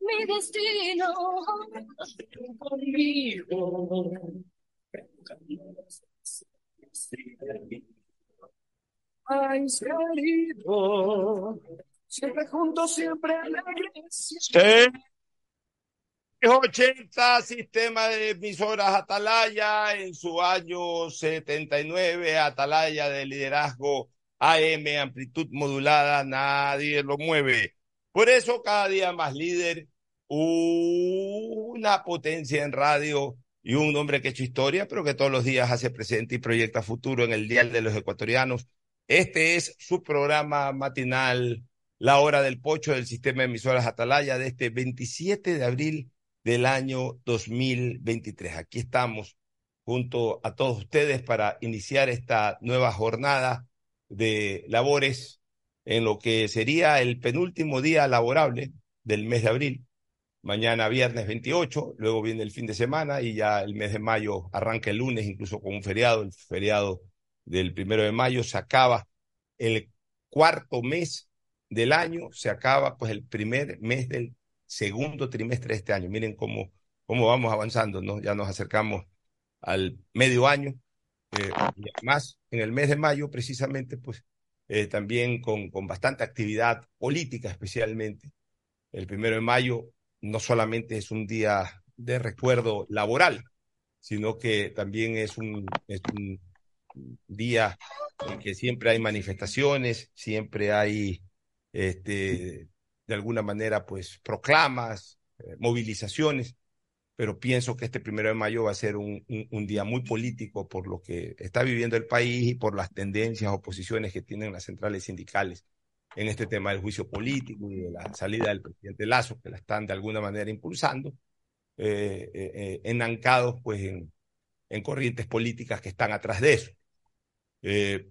mi destino conmigo. Siempre juntos, siempre alegres. Sí. 80, sistema de emisoras Atalaya, en su año 79, Atalaya de liderazgo AM, amplitud modulada, nadie lo mueve. Por eso cada día más líder, una potencia en radio y un hombre que ha hecho historia, pero que todos los días hace presente y proyecta futuro en el Dial de los Ecuatorianos. Este es su programa matinal, La Hora del Pocho del sistema de emisoras Atalaya de este 27 de abril del año 2023. Aquí estamos junto a todos ustedes para iniciar esta nueva jornada de labores en lo que sería el penúltimo día laborable del mes de abril. Mañana viernes 28, luego viene el fin de semana y ya el mes de mayo arranca el lunes, incluso con un feriado, el feriado del primero de mayo, se acaba el cuarto mes del año, se acaba pues el primer mes del segundo trimestre de este año. Miren cómo, cómo vamos avanzando, ¿no? Ya nos acercamos al medio año. Eh, además, en el mes de mayo, precisamente, pues eh, también con, con bastante actividad política, especialmente. El primero de mayo no solamente es un día de recuerdo laboral, sino que también es un, es un día en que siempre hay manifestaciones, siempre hay este, de alguna manera, pues, proclamas, eh, movilizaciones, pero pienso que este primero de mayo va a ser un, día muy político por lo que está viviendo el país y por las tendencias o posiciones que tienen las centrales sindicales en este tema del juicio político y de la salida del presidente Lazo, que la están de alguna manera impulsando, eh, eh, eh enancados pues en, en, corrientes políticas que están atrás de eso.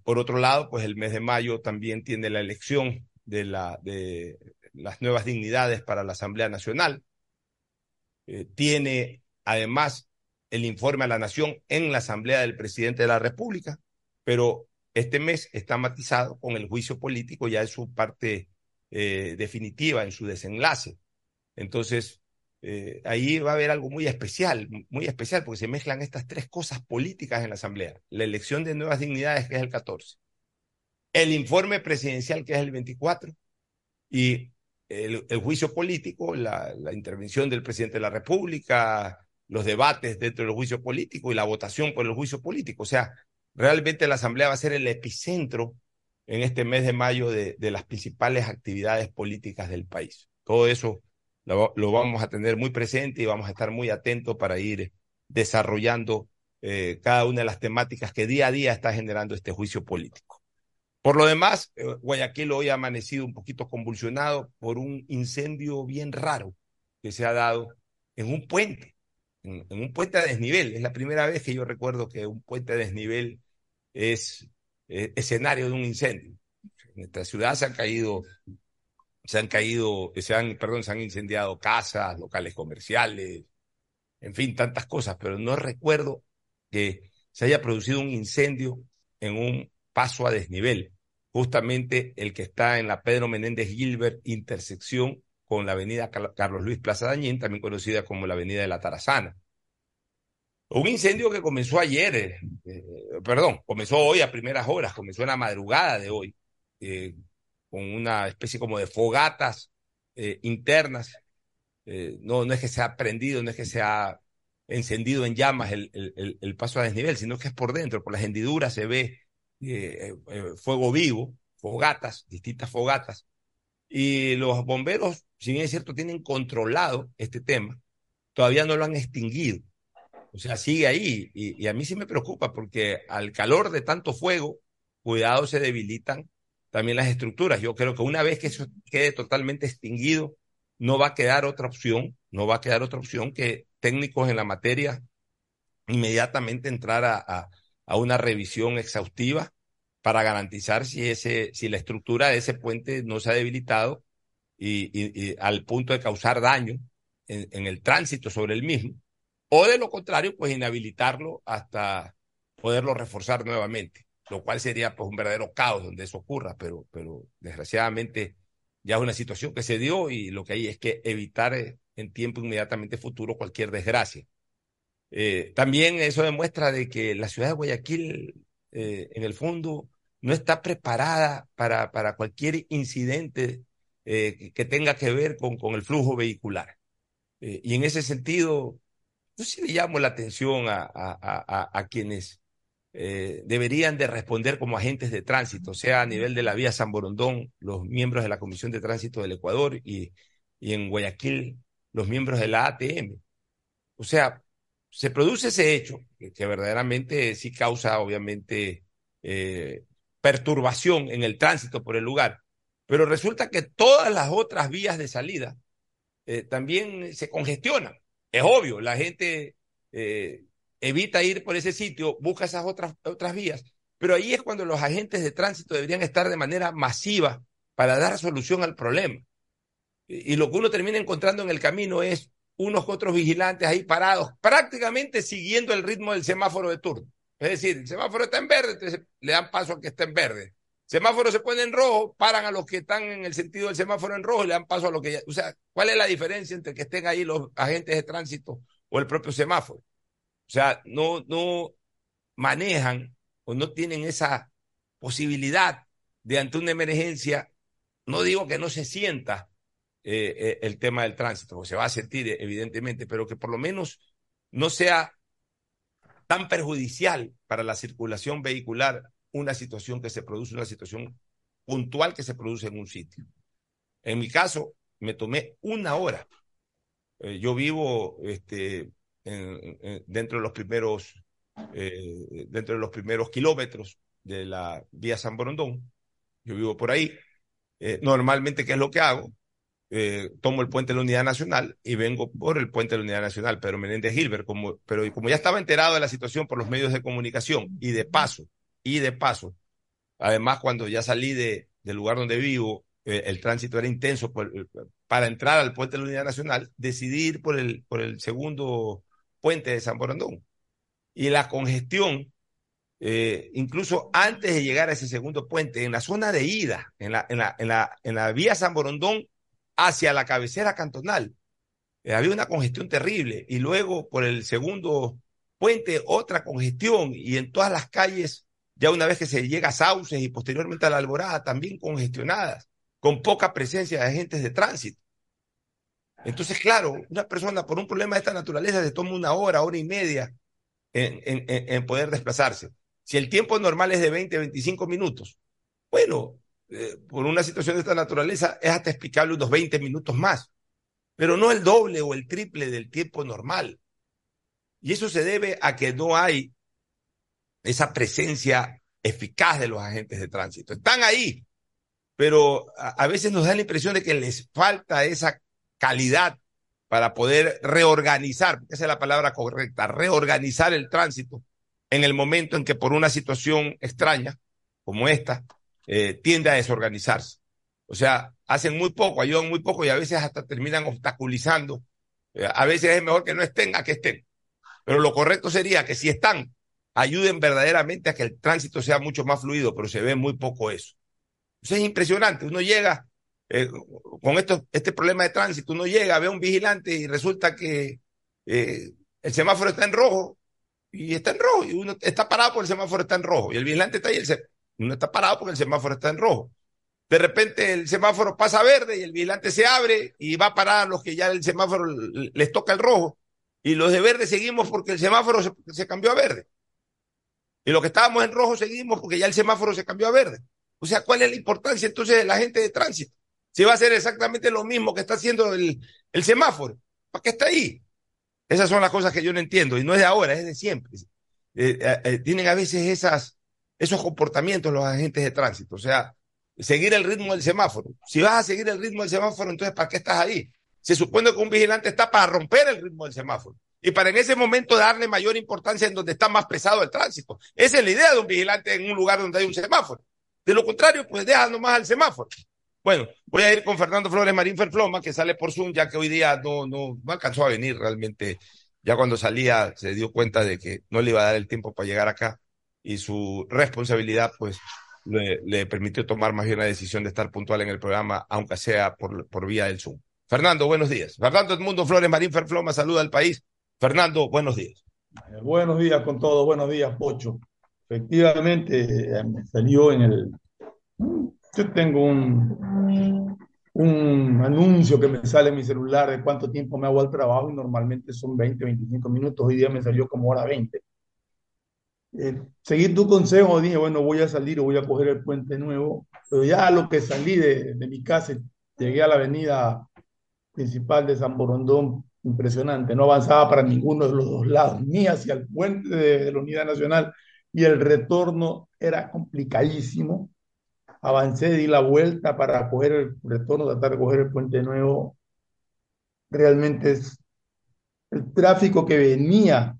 Por otro lado, pues el mes de mayo también tiene la elección de las nuevas dignidades para la Asamblea Nacional. Eh, tiene además el informe a la Nación en la Asamblea del Presidente de la República, pero este mes está matizado con el juicio político ya en su parte eh, definitiva, en su desenlace. Entonces, eh, ahí va a haber algo muy especial, muy especial, porque se mezclan estas tres cosas políticas en la Asamblea. La elección de nuevas dignidades, que es el 14, el informe presidencial, que es el 24, y el, juicio político, la, intervención del presidente de la República, los debates dentro del juicio político y la votación por el juicio político. O sea, realmente la Asamblea va a ser el epicentro en este mes de mayo de, las principales actividades políticas del país. Todo eso lo, lo, vamos a tener muy presente y vamos a estar muy atentos para ir desarrollando eh, cada una de las temáticas que día a día está generando este juicio político. Por lo demás, eh, Guayaquil hoy ha amanecido un poquito convulsionado por un incendio bien raro que se ha dado en un puente, en, un puente a desnivel. Es la primera vez que yo recuerdo que un puente a desnivel es eh, escenario de un incendio. En nuestra ciudad se han caído, se han caído, se han, perdón, se han incendiado casas, locales comerciales, en fin, tantas cosas, pero no recuerdo que se haya producido un incendio en un paso a desnivel, justamente el que está en la Pedro Menéndez Gilbert, intersección con la avenida Carlos Luis Plaza Dañín, también conocida como la avenida de la Tarazana. Un incendio que comenzó ayer, eh, eh, perdón, comenzó hoy a primeras horas, comenzó en la madrugada de hoy, eh, con una especie como de fogatas internas. no, no es que se ha prendido, no es que se ha encendido en llamas el, el paso a desnivel, sino que es por dentro, por las hendiduras se ve eh, eh, fuego vivo, fogatas, distintas fogatas. Y los bomberos, si bien es cierto, tienen controlado este tema, todavía no lo han extinguido. O sea, sigue ahí. Y, a mí sí me preocupa porque al calor de tanto fuego, cuidado, se debilitan también las estructuras. Yo creo que una vez que eso quede totalmente extinguido, no va a quedar otra opción, no va a quedar otra opción que técnicos en la materia inmediatamente entrar a, a una revisión exhaustiva para garantizar si, ese, si la estructura de ese puente no se ha debilitado y, al punto de causar daño en, en, el tránsito sobre el mismo, o de lo contrario, pues inhabilitarlo hasta poderlo reforzar nuevamente. lo cual sería pues un verdadero caos donde eso ocurra, pero, pero desgraciadamente ya es una situación que se dio y lo que hay es que evitar eh, en tiempo inmediatamente futuro cualquier desgracia. Eh, también eso demuestra de que la ciudad de Guayaquil, eh, en el fondo, no está preparada para, para cualquier incidente eh, que tenga que ver con, con el flujo vehicular. Eh, y en ese sentido, yo sí le llamo la atención a, a, quienes deberían de responder como agentes de tránsito, sea a nivel de la vía San Borondón, los miembros de la Comisión de Tránsito del Ecuador y, y en Guayaquil, los miembros de la ATM. O sea, se produce ese hecho que, verdaderamente sí causa, obviamente, eh, perturbación en el tránsito por el lugar, pero resulta que todas las otras vías de salida eh, también se congestionan. Es obvio, la gente eh, evita ir por ese sitio, busca esas otras, otras vías, pero ahí es cuando los agentes de tránsito deberían estar de manera masiva para dar solución al problema. Y lo que uno termina encontrando en el camino es unos otros vigilantes ahí parados, prácticamente siguiendo el ritmo del semáforo de turno. Es decir, el semáforo está en verde, entonces le dan paso al que está en verde. Semáforo se pone en rojo, paran a los que están en el sentido del semáforo en rojo y le dan paso a los que ya. O sea, ¿cuál es la diferencia entre que estén ahí los agentes de tránsito o el propio semáforo? O sea, no, no manejan o no tienen esa posibilidad de ante una emergencia, no digo que no se sienta eh, el tema del tránsito, o se va a sentir evidentemente, pero que por lo menos no sea tan perjudicial para la circulación vehicular una situación que se produce, una situación puntual que se produce en un sitio. En mi caso, me tomé una hora. Eh, yo vivo este, en, en, dentro de los primeros eh, dentro de los primeros kilómetros de la vía San Borondón. Yo vivo por ahí. Normalmente, ¿qué es lo que hago? Eh, tomo el puente de la Unidad Nacional y vengo por el puente de la Unidad Nacional, pero Menéndez Gilbert, como, pero como ya estaba enterado de la situación por los medios de comunicación y de paso, y de paso, además cuando ya salí de, del lugar donde vivo, eh, el tránsito era intenso por, para entrar al puente de la Unidad Nacional, decidí ir por el, por el segundo puente de San Borondón. Y la congestión, eh, incluso antes de llegar a ese segundo puente, en la zona de ida, en la, en la, en la, en la vía San Borondón hacia la cabecera cantonal, eh, había una congestión terrible. Y luego por el segundo puente, otra congestión. Y en todas las calles, ya una vez que se llega a Sauces y posteriormente a la Alborada, también congestionadas, con poca presencia de agentes de tránsito. Entonces, claro, una persona por un problema de esta naturaleza se toma una hora, hora y media en, en, en poder desplazarse. Si el tiempo normal es de 20, 25 minutos, bueno, eh, por una situación de esta naturaleza es hasta explicable unos 20 minutos más, pero no el doble o el triple del tiempo normal. Y eso se debe a que no hay esa presencia eficaz de los agentes de tránsito. Están ahí, pero a, veces nos da la impresión de que les falta esa calidad para poder reorganizar, esa es la palabra correcta, reorganizar el tránsito en el momento en que por una situación extraña como esta, eh, tiende a desorganizarse. O sea, hacen muy poco, ayudan muy poco y a veces hasta terminan obstaculizando. Eh, a veces es mejor que no estén a que estén. Pero lo correcto sería que si están, ayuden verdaderamente a que el tránsito sea mucho más fluido, pero se ve muy poco eso. Eso es impresionante. Uno llega eh, con esto, este problema de tránsito, uno llega, ve a un vigilante y resulta que el semáforo está en rojo y está en rojo y uno está parado porque el semáforo está en rojo y el vigilante está ahí, el uno está parado porque el semáforo está en rojo. De repente el semáforo pasa verde y el vigilante se abre y va a parar a los que ya el semáforo les toca el rojo y los de verde seguimos porque el semáforo se, se cambió a verde. Y los que estábamos en rojo seguimos porque ya el semáforo se cambió a verde. O sea, ¿cuál es la importancia entonces de la gente de tránsito? Si va a ser exactamente lo mismo que está haciendo el, el semáforo, ¿para qué está ahí? Esas son las cosas que yo no entiendo y no es de ahora, es de siempre. Eh, eh, eh, tienen a veces esas, esos comportamientos los agentes de tránsito, o sea, seguir el ritmo del semáforo. Si vas a seguir el ritmo del semáforo, entonces ¿para qué estás ahí? Se supone que un vigilante está para romper el ritmo del semáforo y para en ese momento darle mayor importancia en donde está más pesado el tránsito. Esa es la idea de un vigilante en un lugar donde hay un semáforo. De lo contrario, pues deja nomás al semáforo. Bueno, voy a ir con Fernando Flores Marín Ferfloma, que sale por Zoom, ya que hoy día no, no, no alcanzó a venir realmente. Ya cuando salía se dio cuenta de que no le iba a dar el tiempo para llegar acá. Y su responsabilidad, pues le, permitió tomar más bien la decisión de estar puntual en el programa, aunque sea por, por vía del Zoom. Fernando, buenos días. Fernando Edmundo Flores Marín Ferfloma, saluda al país. Fernando, buenos días. Buenos días con todo, buenos días, Pocho. Efectivamente, eh, me salió en el... Yo tengo un, un anuncio que me sale en mi celular de cuánto tiempo me hago al trabajo y normalmente son 20, 25 minutos. Hoy día me salió como hora 20. Eh, seguí tu consejo, dije, bueno, voy a salir o voy a coger el puente nuevo. Pero ya lo que salí de, mi casa, llegué a la avenida principal de San Borondón, impresionante. No avanzaba para ninguno de los dos lados, ni hacia el puente de, de la Unidad Nacional y el retorno era complicadísimo. Avancé, di la vuelta para coger el retorno, tratar de coger el puente nuevo. Realmente es el tráfico que venía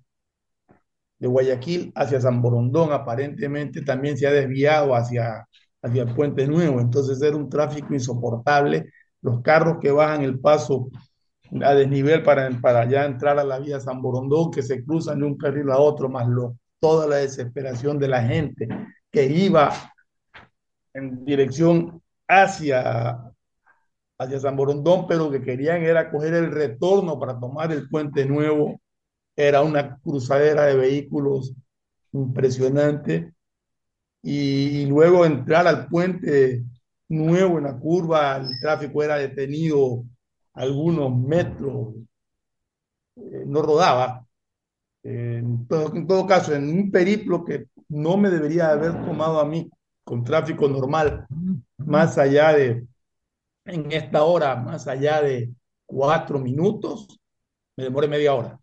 de Guayaquil hacia San Borondón, aparentemente también se ha desviado hacia, hacia el puente nuevo. Entonces era un tráfico insoportable. Los carros que bajan el paso a desnivel para, para ya entrar a la vía San Borondón, que se cruzan de un carril a otro, más lo toda la desesperación de la gente que iba en dirección hacia, hacia San Borondón, pero que querían era coger el retorno para tomar el puente nuevo. Era una cruzadera de vehículos impresionante. Y, y luego entrar al puente nuevo en la curva, el tráfico era detenido algunos metros, eh, no rodaba en todo, en todo caso, en un periplo que no me debería haber tomado a mí con tráfico normal, más allá de, en esta hora, más allá de cuatro minutos, me demoré media hora.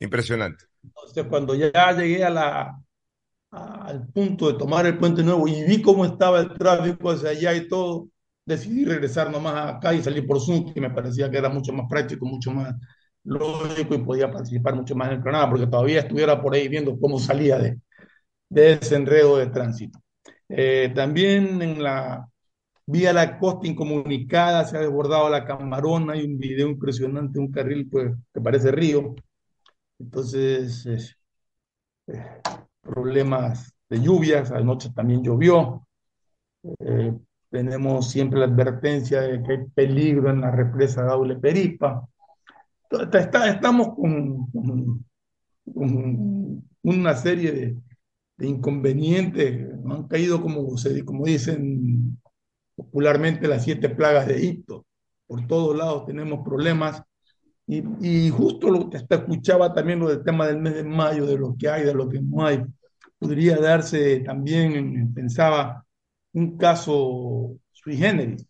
Impresionante. Entonces, cuando ya llegué al punto de tomar el puente nuevo y vi cómo estaba el tráfico hacia allá y todo, decidí regresar nomás acá y salir por Zoom, que me parecía que era mucho más práctico, mucho más lógico y podía participar mucho más en el programa, porque todavía estuviera por ahí viendo cómo salía de, ese enredo de tránsito. Eh, también en la vía la costa incomunicada se ha desbordado la Camarón, hay un video impresionante, un carril pues, que parece río. Entonces, eh, problemas de lluvias, anoche también llovió. Eh, tenemos siempre la advertencia de que hay peligro en la represa de Aule Peripa estamos con, una serie de, inconvenientes, han caído como, como dicen popularmente las siete plagas de Egipto. Por todos lados tenemos problemas y, y, justo lo que escuchaba también lo del tema del mes de mayo, de lo que hay, de lo que no hay. Podría darse también, pensaba, un caso sui generis,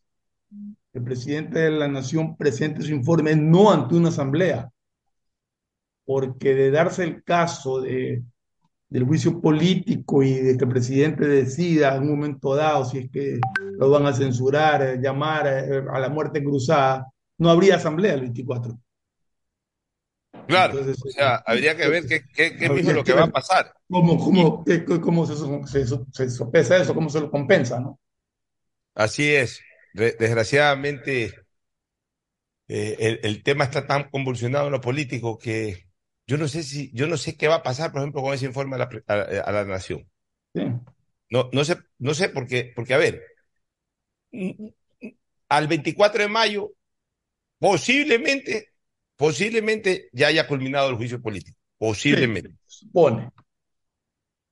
el presidente de la Nación presente su informe no ante una asamblea, porque de darse el caso de, del juicio político y de que el presidente decida en un momento dado si es que lo van a censurar, llamar eh, a la muerte cruzada, no habría asamblea el 24. Claro, Entonces, o sea, habría que ver qué, qué, qué es lo que va a pasar. ¿Cómo, cómo, qué, cómo se, se, se, sopesa eso? ¿Cómo se lo compensa? ¿no? Así es desgraciadamente eh, el, el, tema está tan convulsionado en lo político que yo no sé si, yo no sé qué va a pasar, por ejemplo, con ese informe a la, a, a la nación. Sí. No, no sé, no sé por qué, porque a ver, al 24 de mayo, posiblemente, posiblemente ya haya culminado el juicio político. Posiblemente. Sí, supone.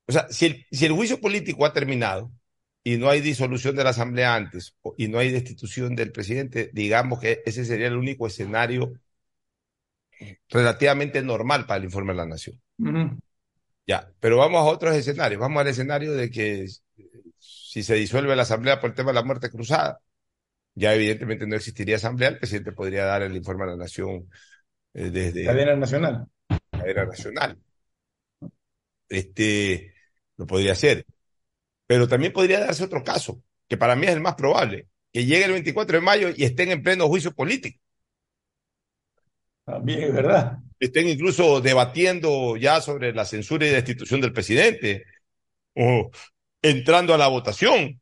O sea, si el, si el juicio político ha terminado, y no hay disolución de la Asamblea antes y no hay destitución del presidente, digamos que ese sería el único escenario relativamente normal para el informe de la Nación. Uh -huh. Ya, pero vamos a otros escenarios. Vamos al escenario de que si se disuelve la Asamblea por el tema de la muerte cruzada, ya evidentemente no existiría Asamblea, el presidente podría dar el informe a la Nación eh, desde... Cadena Nacional. Cadena Nacional. Este, lo podría hacer. Pero también podría darse otro caso, que para mí es el más probable, que llegue el 24 de mayo y estén en pleno juicio político. También es verdad. Estén incluso debatiendo ya sobre la censura y destitución del presidente, o entrando a la votación,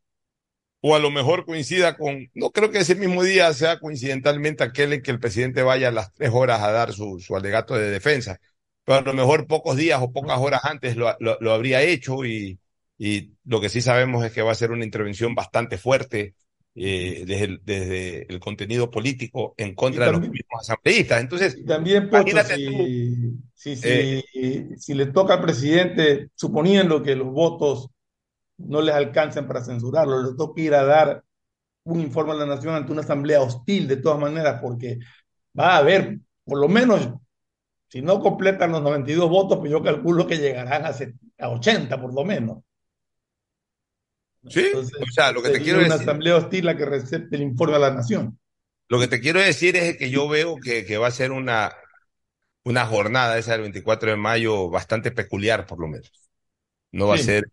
o a lo mejor coincida con, no creo que ese mismo día sea coincidentalmente aquel en que el presidente vaya a las tres horas a dar su, su alegato de defensa, pero a lo mejor pocos días o pocas horas antes lo, lo, lo habría hecho y, y, lo que sí sabemos es que va a ser una intervención bastante fuerte eh, desde, el, desde, el, contenido político en contra también, de los mismos asambleístas. Entonces, también, Pocho, si, si, si, eh, si, le toca al presidente, suponiendo que los votos no les alcancen para censurarlo, le toca ir a dar un informe a la nación ante una asamblea hostil de todas maneras, porque va a haber, por lo menos, si no completan los 92 votos, pues yo calculo que llegarán a, a 80 por lo menos. Sí, Entonces, o sea, lo que te quiero una decir. Una asamblea hostil la que recete el informe a la nación. Lo que te quiero decir es que yo veo que, que va a ser una, una jornada esa del 24 de mayo bastante peculiar, por lo menos. No va sí. a ser,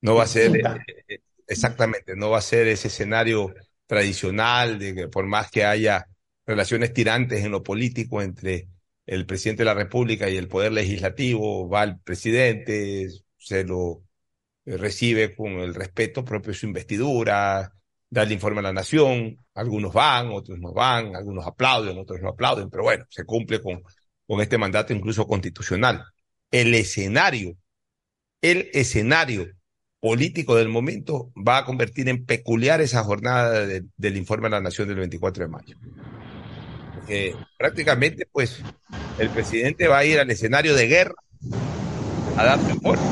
no va a ser, eh, exactamente, no va a ser ese escenario tradicional de que por más que haya relaciones tirantes en lo político entre el presidente de la República y el poder legislativo, va el presidente, se lo recibe con el respeto propio de su investidura, da el informe a la nación, algunos van, otros no van, algunos aplauden, otros no aplauden, pero bueno, se cumple con, con este mandato incluso constitucional. El escenario, el escenario político del momento va a convertir en peculiar esa jornada de, del informe a la nación del 24 de mayo. Eh, prácticamente, pues, el presidente va a ir al escenario de guerra a dar su informe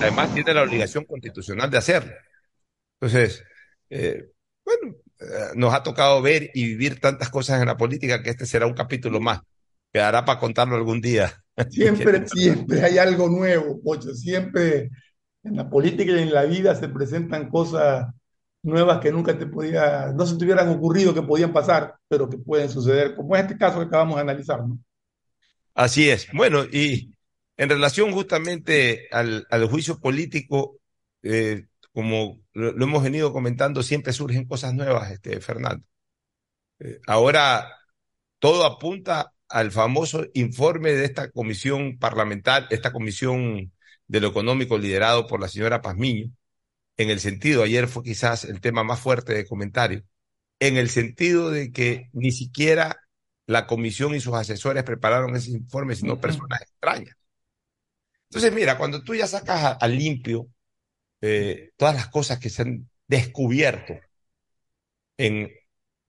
además tiene la obligación constitucional de hacerlo. Entonces, eh, bueno, eh, nos ha tocado ver y vivir tantas cosas en la política que este será un capítulo más. Quedará para contarlo algún día. Siempre, siempre hay algo nuevo, Pocho. Siempre en la política y en la vida se presentan cosas nuevas que nunca te podía, no se te hubieran ocurrido que podían pasar, pero que pueden suceder, como en este caso que acabamos de analizar, ¿no? Así es. Bueno, y en relación justamente al, juicio político, eh, como lo, lo, hemos venido comentando, siempre surgen cosas nuevas, este, Fernando. Eh, ahora todo apunta al famoso informe de esta comisión parlamentaria, esta comisión de lo económico liderado por la señora Pazmiño, en el sentido, ayer fue quizás el tema más fuerte de comentario, en el sentido de que ni siquiera la comisión y sus asesores prepararon ese informe, sino personas extrañas. Entonces, mira, cuando tú ya sacas a, a limpio eh, todas las cosas que se han descubierto en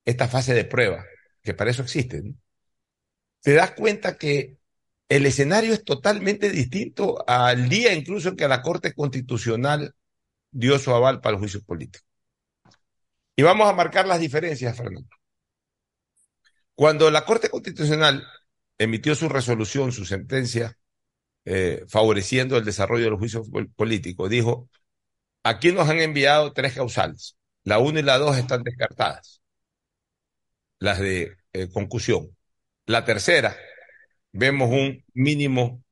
esta fase de prueba, que para eso existen, te das cuenta que el escenario es totalmente distinto al día incluso en que la Corte Constitucional dio su aval para el juicio político. Y vamos a marcar las diferencias, Fernando. Cuando la Corte Constitucional emitió su resolución, su sentencia, eh, favoreciendo el desarrollo del juicio político, dijo, aquí nos han enviado tres causales. La 1 y la 2 están descartadas, las de eh, concusión. La tercera, vemos un mínimo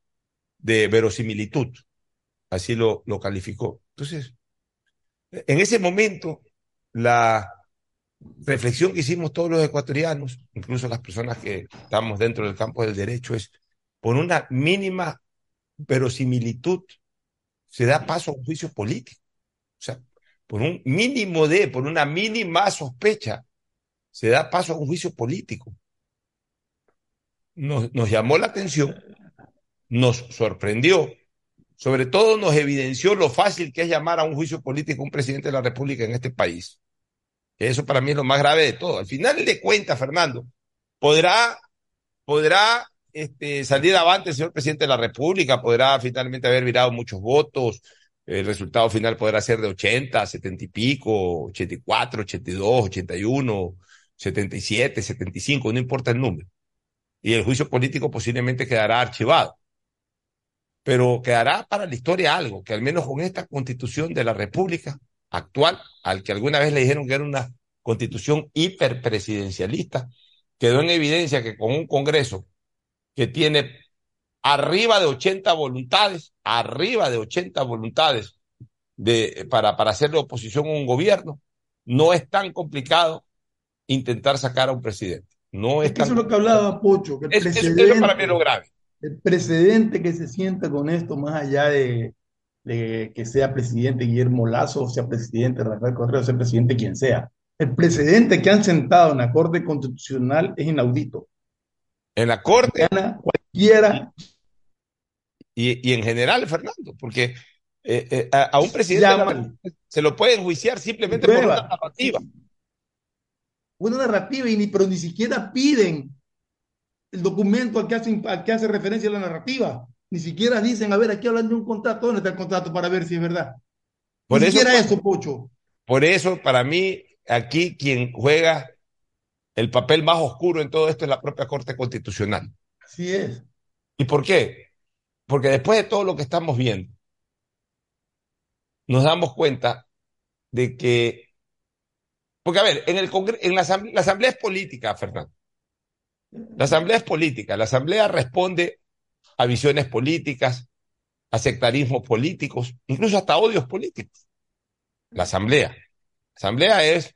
de verosimilitud, así lo, lo calificó. Entonces, en ese momento, la reflexión que hicimos todos los ecuatorianos, incluso las personas que estamos dentro del campo del derecho, es por una mínima verosimilitud se da paso a un juicio político. O sea, por un mínimo de, por una mínima sospecha, se da paso a un juicio político. Nos, llamó la atención, nos sorprendió, sobre todo nos evidenció lo fácil que es llamar a un juicio político a un presidente de la República en este país. Eso para mí es lo más grave de todo. Al final de cuentas, Fernando, podrá, podrá este, salir avante el señor presidente de la República, podrá finalmente haber virado muchos votos, el resultado final podrá ser de 80, 70 y pico, 84, 82, 81, 77, 75, no importa el número. Y el juicio político posiblemente quedará archivado. Pero quedará para la historia algo, que al menos con esta constitución de la República actual, al que alguna vez le dijeron que era una constitución hiperpresidencialista, quedó en evidencia que con un Congreso que tiene arriba de 80 voluntades, arriba de 80 voluntades de, para, para hacerle oposición a un gobierno, no es tan complicado intentar sacar a un presidente. No es, es que eso es lo que hablaba Pocho, que el es, precedente, eso para mí es lo grave. El precedente que se sienta con esto, más allá de, de que sea presidente Guillermo Lazo, sea presidente Rafael Correa, sea presidente quien sea, el precedente que han sentado en la Corte Constitucional es inaudito. En la Corte. Cualquiera y, y en general, Fernando, porque eh, eh, a, a, un presidente se lo puede enjuiciar simplemente por una narrativa. Una narrativa, y ni, pero ni siquiera piden el documento al que, hace, al que hace referencia a la narrativa. Ni siquiera dicen, a ver, aquí hablan de un contrato, ¿dónde está el contrato para ver si es verdad? Por ni eso, siquiera eso, Pocho. Por eso, para mí, aquí quien juega el papel más oscuro en todo esto es la propia Corte Constitucional. Así es. ¿Y por qué? Porque después de todo lo que estamos viendo, nos damos cuenta de que, porque a ver, en, el en la, asamblea, la asamblea es política, Fernando. La asamblea es política. La asamblea responde a visiones políticas, a sectarismos políticos, incluso hasta odios políticos. La asamblea. La asamblea es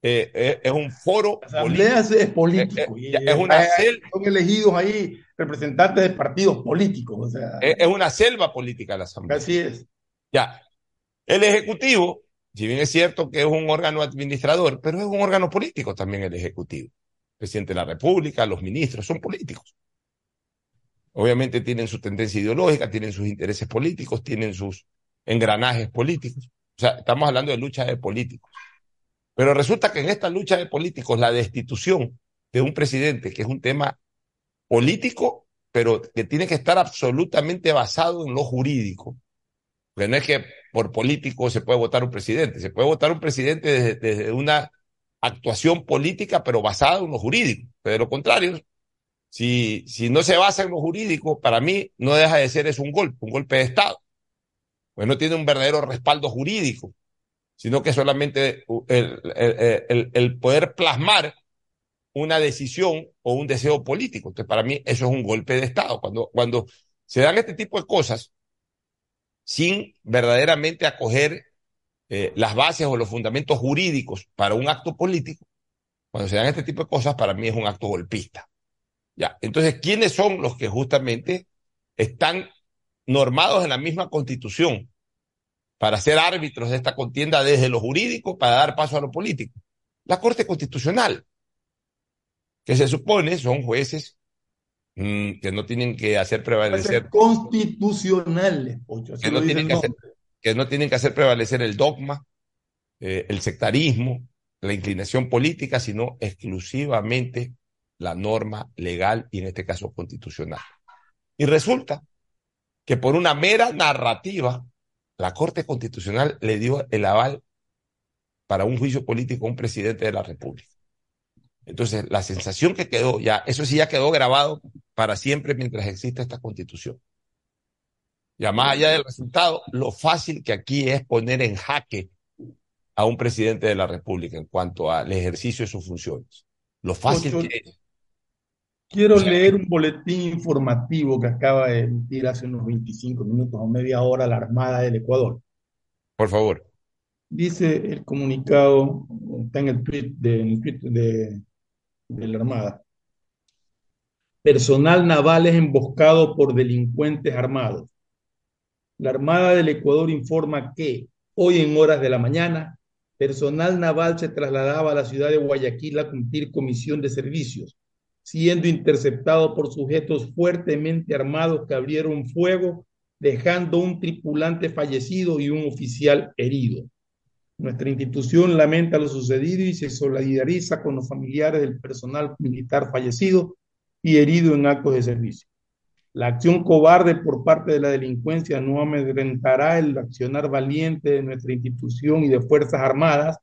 eh, eh, es un foro la asamblea político. es político eh, es una selva, son elegidos ahí representantes de partidos políticos o sea, es, una selva política la asamblea así es ya el ejecutivo si bien es cierto que es un órgano administrador pero es un órgano político también el ejecutivo. El presidente de la república los ministros son políticos. Obviamente tienen su tendencia ideológica tienen sus intereses políticos tienen sus engranajes políticos. O sea estamos hablando de lucha de políticos. Pero resulta que en esta lucha de políticos, la destitución de un presidente, que es un tema político, pero que tiene que estar absolutamente basado en lo jurídico. Porque no es que por político se puede votar un presidente, se puede votar un presidente desde, desde una actuación política, pero basada en lo jurídico. Pero de lo contrario, si, si no se basa en lo jurídico, para mí no deja de ser es un golpe, un golpe de Estado. Pues no tiene un verdadero respaldo jurídico sino que solamente el, el, el, el, poder plasmar una decisión o un deseo político. Entonces, para mí eso es un golpe de Estado. Cuando, cuando se dan este tipo de cosas sin verdaderamente acoger eh, las bases o los fundamentos jurídicos para un acto político, cuando se dan este tipo de cosas, para mí es un acto golpista. Ya, entonces, ¿quiénes son los que justamente están normados en la misma constitución para ser árbitros de esta contienda desde lo jurídico para dar paso a lo político. La Corte Constitucional, que se supone son jueces mmm, que no tienen que hacer prevalecer. Constitucionales, que, no tienen que, hacer, que no tienen que hacer prevalecer el dogma, eh, el sectarismo, la inclinación política, sino exclusivamente la norma legal y en este caso constitucional. Y resulta que por una mera narrativa la Corte Constitucional le dio el aval para un juicio político a un presidente de la República. Entonces, la sensación que quedó ya, eso sí ya quedó grabado para siempre mientras exista esta constitución. Ya más allá del resultado, lo fácil que aquí es poner en jaque a un presidente de la República en cuanto al ejercicio de sus funciones. Lo fácil Ocho, que es. Quiero o sea, leer un boletín informativo que acaba de emitir hace unos 25 minutos o media hora la Armada del Ecuador. Por favor. Dice el comunicado, está en el tweet de, en el tweet de, de la Armada. Personal naval es emboscado por delincuentes armados. La Armada del Ecuador informa que hoy en horas de la mañana, personal naval se trasladaba a la ciudad de Guayaquil a cumplir comisión de servicios siendo interceptado por sujetos fuertemente armados que abrieron fuego, dejando un tripulante fallecido y un oficial herido. Nuestra institución lamenta lo sucedido y se solidariza con los familiares del personal militar fallecido y herido en actos de servicio. La acción cobarde por parte de la delincuencia no amedrentará el accionar valiente de nuestra institución y de Fuerzas Armadas,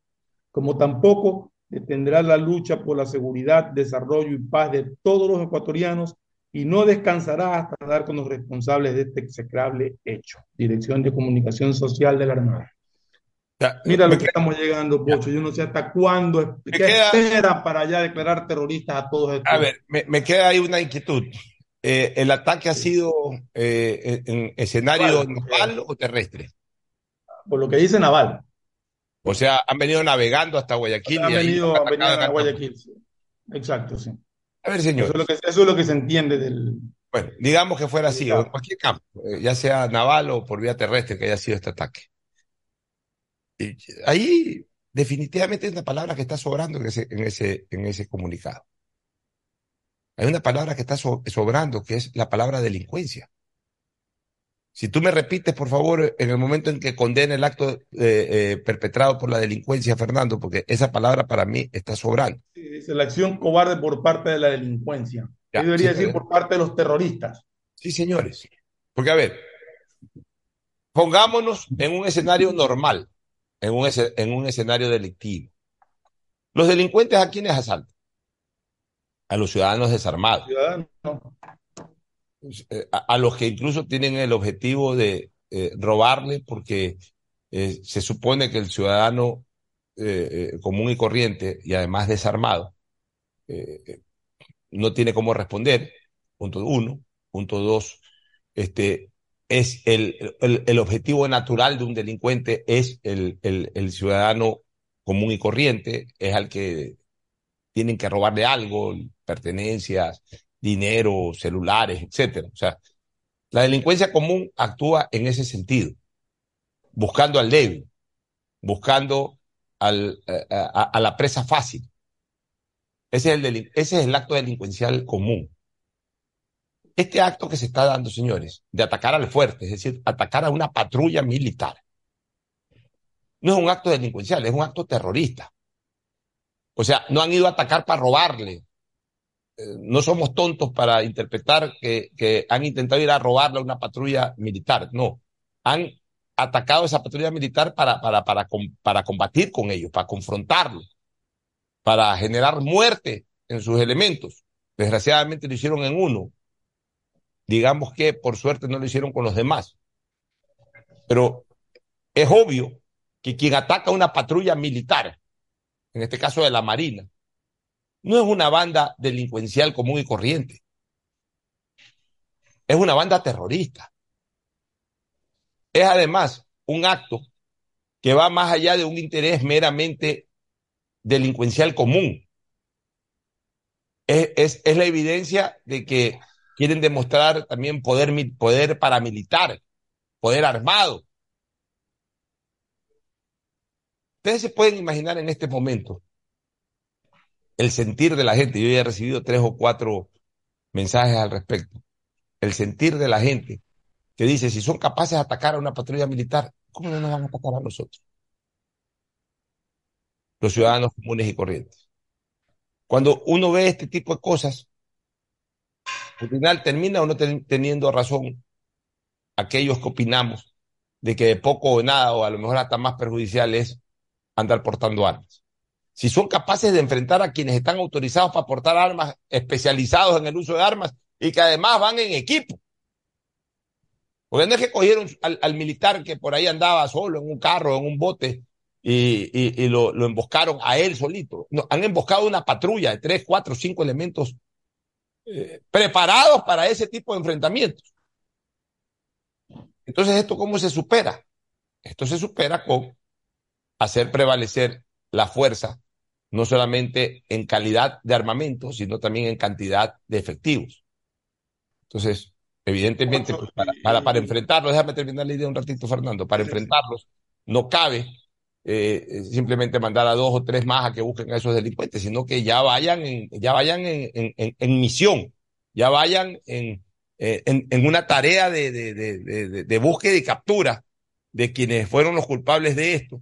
como tampoco detendrá la lucha por la seguridad, desarrollo y paz de todos los ecuatorianos y no descansará hasta dar con los responsables de este execrable hecho. Dirección de Comunicación Social de la Armada. Ya, Mira lo que queda, estamos llegando, Pocho. Yo no sé hasta cuándo, qué queda, espera para ya declarar terroristas a todos estos. A ver, me, me queda ahí una inquietud. Eh, ¿El ataque ha sido eh, en escenario naval, naval o terrestre? Por lo que dice naval. O sea, han venido navegando hasta Guayaquil. Han venido, han venido a Guayaquil. Sí. Exacto, sí. A ver, señor. Eso es, lo que, eso es lo que se entiende del. Bueno, digamos que fuera así, o en cualquier campo, eh, ya sea naval o por vía terrestre que haya sido este ataque. Y ahí definitivamente es una palabra que está sobrando en ese, en ese, en ese comunicado. Hay una palabra que está so, sobrando, que es la palabra delincuencia. Si tú me repites, por favor, en el momento en que condene el acto eh, eh, perpetrado por la delincuencia, Fernando, porque esa palabra para mí está sobrando. Sí, dice la acción cobarde por parte de la delincuencia. Ya, Yo debería sí, decir por parte de los terroristas. Sí, señores. Porque, a ver, pongámonos en un escenario normal, en un, en un escenario delictivo. Los delincuentes a quiénes asaltan? A los ciudadanos desarmados. Ciudadanos. Eh, a, a, los que incluso tienen el objetivo de eh, robarle porque eh, se supone que el ciudadano eh, común y corriente y además desarmado no tiene cómo responder, punto uno. Punto dos, este, es el, el, el, objetivo natural de un delincuente es el, el, ciudadano común y corriente, es al que tienen que robarle algo, pertenencias, dinero, celulares, etcétera. O sea, la delincuencia común actúa en ese sentido, buscando al débil, buscando al, a, la presa fácil. Ese es, el ese es el acto delincuencial común. Este acto que se está dando, señores, de atacar al fuerte, es decir, atacar a una patrulla militar, no es un acto delincuencial, es un acto terrorista. O sea, no han ido a atacar para robarle. Eh, no somos tontos para interpretar que, han intentado ir a robarle a una patrulla militar. No. Han atacado a esa patrulla militar para, para, para, para combatir con ellos, para confrontarlos, para generar muerte en sus elementos. Desgraciadamente lo hicieron en uno, digamos que por suerte no lo hicieron con los demás. Pero es obvio que quien ataca una patrulla militar, en este caso de la Marina, no es una banda delincuencial común y corriente. Es una banda terrorista. Es además un acto que va más allá de un interés meramente delincuencial común. Es, es, es la evidencia de que quieren demostrar también poder, poder paramilitar, poder armado. Ustedes se pueden imaginar en este momento el sentir de la gente. Yo ya he recibido tres o cuatro mensajes al respecto. El sentir de la gente que dice, si son capaces de atacar a una patrulla militar, ¿cómo no nos van a atacar a nosotros? Los ciudadanos comunes y corrientes. Cuando uno ve este tipo de cosas, al final termina o no teniendo razón aquellos que opinamos de que de poco o nada, o a lo mejor hasta más perjudicial es andar portando armas. Si son capaces de enfrentar a quienes están autorizados para portar armas, especializados en el uso de armas y que además van en equipo. Porque no es que cogieron al, militar que por ahí andaba solo en un carro, en un bote, y lo, lo, emboscaron a él solito. No, han emboscado una patrulla de tres, cuatro, cinco elementos eh, preparados para ese tipo de enfrentamientos. Entonces, ¿esto cómo se supera? Esto se supera con hacer prevalecer la fuerza, no solamente en calidad de armamento, sino también en cantidad de efectivos. Entonces, evidentemente, pues, para, para, para enfrentarlos, déjame terminar la idea un ratito, Fernando, para enfrentarlos no cabe eh, simplemente mandar a dos o tres más a que busquen a esos delincuentes, sino que ya vayan en, ya vayan en, en, misión, ya vayan en, en, una tarea de, de, de, búsqueda y captura de quienes fueron los culpables de esto,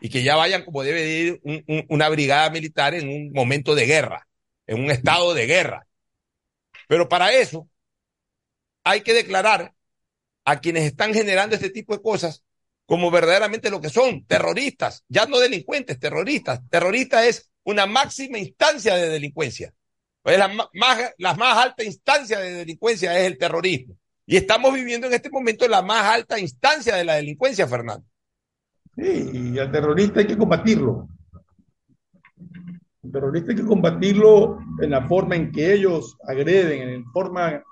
y que ya vayan como debe ir un, un, una brigada militar en un momento de guerra, en un estado de guerra. Pero para eso hay que declarar a quienes están generando este tipo de cosas como verdaderamente lo que son, terroristas, ya no delincuentes, terroristas. Terrorista es una máxima instancia de delincuencia. Pues la más, la más alta instancia de delincuencia es el terrorismo. Y estamos viviendo en este momento la más alta instancia de la delincuencia, Fernando. Sí, y al terrorista hay que combatirlo. El terrorista hay que combatirlo en la forma en que ellos agreden, en forma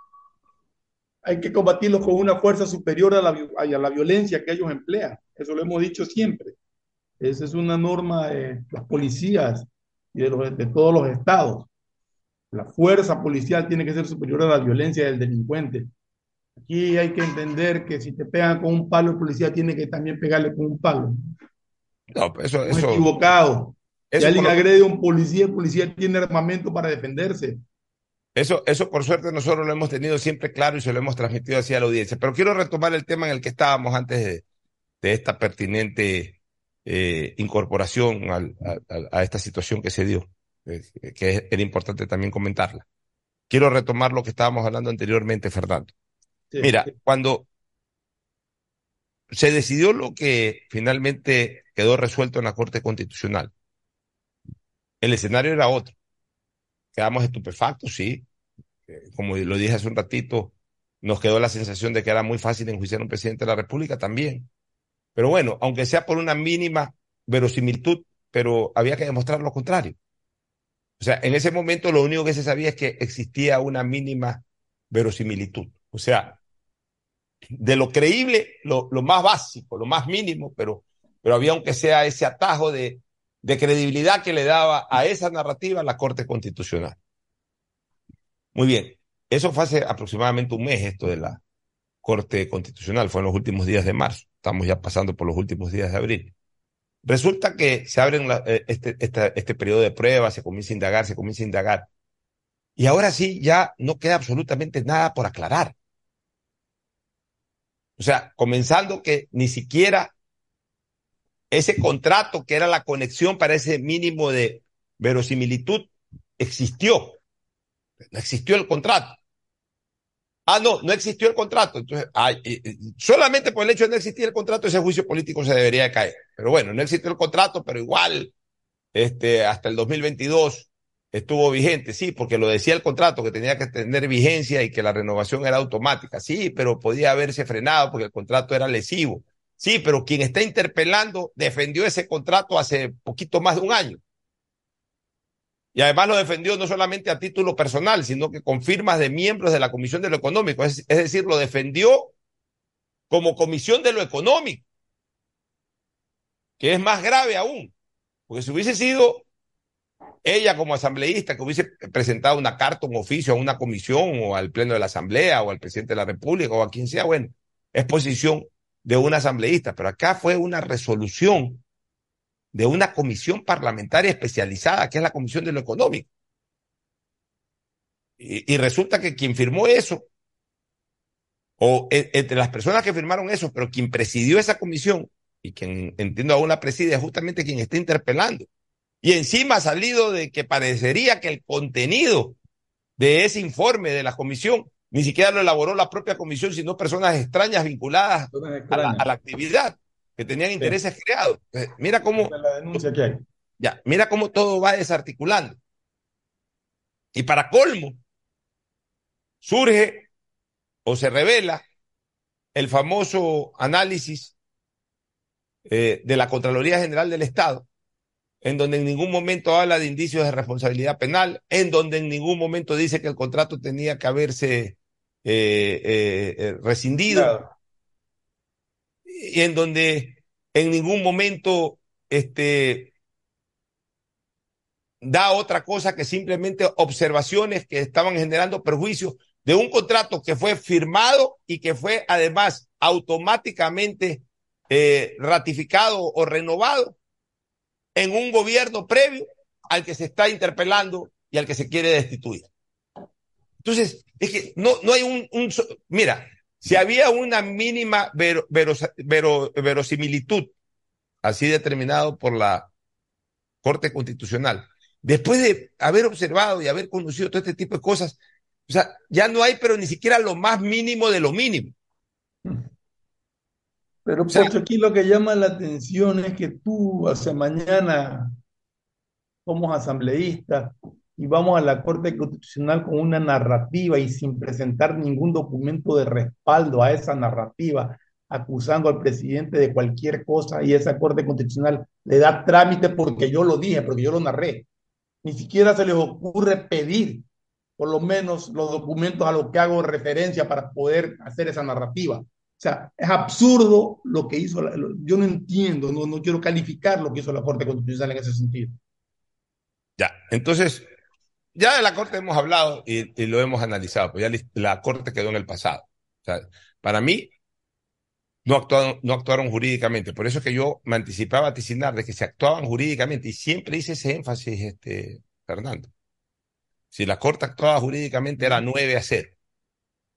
hay que combatirlos con una fuerza superior a la, a la violencia que ellos emplean. Eso lo hemos dicho siempre. Esa es una norma de las policías y de, los, de todos los estados. La fuerza policial tiene que ser superior a la violencia del delincuente. Aquí hay que entender que si te pegan con un palo, el policía tiene que también pegarle con un palo. No, eso, no eso, equivocado. Eso si alguien agrede a un policía, el policía tiene armamento para defenderse. Eso, eso por suerte nosotros lo hemos tenido siempre claro y se lo hemos transmitido hacia la audiencia. Pero quiero retomar el tema en el que estábamos antes de, de esta pertinente eh, incorporación al, a, a, esta situación que se dio, eh, que era importante también comentarla. Quiero retomar lo que estábamos hablando anteriormente, Fernando. Sí, Mira, sí. cuando se decidió lo que finalmente quedó resuelto en la Corte Constitucional, el escenario era otro. Quedamos estupefactos, sí. Como lo dije hace un ratito, nos quedó la sensación de que era muy fácil enjuiciar a un presidente de la República también. Pero bueno, aunque sea por una mínima verosimilitud, pero había que demostrar lo contrario. O sea, en ese momento lo único que se sabía es que existía una mínima verosimilitud. O sea, de lo creíble, lo, lo más básico, lo más mínimo, pero, pero había aunque sea ese atajo de, de credibilidad que le daba a esa narrativa la Corte Constitucional. Muy bien, eso fue hace aproximadamente un mes esto de la Corte Constitucional, fue en los últimos días de marzo, estamos ya pasando por los últimos días de abril. Resulta que se abren la, este, este, este periodo de pruebas, se comienza a indagar, se comienza a indagar. Y ahora sí, ya no queda absolutamente nada por aclarar. O sea, comenzando que ni siquiera ese contrato que era la conexión para ese mínimo de verosimilitud existió. No existió el contrato. Ah, no, no existió el contrato. Entonces, ay, eh, solamente por el hecho de no existir el contrato, ese juicio político se debería de caer. Pero bueno, no existió el contrato, pero igual, este, hasta el 2022 estuvo vigente, sí, porque lo decía el contrato, que tenía que tener vigencia y que la renovación era automática, sí, pero podía haberse frenado porque el contrato era lesivo. Sí, pero quien está interpelando defendió ese contrato hace poquito más de un año. Y además lo defendió no solamente a título personal, sino que con firmas de miembros de la Comisión de lo Económico. Es, decir, lo defendió como Comisión de lo Económico, que es más grave aún. Porque si hubiese sido ella como asambleísta que hubiese presentado una carta, un oficio a una comisión o al Pleno de la Asamblea o al presidente de la República o a quien sea, bueno, es posición de un asambleísta, pero acá fue una resolución de una comisión parlamentaria especializada, que es la Comisión de lo Económico. Y, resulta que quien firmó eso, o e, entre las personas que firmaron eso, pero quien presidió esa comisión, y quien entiendo aún la preside, es justamente quien está interpelando. Y encima ha salido de que parecería que el contenido de ese informe de la comisión ni siquiera lo elaboró la propia comisión, sino personas extrañas vinculadas extrañas. A, la, a, la, actividad, que tenían intereses sí. creados. Entonces, mira cómo. La denuncia que hay. Ya, mira cómo todo va desarticulando. Y para colmo, surge o se revela el famoso análisis eh, de la Contraloría General del Estado, en donde en ningún momento habla de indicios de responsabilidad penal, en donde en ningún momento dice que el contrato tenía que haberse eh, eh, eh, rescindido claro. y en donde en ningún momento este, da otra cosa que simplemente observaciones que estaban generando perjuicios de un contrato que fue firmado y que fue además automáticamente eh, ratificado o renovado en un gobierno previo al que se está interpelando y al que se quiere destituir. Entonces, es que no, no hay un, un mira, si había una mínima vero, vero, vero, verosimilitud, así determinado por la Corte Constitucional, después de haber observado y haber conocido todo este tipo de cosas, o sea, ya no hay, pero ni siquiera lo más mínimo de lo mínimo. Pero, o sea, Pocho, aquí lo que llama la atención es que tú, hace mañana, somos asambleístas, y vamos a la Corte Constitucional con una narrativa y sin presentar ningún documento de respaldo a esa narrativa, acusando al presidente de cualquier cosa y esa Corte Constitucional le da trámite porque yo lo dije, porque yo lo narré. Ni siquiera se les ocurre pedir por lo menos los documentos a los que hago referencia para poder hacer esa narrativa. O sea, es absurdo lo que hizo, yo no entiendo, no, no quiero calificar lo que hizo la Corte Constitucional en ese sentido. Ya, entonces, ya de la Corte hemos hablado y, y, lo hemos analizado, pues ya la Corte quedó en el pasado. O sea, para mí, no actuaron, no actuaron jurídicamente. Por eso es que yo me anticipaba a vaticinar de que se actuaban jurídicamente y siempre hice ese énfasis, este, Fernando. Si la Corte actuaba jurídicamente era 9 a 0.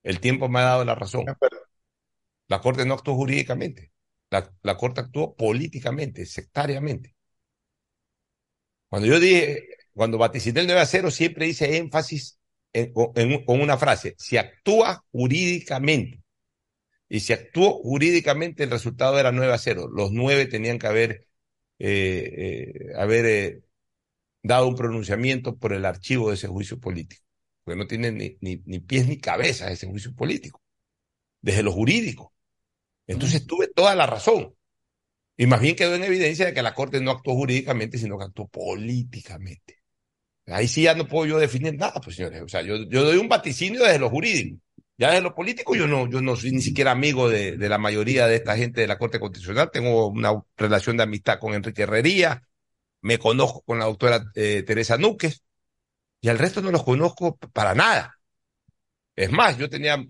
El tiempo me ha dado la razón. La Corte no actuó jurídicamente. La, la Corte actuó políticamente, sectariamente. Cuando yo dije, cuando vaticiné el 9 a 0, siempre hice énfasis en, en, con una frase, si actúa jurídicamente. Y si actuó jurídicamente, el resultado era 9 a 0. Los nueve tenían que haber, eh, eh, haber eh, dado un pronunciamiento por el archivo de ese juicio político. Porque no tiene ni, ni, ni pies ni cabeza ese juicio político. Desde lo jurídico. Entonces tuve toda la razón. Y más bien quedó en evidencia de que la Corte no actuó jurídicamente, sino que actuó políticamente. Ahí sí ya no puedo yo definir nada, pues señores. O sea, yo, yo doy un vaticinio desde lo jurídico. Ya desde lo político yo no, yo no soy ni siquiera amigo de, de la mayoría de esta gente de la Corte Constitucional. Tengo una relación de amistad con Enrique Herrería, me conozco con la doctora eh, Teresa Núquez, y al resto no los conozco para nada. Es más, yo tenía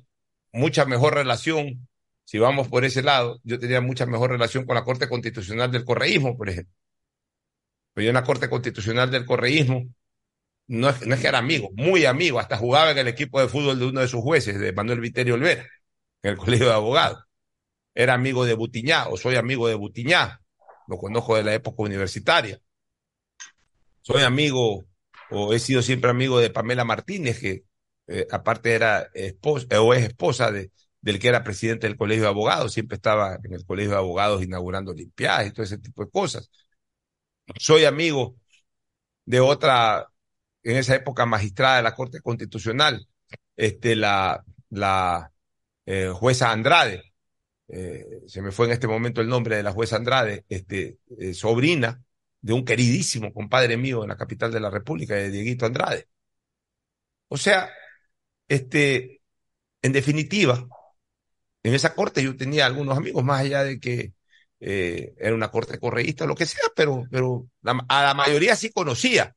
mucha mejor relación si vamos por ese lado, yo tenía mucha mejor relación con la Corte Constitucional del Correísmo, por ejemplo. Pero yo en la Corte Constitucional del Correísmo no es, no es que era amigo, muy amigo, hasta jugaba en el equipo de fútbol de uno de sus jueces, de Manuel Viterio Olvera, en el Colegio de Abogados. Era amigo de Butiñá, o soy amigo de Butiñá, lo conozco de la época universitaria. Soy amigo, o he sido siempre amigo de Pamela Martínez, que eh, aparte era esposa, o es esposa de, del que era presidente del Colegio de Abogados, siempre estaba en el Colegio de Abogados inaugurando limpiadas y todo ese tipo de cosas. Soy amigo de otra, en esa época magistrada de la Corte Constitucional, este, la, la eh, jueza Andrade, eh, se me fue en este momento el nombre de la jueza Andrade, este, eh, sobrina de un queridísimo compadre mío en la capital de la República, de Dieguito Andrade. O sea, este, en definitiva, en esa corte yo tenía algunos amigos, más allá de que era una corte correísta o lo que sea, pero, pero a la mayoría sí conocía.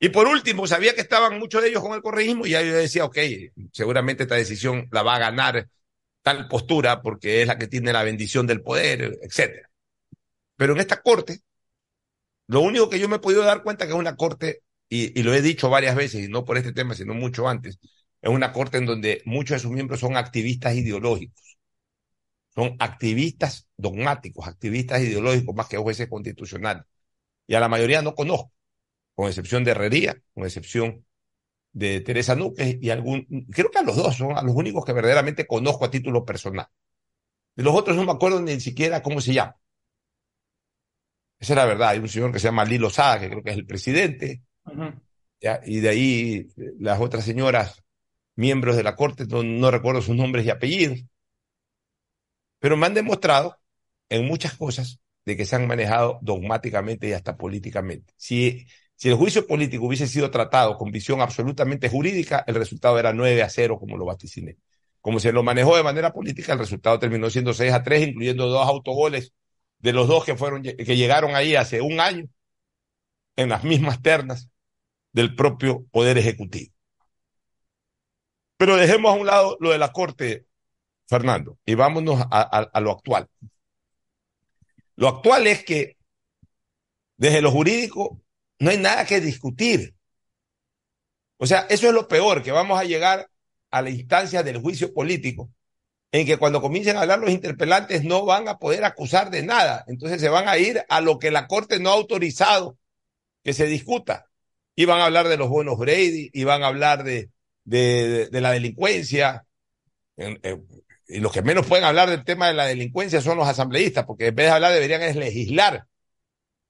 Y por último, sabía que estaban muchos de ellos con el correísmo y ya yo decía, ok, seguramente esta decisión la va a ganar tal postura porque es la que tiene la bendición del poder, etcétera. Pero en esta corte, lo único que yo me he podido dar cuenta que es una corte, y, y lo he dicho varias veces, y no por este tema, sino mucho antes, es una corte en donde muchos de sus miembros son activistas ideológicos. Son activistas dogmáticos, activistas ideológicos más que jueces constitucionales. Y a la mayoría no conozco, con excepción de Herrería, con excepción de Teresa Núquez y algún, creo que a los dos son a los únicos que verdaderamente conozco a título personal. De los otros no me acuerdo ni siquiera cómo se llama. Esa es la verdad. Hay un señor que se llama Lilo Sada, que creo que es el presidente. Uh -huh. ¿ya? Y de ahí las otras señoras miembros de la Corte, no, no, recuerdo sus nombres y apellidos, pero me han demostrado en muchas cosas de que se han manejado dogmáticamente y hasta políticamente. Si, si el juicio político hubiese sido tratado con visión absolutamente jurídica, el resultado era 9 a 0, como lo vaticiné. Como se lo manejó de manera política, el resultado terminó siendo 6 a 3, incluyendo dos autogoles de los dos que fueron que llegaron ahí hace un año en las mismas ternas del propio Poder Ejecutivo. Pero dejemos a un lado lo de la Corte, Fernando, y vámonos a, a, a, lo actual. Lo actual es que desde lo jurídico no hay nada que discutir. O sea, eso es lo peor, que vamos a llegar a la instancia del juicio político, en que cuando comiencen a hablar los interpelantes no van a poder acusar de nada. Entonces se van a ir a lo que la Corte no ha autorizado que se discuta. Y van a hablar de los bonos Brady, y van a hablar de, de, la delincuencia. Y los que menos pueden hablar del tema de la delincuencia son los asambleístas, porque en vez de hablar deberían es legislar.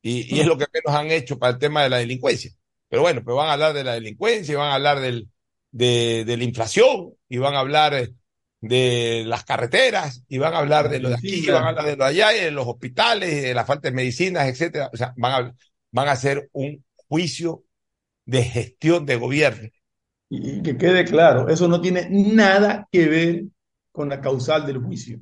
Y, y, es lo que menos han hecho para el tema de la delincuencia. Pero bueno, pues van a hablar de la delincuencia, y van a hablar del, de, de la inflación, y van a hablar de las carreteras, y van a hablar de lo de aquí, y van a hablar de lo de allá, y de los hospitales, y de la falta de medicinas, etcétera. O sea, van a, van a hacer un juicio de gestión de gobierno y que quede claro, eso no tiene nada que ver con la causal del juicio.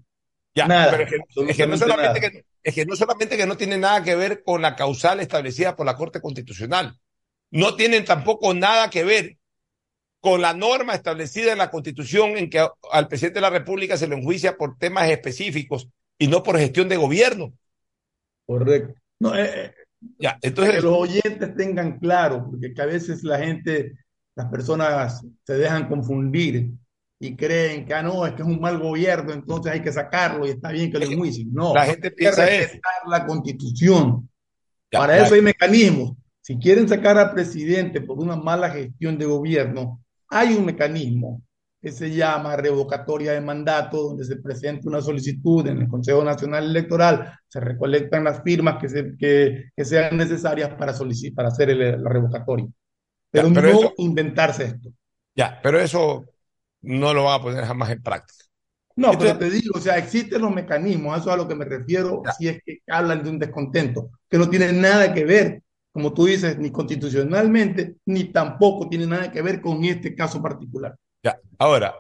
Ya, nada, pero es que, es que no solamente que, es que no solamente que no tiene nada que ver con la causal establecida por la Corte Constitucional, no tienen tampoco nada que ver con la norma establecida en la Constitución en que al presidente de la República se le enjuicia por temas específicos y no por gestión de gobierno. Correcto. No, eh, ya, entonces que los oyentes tengan claro, porque que a veces la gente las personas se dejan confundir y creen que, ah, no, es que es un mal gobierno, entonces hay que sacarlo y está bien que lo enjuicien. No, la gente piensa hay que respetar la constitución. Ya, Para eso hay mecanismos. Si quieren sacar al presidente por una mala gestión de gobierno, hay un mecanismo que se llama revocatoria de mandato, donde se presenta una solicitud en el Consejo Nacional Electoral, se recolectan las firmas que, se, que, que sean necesarias para, solicitar, para hacer el, la revocatoria. Pero, ya, pero no eso, inventarse esto. Ya, pero eso no lo van a poner jamás en práctica. No, Entonces, pero te digo, o sea, existen los mecanismos, eso es a lo que me refiero, ya. si es que hablan de un descontento, que no tiene nada que ver, como tú dices, ni constitucionalmente, ni tampoco tiene nada que ver con este caso particular. Ya, ahora,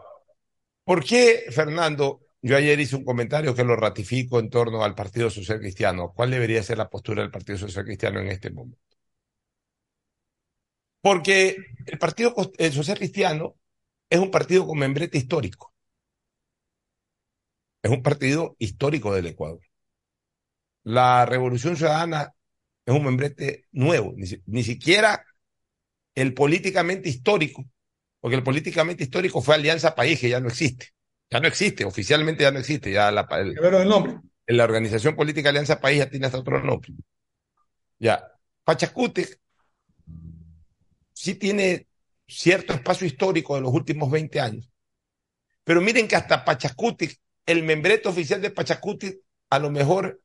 ¿por qué, Fernando? Yo ayer hice un comentario que lo ratifico en torno al Partido Social Cristiano. ¿Cuál debería ser la postura del Partido Social Cristiano en este momento? Porque el Partido Social Cristiano es un partido con membrete histórico. Es un partido histórico del Ecuador. La Revolución Ciudadana es un membrete nuevo, ni, ni siquiera el políticamente histórico, porque el políticamente histórico fue Alianza País, que ya no existe. Ya no existe, oficialmente ya no existe. Ya la, el, el nombre. La organización política Alianza País ya tiene hasta otro nombre. Ya. Pachacute sí tiene cierto espacio histórico de los últimos 20 años. Pero miren que hasta Pachacuti, el membreto oficial de Pachacuti, a lo mejor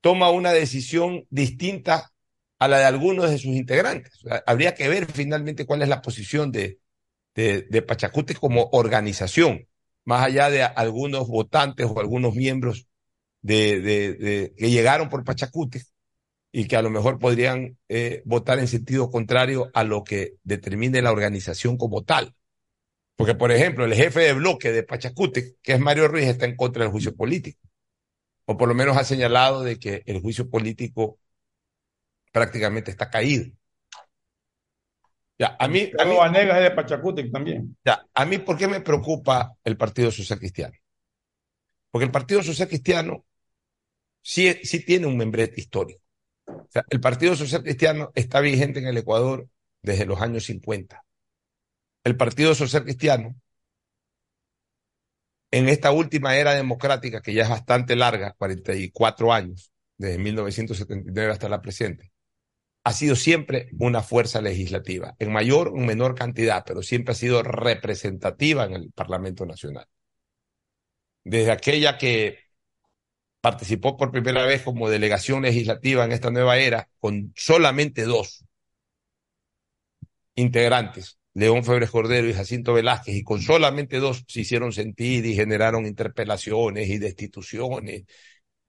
toma una decisión distinta a la de algunos de sus integrantes. Habría que ver finalmente cuál es la posición de, de, Pachacuti como organización, más allá de algunos votantes o algunos miembros de, de, de que llegaron por Pachacuti y que a lo mejor podrían eh, votar en sentido contrario a lo que determine la organización como tal. Porque, por ejemplo, el jefe de bloque de Pachacute, que es Mario Ruiz, está en contra del juicio político. O por lo menos ha señalado de que el juicio político prácticamente está caído. Ya, a mí, a mí Vanegas es de Pachacútec también. Ya, a mí, ¿por qué me preocupa el Partido Social Cristiano? Porque el Partido Social Cristiano sí, sí tiene un membrete histórico. El Partido Social Cristiano está vigente en el Ecuador desde los años 50. El Partido Social Cristiano, en esta última era democrática, que ya es bastante larga, 44 años, desde 1979 hasta la presente, ha sido siempre una fuerza legislativa, en mayor o menor cantidad, pero siempre ha sido representativa en el Parlamento Nacional. Desde aquella que participó por primera vez como delegación legislativa en esta nueva era con solamente dos integrantes, León Febres Cordero y Jacinto Velázquez, y con solamente dos se hicieron sentir y generaron interpelaciones y destituciones,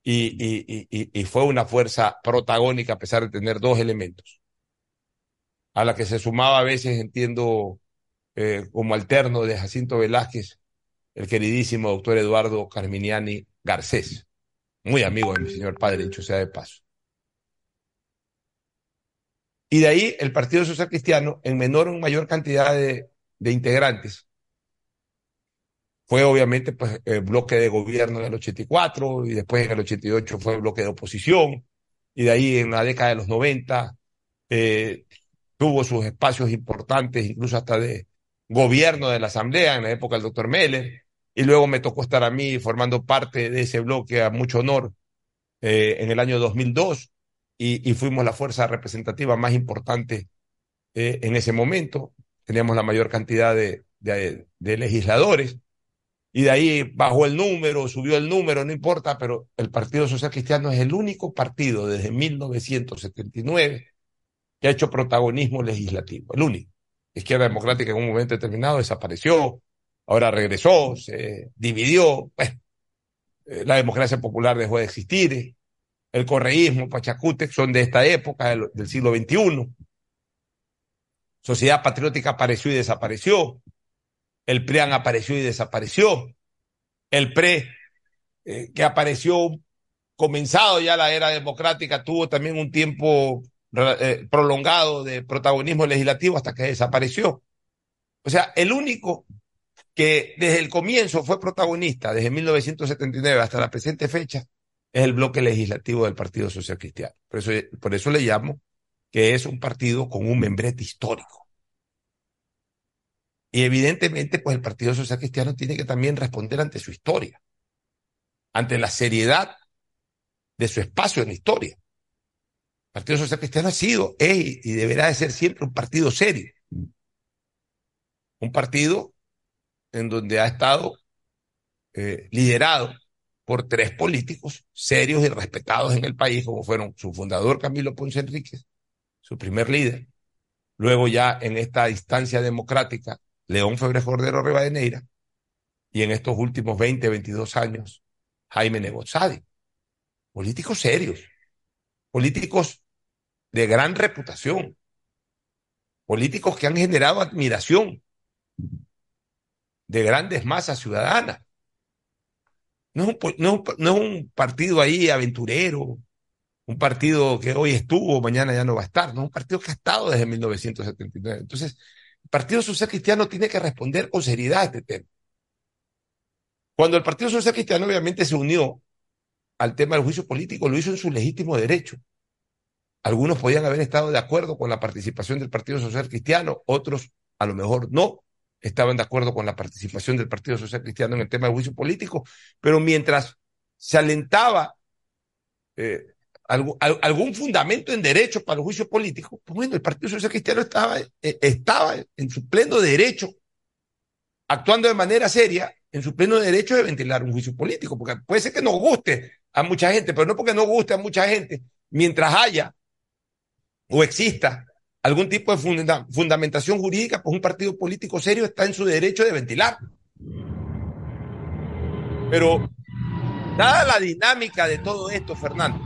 y, y, y, y fue una fuerza protagónica a pesar de tener dos elementos, a la que se sumaba a veces, entiendo, eh, como alterno de Jacinto Velázquez, el queridísimo doctor Eduardo Carminiani Garcés muy amigo de mi señor padre, dicho sea de paso. Y de ahí el Partido Social Cristiano, en menor o mayor cantidad de, integrantes, fue obviamente pues, el bloque de gobierno del 84 y después en el 88 fue el bloque de oposición y de ahí en la década de los 90 eh, tuvo sus espacios importantes, incluso hasta de gobierno de la Asamblea en la época del doctor Meller y luego me tocó estar a mí formando parte de ese bloque a mucho honor eh, en el año 2002 y, y, fuimos la fuerza representativa más importante eh, en ese momento. Teníamos la mayor cantidad de, de, legisladores y de ahí bajó el número, subió el número, no importa, pero el Partido Social Cristiano es el único partido desde 1979 que ha hecho protagonismo legislativo, el único. Izquierda Democrática en un momento determinado desapareció, ahora regresó, se dividió, eh, la democracia popular dejó de existir, el correísmo, Pachacútec son de esta época, del, del siglo XXI. Sociedad Patriótica apareció y desapareció. El PRIAN apareció y desapareció. El PRE, eh, que apareció comenzado ya la era democrática, tuvo también un tiempo eh, prolongado de protagonismo legislativo hasta que desapareció. O sea, el único que desde el comienzo fue protagonista, desde 1979 hasta la presente fecha, es el bloque legislativo del Partido Social Cristiano. Por eso, por eso le llamo que es un partido con un membrete histórico. Y evidentemente, pues el Partido Social Cristiano tiene que también responder ante su historia, ante la seriedad de su espacio en la historia. El Partido Social Cristiano ha sido, es y deberá de ser siempre un partido serio. Un partido en donde ha estado eh, liderado por tres políticos serios y respetados en el país, como fueron su fundador Camilo Ponce Enríquez, su primer líder, luego ya en esta instancia democrática, León Febre Cordero Rivadeneira, y en estos últimos 20, 22 años, Jaime Negozadi. Políticos serios, políticos de gran reputación, políticos que han generado admiración de grandes masas ciudadanas. No es, un, no, no es un partido ahí aventurero, un partido que hoy estuvo, mañana ya no va a estar, no es un partido que ha estado desde 1979. Entonces, el Partido Social Cristiano tiene que responder con seriedad a este tema. Cuando el Partido Social Cristiano obviamente se unió al tema del juicio político, lo hizo en su legítimo derecho. Algunos podían haber estado de acuerdo con la participación del Partido Social Cristiano, otros a lo mejor no estaban de acuerdo con la participación del Partido Social Cristiano en el tema del juicio político, pero mientras se alentaba eh, algún, fundamento en derecho para el juicio político, pues bueno, el Partido Social Cristiano estaba, eh, estaba en su pleno derecho, actuando de manera seria, en su pleno derecho de ventilar un juicio político, porque puede ser que no guste a mucha gente, pero no porque no guste a mucha gente, mientras haya o exista algún tipo de funda fundamentación jurídica, pues un partido político serio está en su derecho de ventilar. Pero, dada la dinámica de todo esto, Fernando,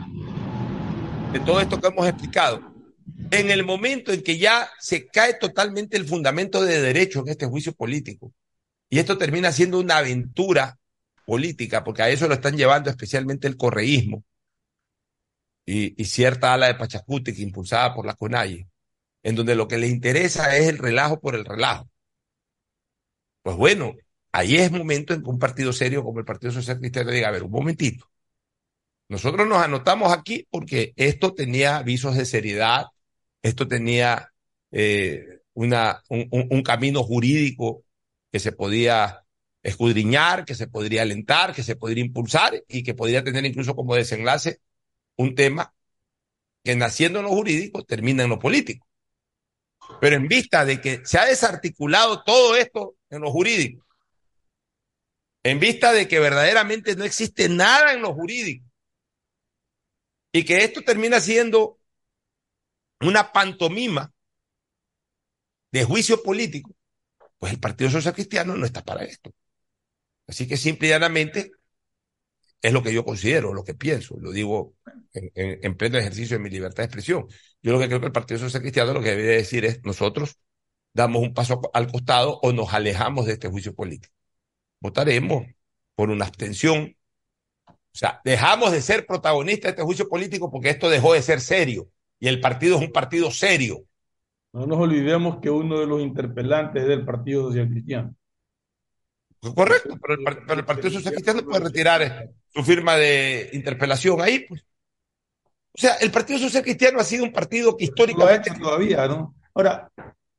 de todo esto que hemos explicado, en el momento en que ya se cae totalmente el fundamento de derecho en este juicio político, y esto termina siendo una aventura política, porque a eso lo están llevando especialmente el correísmo y, y cierta ala de Pachacuti que impulsada por la CONAIE, en donde lo que le interesa es el relajo por el relajo. Pues bueno, ahí es momento en que un partido serio como el Partido Social Cristiano diga, a ver, un momentito. Nosotros nos anotamos aquí porque esto tenía visos de seriedad, esto tenía eh, una, un, un, camino jurídico que se podía escudriñar, que se podría alentar, que se podría impulsar y que podría tener incluso como desenlace un tema que naciendo en lo jurídico termina en lo político. Pero en vista de que se ha desarticulado todo esto en lo jurídico, en vista de que verdaderamente no existe nada en lo jurídico, y que esto termina siendo una pantomima de juicio político, pues el Partido Social Cristiano no está para esto. Así que simple y llanamente es lo que yo considero, lo que pienso, lo digo en, en, en, pleno ejercicio de mi libertad de expresión. Yo lo que creo que el Partido Social Cristiano lo que debe decir es nosotros damos un paso al costado o nos alejamos de este juicio político. Votaremos por una abstención. O sea, dejamos de ser protagonistas de este juicio político porque esto dejó de ser serio y el partido es un partido serio. No nos olvidemos que uno de los interpelantes es del Partido Social Cristiano. Correcto, pero el, pero el Partido Social Cristiano puede retirar su firma de interpelación ahí, pues. O sea, el Partido Social Cristiano ha sido un partido que históricamente. Lo ha hecho todavía, ¿no? Ahora.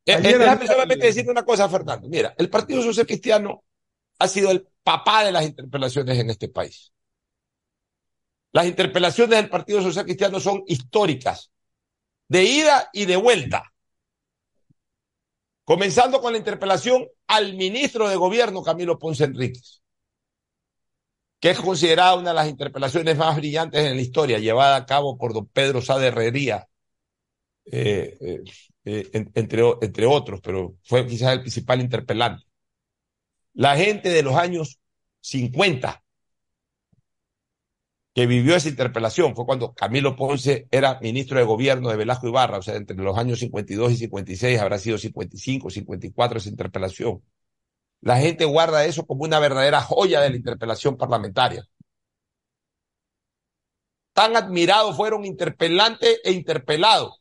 Eh, eh, déjame solamente decirte una cosa, Fernando. Mira, el Partido Social Cristiano ha sido el papá de las interpelaciones en este país. Las interpelaciones del Partido Social Cristiano son históricas, de ida y de vuelta. Comenzando con la interpelación al ministro de Gobierno, Camilo Ponce Enríquez, que es considerada una de las interpelaciones más brillantes en la historia, llevada a cabo por don Pedro Sade Herrería, eh, eh, eh, entre, entre otros, pero fue quizás el principal interpelante. La gente de los años 50 que vivió esa interpelación fue cuando Camilo Ponce era ministro de gobierno de Velasco Ibarra, o sea, entre los años 52 y 56 habrá sido 55, 54 esa interpelación. La gente guarda eso como una verdadera joya de la interpelación parlamentaria. Tan admirados fueron interpelante e interpelado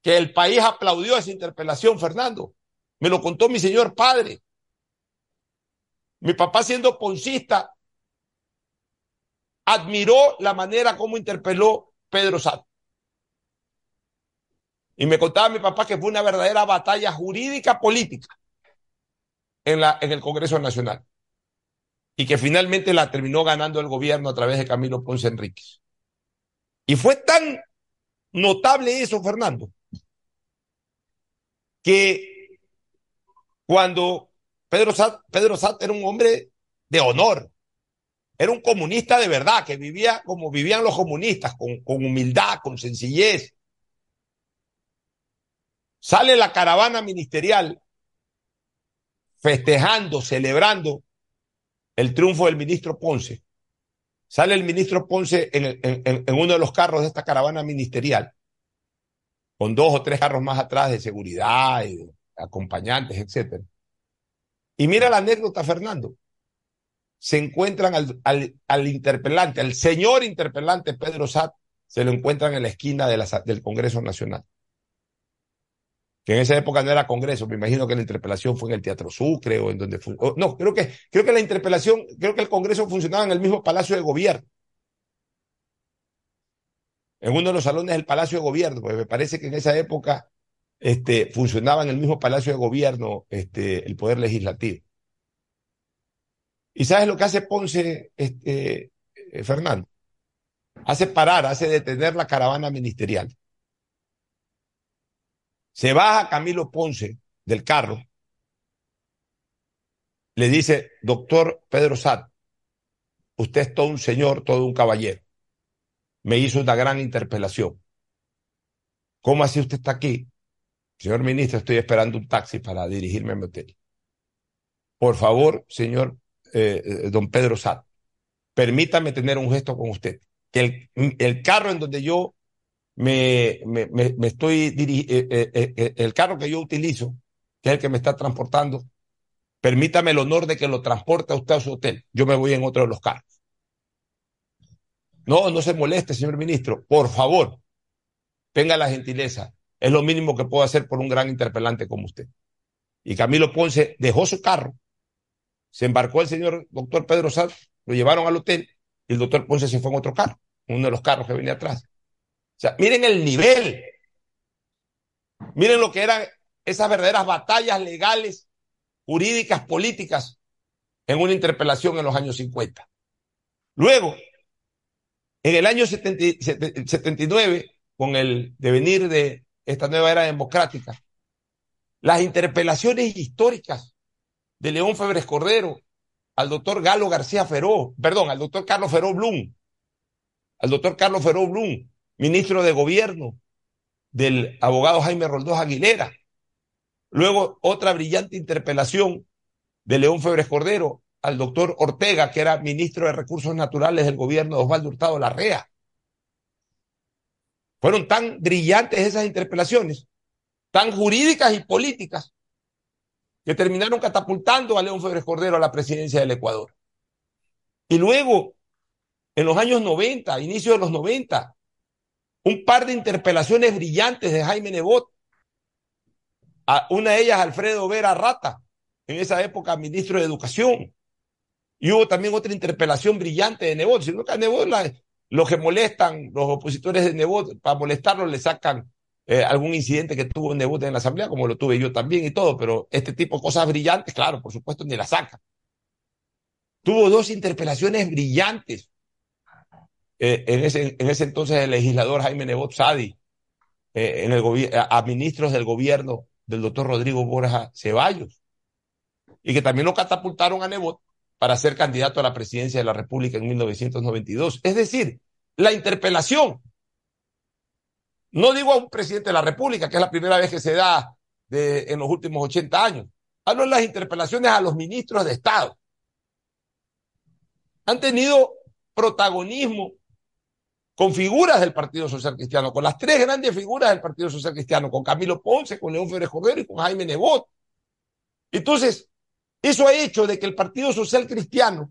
que el país aplaudió esa interpelación, Fernando. Me lo contó mi señor padre. Mi papá siendo poncista admiró la manera como interpeló Pedro Sá. Y me contaba mi papá que fue una verdadera batalla jurídica política en, la, en el Congreso Nacional. Y que finalmente la terminó ganando el gobierno a través de Camilo Ponce Enríquez. Y fue tan notable eso, Fernando, que cuando Pedro Sat, Pedro Sat era un hombre de honor, era un comunista de verdad, que vivía como vivían los comunistas, con, con humildad, con sencillez. Sale la caravana ministerial festejando, celebrando el triunfo del ministro Ponce. Sale el ministro Ponce en, uno de los carros de esta caravana ministerial, con dos o tres carros más atrás de seguridad y de acompañantes, etcétera. Y mira la anécdota, Fernando. Se encuentran al, interpelante, al señor interpelante Pedro Sat, se lo encuentran en la esquina del Congreso Nacional. Que en esa época no era Congreso, me imagino que la interpelación fue en el Teatro Sucre o en donde fue. No, creo que, creo que la interpelación, creo que el Congreso funcionaba en el mismo Palacio de Gobierno. En uno de los salones del Palacio de Gobierno, porque me parece que en esa época este, funcionaba en el mismo Palacio de Gobierno este, el Poder Legislativo. ¿Y sabes lo que hace Ponce, este, eh, Fernando? Hace parar, hace detener la caravana ministerial. Se baja Camilo Ponce del carro, le dice, doctor Pedro Sat, usted es todo un señor, todo un caballero. Me hizo una gran interpelación. ¿Cómo así usted está aquí? Señor ministro, estoy esperando un taxi para dirigirme a mi hotel. Por favor, señor eh, eh don Pedro Sat, permítame tener un gesto con usted. Que el, el carro en donde yo me, me, me, estoy dirigiendo, eh, eh, eh, el carro que yo utilizo, que es el que me está transportando, permítame el honor de que lo transporte a usted a su hotel. Yo me voy en otro de los carros. No, no se moleste, señor ministro. Por favor, tenga la gentileza es lo mínimo que puedo hacer por un gran interpelante como usted. Y Camilo Ponce dejó su carro, se embarcó el señor doctor Pedro Sal, lo llevaron al hotel y el doctor Ponce se fue en otro carro, uno de los carros que venía atrás. O sea, miren el nivel. Miren lo que eran esas verdaderas batallas legales, jurídicas, políticas en una interpelación en los años 50. Luego, en el año 70, 79, con el devenir de esta nueva era democrática. Las interpelaciones históricas de León Febres Cordero al doctor Galo García Feró, perdón, al doctor Carlos Feró Blum, al doctor Carlos Feró Blum, ministro de Gobierno del abogado Jaime Roldós Aguilera. Luego otra brillante interpelación de León Febres Cordero al doctor Ortega, que era ministro de Recursos Naturales del gobierno de Osvaldo Hurtado Larrea. Fueron tan brillantes esas interpelaciones, tan jurídicas y políticas, que terminaron catapultando a León Febres Cordero a la presidencia del Ecuador. Y luego, en los años 90, inicio de los 90, un par de interpelaciones brillantes de Jaime Nebot. A una de ellas, Alfredo Vera Rata, en esa época ministro de Educación. Y hubo también otra interpelación brillante de Nebot. Sino que a Nebot los que molestan, los opositores de Nebot, para molestarlo le sacan eh, algún incidente que tuvo Nebot en la asamblea, como lo tuve yo también y todo, pero este tipo de cosas brillantes, claro, por supuesto, ni la saca. Tuvo dos interpelaciones brillantes eh, en, ese, en ese entonces el legislador Jaime Nebot Sadi, eh, en el a ministros del gobierno del doctor Rodrigo Borja Ceballos, y que también lo catapultaron a Nebot para ser candidato a la presidencia de la República en 1992. Es decir, la interpelación. No digo a un presidente de la República, que es la primera vez que se da en los últimos 80 años. Hablo de las interpelaciones a los ministros de Estado. Han tenido protagonismo con figuras del Partido Social Cristiano, con las tres grandes figuras del Partido Social Cristiano, con Camilo Ponce, con León Férez Cordero y con Jaime Nebot. Entonces, eso ha hecho de que el Partido Social Cristiano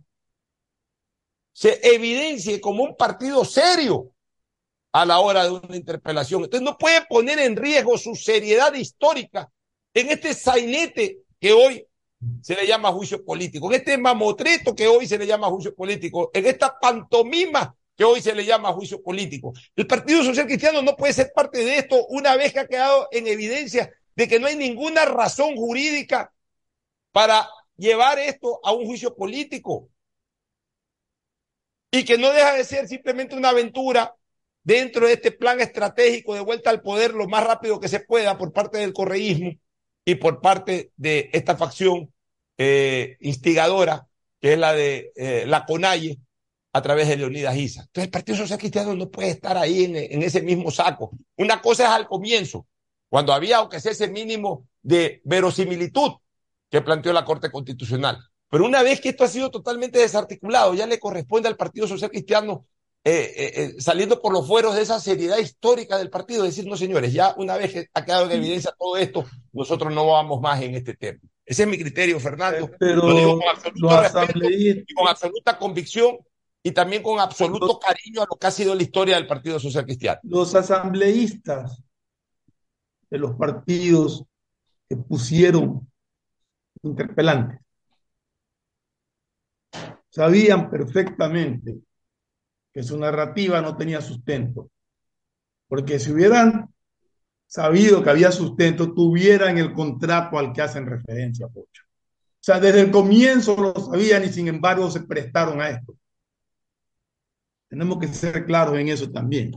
se evidencie como un partido serio a la hora de una interpelación. Entonces no puede poner en riesgo su seriedad histórica en este sainete que hoy se le llama juicio político, en este mamotreto que hoy se le llama juicio político, en esta pantomima que hoy se le llama juicio político. El Partido Social Cristiano no puede ser parte de esto una vez que ha quedado en evidencia de que no hay ninguna razón jurídica para llevar esto a un juicio político. Y que no deja de ser simplemente una aventura dentro de este plan estratégico de vuelta al poder lo más rápido que se pueda por parte del correísmo y por parte de esta facción eh, instigadora, que es la de eh, la CONAIE, a través de Leonidas Isa. Entonces el Partido Social Cristiano no puede estar ahí en, en, ese mismo saco. Una cosa es al comienzo, cuando había, aunque sea ese mínimo de verosimilitud que planteó la Corte Constitucional. Pero una vez que esto ha sido totalmente desarticulado, ya le corresponde al Partido Social Cristiano eh, eh, eh, saliendo por los fueros de esa seriedad histórica del partido, decir, no señores, ya una vez que ha quedado en evidencia todo esto, nosotros no vamos más en este tema. Ese es mi criterio, Fernando. Pero Lo digo con absoluto respeto y con absoluta convicción y también con absoluto cariño a lo que ha sido la historia del Partido Social Cristiano. Los asambleístas de los partidos que pusieron interpelantes sabían perfectamente que su narrativa no tenía sustento. Porque si hubieran sabido que había sustento, tuvieran el contrato al que hacen referencia, Pocho. O sea, desde el comienzo lo sabían y sin embargo se prestaron a esto. Tenemos que ser claros en eso también.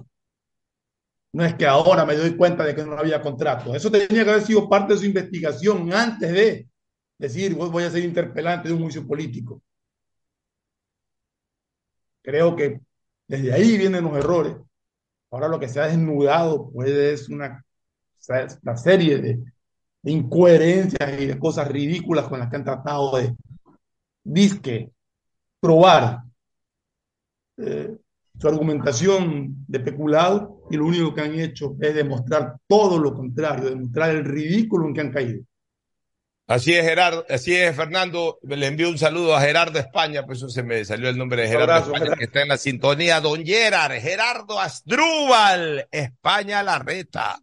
No es que ahora me doy cuenta de que no había contrato. Eso tenía que haber sido parte de su investigación antes de decir, voy a ser interpelante de un juicio político. Creo que desde ahí vienen los errores. Ahora lo que se ha desnudado puede es una, una serie de, incoherencias y de cosas ridículas con las que han tratado de disque probar eh, su argumentación de peculado y lo único que han hecho es demostrar todo lo contrario, demostrar el ridículo en que han caído. Así es, Gerardo, así es, Fernando. Le envío un saludo a Gerardo España, pues eso se me salió el nombre de Gerardo abrazo, España, Gerardo. que está en la sintonía. Don Gerard, Gerardo Asdrúbal, España la reta,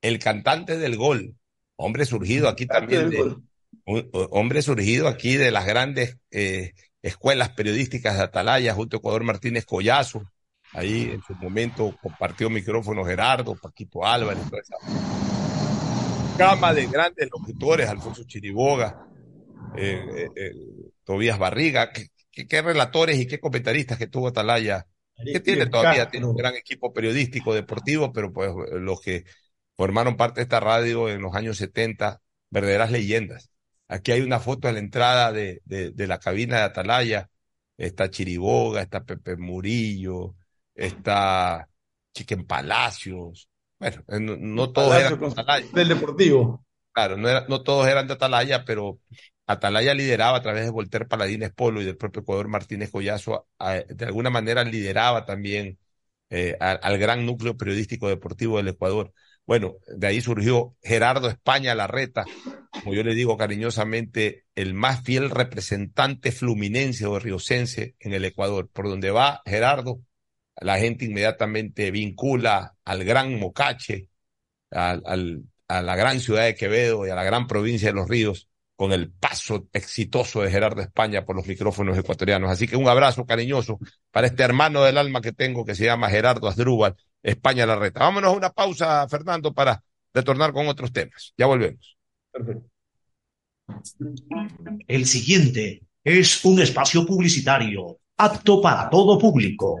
el cantante del gol. Hombre surgido aquí también, de, un, hombre surgido aquí de las grandes eh, escuelas periodísticas de Atalaya, junto a Ecuador Martínez Collazo. Ahí en su momento compartió micrófono Gerardo, Paquito Álvarez, toda esa gama de grandes locutores, Alfonso Chiriboga, eh, eh, Tobías Barriga, ¿qué, qué, qué, relatores y qué comentaristas que tuvo Atalaya, que tiene todavía, tiene un gran equipo periodístico deportivo, pero pues los que formaron parte de esta radio en los años 70, verdaderas leyendas. Aquí hay una foto a la entrada de, de, de la cabina de Atalaya, está Chiriboga, está Pepe Murillo, está Chiquen Palacios, bueno, no, no todos eran de Atalaya. Del Deportivo. Claro, no, era, no todos eran de Atalaya, pero Atalaya lideraba a través de Volter Paladines Polo y del propio Ecuador Martínez Collazo, a, de alguna manera lideraba también eh, a, al gran núcleo periodístico deportivo del Ecuador. Bueno, de ahí surgió Gerardo España Larreta, como yo le digo cariñosamente, el más fiel representante fluminense o riocense en el Ecuador. Por donde va Gerardo, la gente inmediatamente vincula al gran Mocache, al, al, a la gran ciudad de Quevedo y a la gran provincia de Los Ríos con el paso exitoso de Gerardo España por los micrófonos ecuatorianos. Así que un abrazo cariñoso para este hermano del alma que tengo que se llama Gerardo Asdrúbal, España la reta. Vámonos a una pausa, Fernando, para retornar con otros temas. Ya volvemos. Perfecto. El siguiente es un espacio publicitario apto para todo público.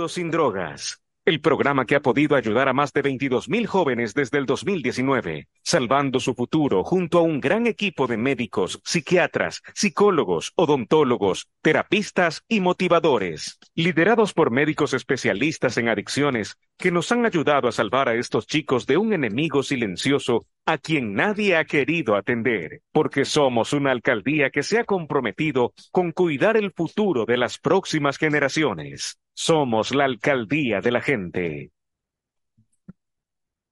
sin drogas. el programa que ha podido ayudar a más de 22 mil jóvenes desde el 2019, salvando su futuro junto a un gran equipo de médicos, psiquiatras, psicólogos, odontólogos, terapistas y motivadores, liderados por médicos especialistas en adicciones que nos han ayudado a salvar a estos chicos de un enemigo silencioso a quien nadie ha querido atender, porque somos una alcaldía que se ha comprometido con cuidar el futuro de las próximas generaciones. Somos la alcaldía de la gente.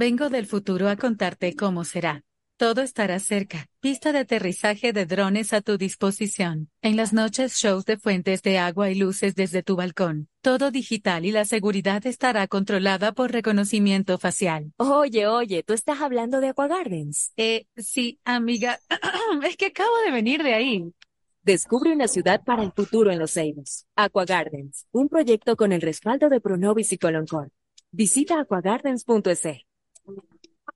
Vengo del futuro a contarte cómo será. Todo estará cerca. Pista de aterrizaje de drones a tu disposición. En las noches, shows de fuentes de agua y luces desde tu balcón. Todo digital y la seguridad estará controlada por reconocimiento facial. Oye, oye, ¿tú estás hablando de Aqua Gardens? Eh, sí, amiga. es que acabo de venir de ahí. Descubre una ciudad para el futuro en Los Ceibos. Aqua Gardens, un proyecto con el respaldo de Pronovis y Coloncor. Visita aquagardens.es.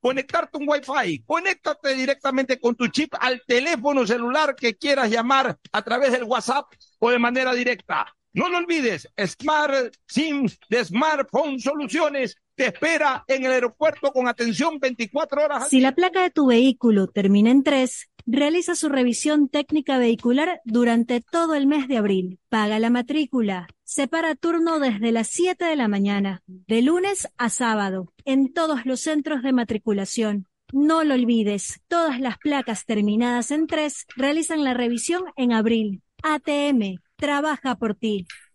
conectarte un Wi-Fi. Conéctate directamente con tu chip al teléfono celular que quieras llamar a través del WhatsApp o de manera directa. No lo olvides, Smart SIM de Smartphone Soluciones te espera en el aeropuerto con atención 24 horas. Si la placa de tu vehículo termina en 3, realiza su revisión técnica vehicular durante todo el mes de abril. Paga la matrícula. Separa turno desde las 7 de la mañana, de lunes a sábado, en todos los centros de matriculación. No lo olvides, todas las placas terminadas en 3 realizan la revisión en abril. ATM, trabaja por ti.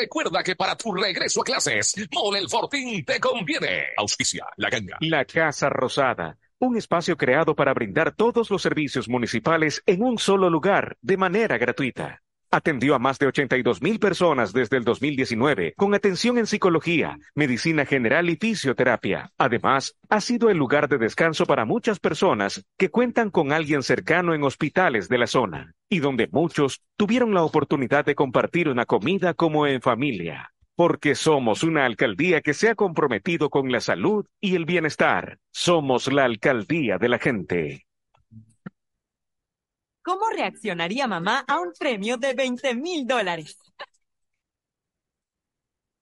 recuerda que para tu regreso a clases, Mole el Fortín te conviene. Auspicia la ganga. La Casa Rosada, un espacio creado para brindar todos los servicios municipales en un solo lugar de manera gratuita. Atendió a más de 82 mil personas desde el 2019 con atención en psicología, medicina general y fisioterapia. Además, ha sido el lugar de descanso para muchas personas que cuentan con alguien cercano en hospitales de la zona y donde muchos tuvieron la oportunidad de compartir una comida como en familia. Porque somos una alcaldía que se ha comprometido con la salud y el bienestar. Somos la alcaldía de la gente. ¿Cómo reaccionaría mamá a un premio de 20 mil dólares?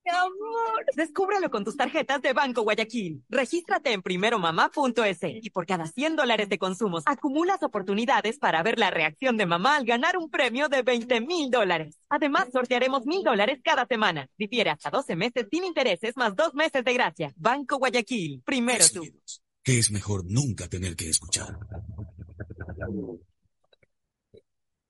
Mi amor, descúbrelo con tus tarjetas de Banco Guayaquil. Regístrate en primeromamá.es y por cada 100 dólares de consumos acumulas oportunidades para ver la reacción de mamá al ganar un premio de 20 mil dólares. Además, sortearemos mil dólares cada semana. Difiere hasta 12 meses sin intereses más dos meses de gracia. Banco Guayaquil, primero tú. que es mejor nunca tener que escuchar.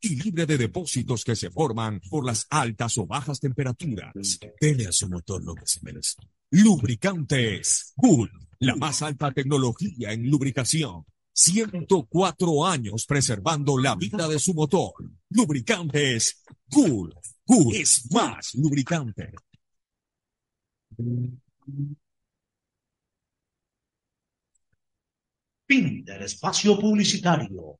y libre de depósitos que se forman por las altas o bajas temperaturas. Dele a su motor lo que se merece. Lubricantes Cool, la más alta tecnología en lubricación. 104 años preservando la vida de su motor. Lubricantes Cool. Cool es más lubricante. Fin del espacio publicitario.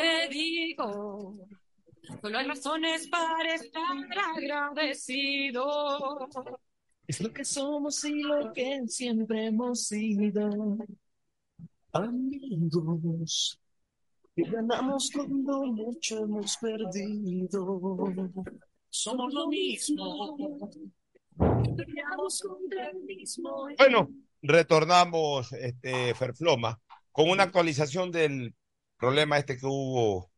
Te digo, solo hay razones para estar agradecido. Es lo que somos y lo que siempre hemos sido. Amigos, que ganamos cuando mucho hemos perdido. Somos lo mismo. mismo. Bueno, retornamos, este, Ferfloma, con una actualización del problema este que hubo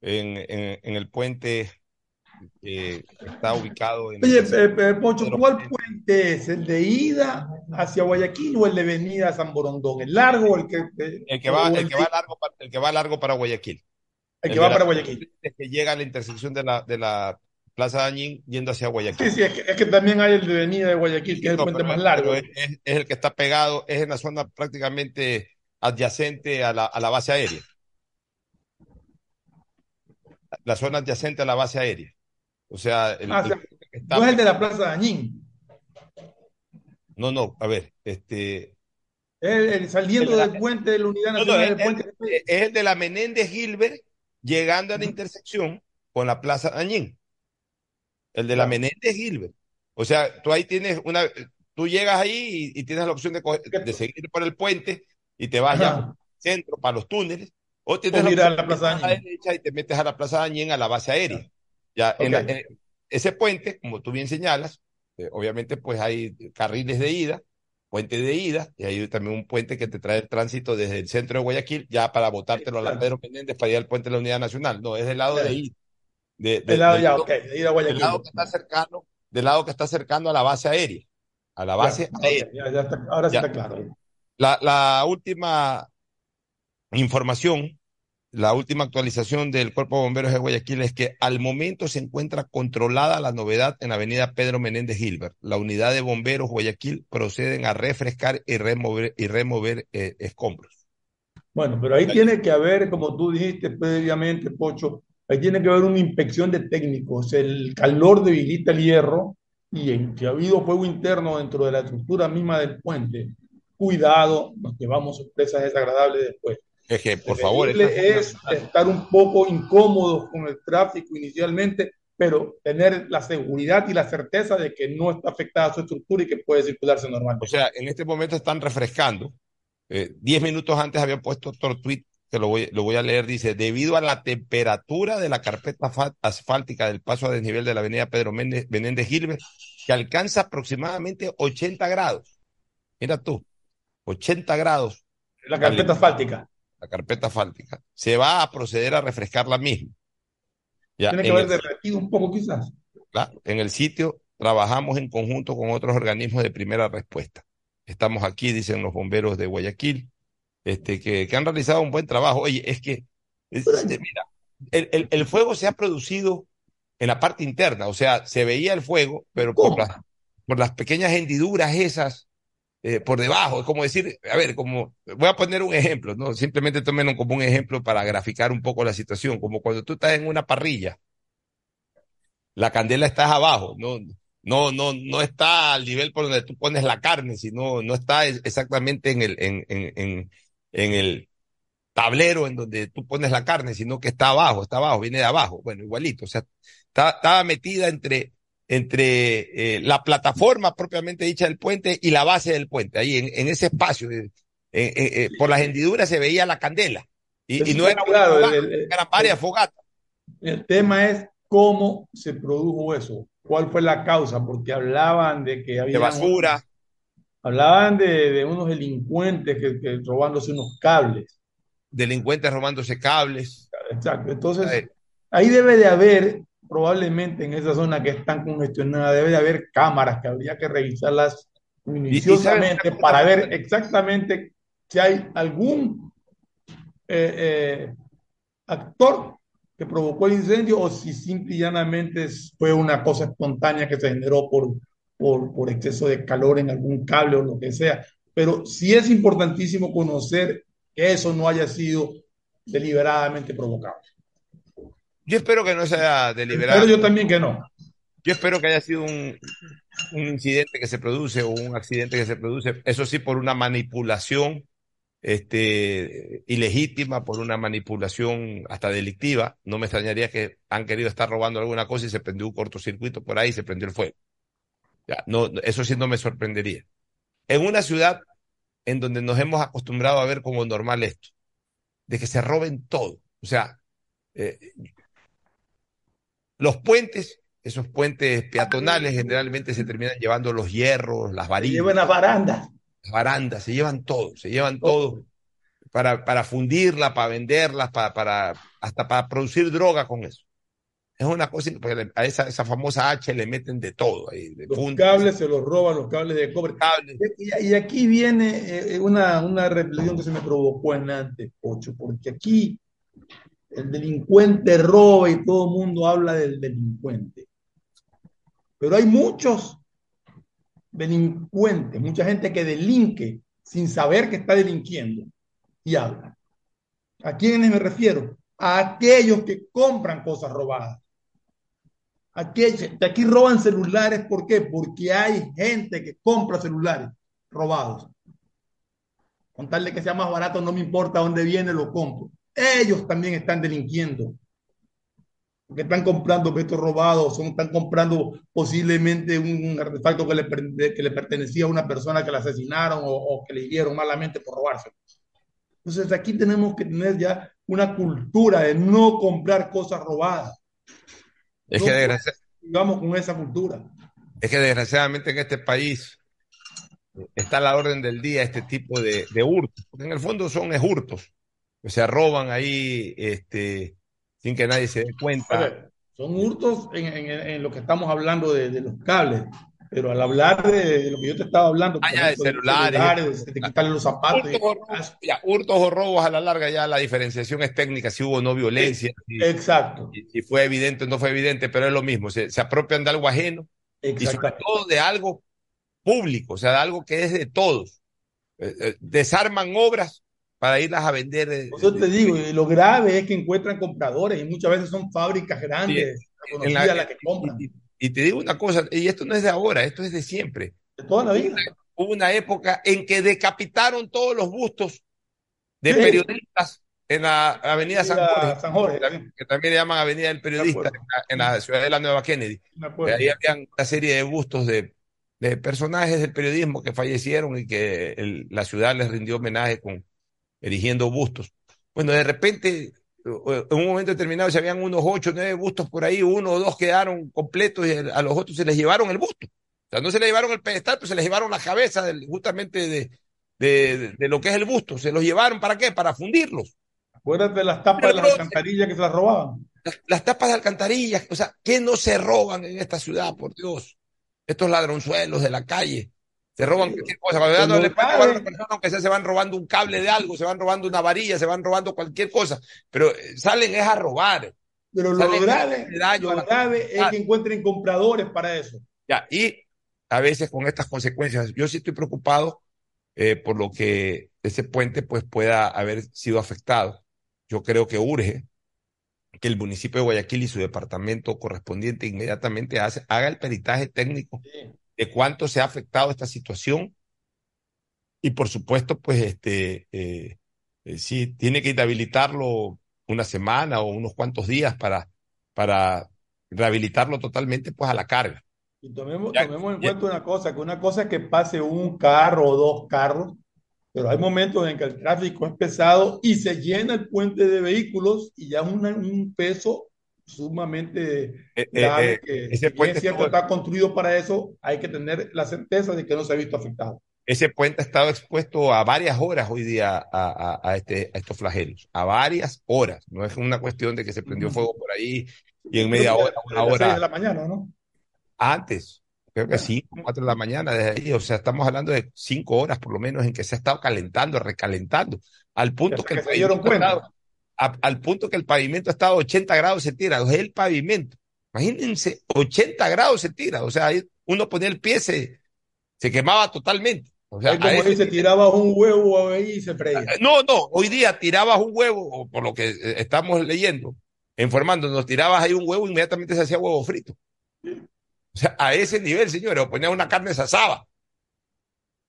en, en, en el puente que está ubicado en... Oye, eh, eh, Pocho, ¿cuál puente es? ¿El de ida hacia Guayaquil o el de venida a San Borondón? ¿El largo o el que...? eh, El que va, el que va largo, para- el que va largo para Guayaquil. El que va la- para Guayaquil. el que llega a la intersección de la, de la Plaza Dañín yendo hacia Guayaquil. Sí, sí, es que, es que también hay el de venida de Guayaquil, que es el No, puente pero- más largo. es, es- es el que está pegado, es en la zona prácticamente adyacente a la, a la base aérea. La zona adyacente a la base aérea. O sea, el, Ah, el no es el de la Plaza Dañín, no, no, a ver, este, es el, saliendo del puente de la Unidad no, no, Nacional es, del Puente. es- el de la Menéndez Gilbert llegando a la intersección con la Plaza Dañín. El de la Menéndez Gilbert. O sea, tú ahí tienes una, tú llegas ahí y, y tienes la opción de, coger- de seguir por el puente y te vas al centro para los túneles, o tienes O la la de Plaza a la derecha y te metes a la Plaza Dañín a la base aérea. Ya, en la- Ok. en ese puente, como tú bien señalas, eh, obviamente pues hay carriles de ida, puente de ida, y hay también un puente que te trae el tránsito desde el centro de Guayaquil, ya para botártelo a la Pedro Menéndez para ir al puente de la Unidad Nacional. No, es del lado de ida. De, de- Del lado del ya, ok, de ir a del Guayaquil. lado que está cercano, del lado que está cercano a la base aérea. a la base aérea. ya- ya está- ahora sí está claro. La, la última información, la última actualización del Cuerpo de Bomberos de Guayaquil es que al momento se encuentra controlada la novedad en la avenida Pedro Menéndez Gilbert. La unidad de bomberos Guayaquil proceden a refrescar y remover, y remover eh, escombros. Bueno, pero ahí tiene que haber, como tú dijiste previamente, Pocho, ahí tiene que haber una inspección de técnicos. El calor debilita el hierro y en que ha habido fuego interno dentro de la estructura misma del puente. Cuidado, nos llevamos sorpresas desagradables después. Es que, por favor, es estar un poco incómodos con el tráfico inicialmente, pero tener la seguridad y la certeza de que no está afectada su estructura y que puede circularse normalmente. O sea, en este momento están refrescando. Eh, diez minutos antes había puesto otro tweet que lo voy, lo voy a leer. Dice, debido a la temperatura de la carpeta asfáltica del paso a desnivel de la avenida Pedro Méndez, Menéndez Gilbert, que alcanza aproximadamente 80 grados. Mira tú, 80 grados. La carpeta asfáltica. La carpeta asfáltica. Se va a proceder a refrescar la misma. Ya, Tiene que en haber el- derretido un poco quizás. Claro, en el sitio trabajamos en conjunto con otros organismos de primera respuesta. Estamos aquí, dicen los bomberos de Guayaquil, este, que, que han realizado un buen trabajo. Oye, es que, es- este, mira, el, el- el fuego se ha producido en la parte interna, o sea, se veía el fuego, pero por por las pequeñas hendiduras esas, eh, por debajo, es como decir, a ver, como, voy a poner un ejemplo, ¿no? Simplemente tomen como un ejemplo para graficar un poco la situación, como cuando tú estás en una parrilla la candela está abajo, no, no, no, no está al nivel por donde tú pones la carne, sino no está es- exactamente en el, en, en, en, el tablero en donde tú pones la carne, sino que está abajo, está abajo, viene de abajo, bueno, igualito, o sea, está, estaba metida entre, entre eh, la plataforma propiamente dicha del puente y la base del puente, ahí en, en ese espacio, eh, eh, por las hendiduras se veía la candela, y, no era una claro, fogata, el- el- eran varias fogatas. El tema es cómo se produjo eso, cuál fue la causa, porque hablaban de que había De basura. hablaban de, de unos delincuentes que, que robándose unos cables. delincuentes robándose cables. Exacto. Entonces, ahí debe de haber, probablemente en esa zona que es tan congestionada, debe de haber cámaras que habría que revisarlas minuciosamente para ver exactamente si hay algún eh, eh, actor que provocó el incendio o si simple y llanamente fue una cosa espontánea que se generó por, por, por exceso de calor en algún cable o lo que sea. Pero sí es importantísimo conocer que eso no haya sido deliberadamente provocado. Yo espero que no sea deliberado. Pero yo también que no. Yo espero que haya sido un, un incidente que se produce o un accidente que se produce, eso sí, por una manipulación este, ilegítima, por una manipulación hasta delictiva. No me extrañaría que han querido estar robando alguna cosa y se prendió un cortocircuito por ahí y se prendió el fuego. Ya, no, eso sí no me sorprendería. En una ciudad en donde nos hemos acostumbrado a ver como normal esto, de que se roben todo. O sea, eh, los puentes, esos puentes peatonales, generalmente se terminan llevando los hierros, las Se varillas, llevan las barandas. las barandas, se llevan todo, se llevan todo para, para fundirla, para venderlas, para, para, hasta para producir droga con eso. Es una cosa, porque a esa, esa famosa H le meten de todo ahí, de Los cables se los roban, los cables de cobre. Y, y aquí viene eh, una, una reflexión que se me provocó en antes, Pocho, porque aquí el delincuente roba y todo el mundo habla del delincuente. Pero hay muchos delincuentes, mucha gente que delinque sin saber que está delinquiendo y habla. ¿A quiénes me refiero? A aquellos que compran cosas robadas. Aquí, aquí roban celulares, ¿por qué? Porque hay gente que compra celulares robados. Con tal de que sea más barato, no me importa dónde viene, lo compro. Ellos también están delinquiendo. Porque están comprando objetos robados, son, están comprando posiblemente un artefacto que le, que le pertenecía a una persona que la asesinaron o, o que le hirieron malamente por robarse. Entonces aquí tenemos que tener ya una cultura de no comprar cosas robadas. Es No que, desgracia- Vamos con esa cultura. es que desgraciadamente en este país está a la orden del día este tipo de, de hurtos, porque en el fondo son es hurtos. O sea, roban ahí este, sin que nadie se dé cuenta. ver, son hurtos en, en- en lo que estamos hablando de, de los cables, Pero al hablar de lo que yo te estaba hablando, Ah, ya, de ejemplo, celulares. de quitarle los zapatos. Hurtos o, robos, ya, hurtos o robos a la larga ya la diferenciación es técnica, si hubo o no violencia. si- Exacto. Si, si fue evidente o no fue evidente, pero es lo mismo, se, se apropian de algo ajeno y sobre todo de algo público, o sea, de algo que es de todos. Eh, eh, desarman obras para irlas a vender. eh, Por eso te digo, y lo grave es que encuentran compradores y muchas veces son fábricas grandes, en conocidas la- las que compran. y, y te digo una cosa, y esto no es de ahora, esto es de siempre. De toda la vida. Hubo una época en que decapitaron todos los bustos de Sí. periodistas en la Avenida San La Jorge, San Jorge, que también- le llaman Avenida del Periodista, en la, en la ciudad de la Nueva Kennedy. Ahí habían una serie de bustos de, de personajes del periodismo que fallecieron y que el- la ciudad les rindió homenaje con erigiendo bustos. Bueno, de repente, en un momento determinado, se habían unos ocho nueve bustos por ahí, uno o dos quedaron completos y a los otros se les llevaron el busto. O sea, no se les llevaron el pedestal, pero se les llevaron la cabeza del- justamente de, de, de lo que es el busto. Se los llevaron para qué? Para fundirlos. Acuérdate de las tapas Pero, de las alcantarillas que se las robaban. Las, las tapas de alcantarillas, o sea, ¿qué no se roban en esta ciudad, por Dios? Estos ladronzuelos de la calle. Se roban cualquier cosa. Cuando le pueden robar a una persona, aunque sea se van robando un cable de algo, se van robando una varilla, se van robando cualquier cosa. Pero eh, salen es a robar. Pero lo grave, a lo grave es que encuentren compradores para eso. Ya, y a veces con estas consecuencias, yo sí estoy preocupado eh, por lo que ese puente pues pueda haber sido afectado. Yo creo que urge que el municipio de Guayaquil y su departamento correspondiente inmediatamente hace- haga el peritaje técnico de cuánto se ha afectado esta situación y por supuesto pues este eh, eh, sí tiene que inhabilitarlo una semana o unos cuantos días para para rehabilitarlo totalmente pues a la carga. Y tomemos, Ya, tomemos en ya. cuenta una cosa, que una cosa es que pase un carro o dos carros, pero hay momentos en que el tráfico es pesado y se llena el puente de vehículos y ya es un peso sumamente Eh, eh, grave eh, que ese si puente es cierto está construido para eso, hay que tener la certeza de que no se ha visto afectado. Ese puente ha estado expuesto a varias horas hoy día a, a- a este, a estos flagelos, a varias horas. No es una cuestión de que se prendió fuego por ahí y en media hora, una las hora de la mañana, ¿no? antes. Creo que sí, cuatro de la mañana desde ahí. O sea, estamos hablando de cinco horas por lo menos en que se ha estado calentando, recalentando, al punto que que se dieron cuenta. A- al punto que el pavimento ha estado a 80 grados centígrados, es el pavimento. Imagínense, 80 grados centígrados. O sea, uno ponía el pie, se, se quemaba totalmente. O sea, como ese dice, tirabas un huevo ahí y se freía. no, no, hoy día tirabas un huevo, o por lo que eh, estamos leyendo, informándonos, tirabas ahí un huevo, inmediatamente se hacía huevo frito. O sea, a ese nivel, señores, o ponía una carne se asaba.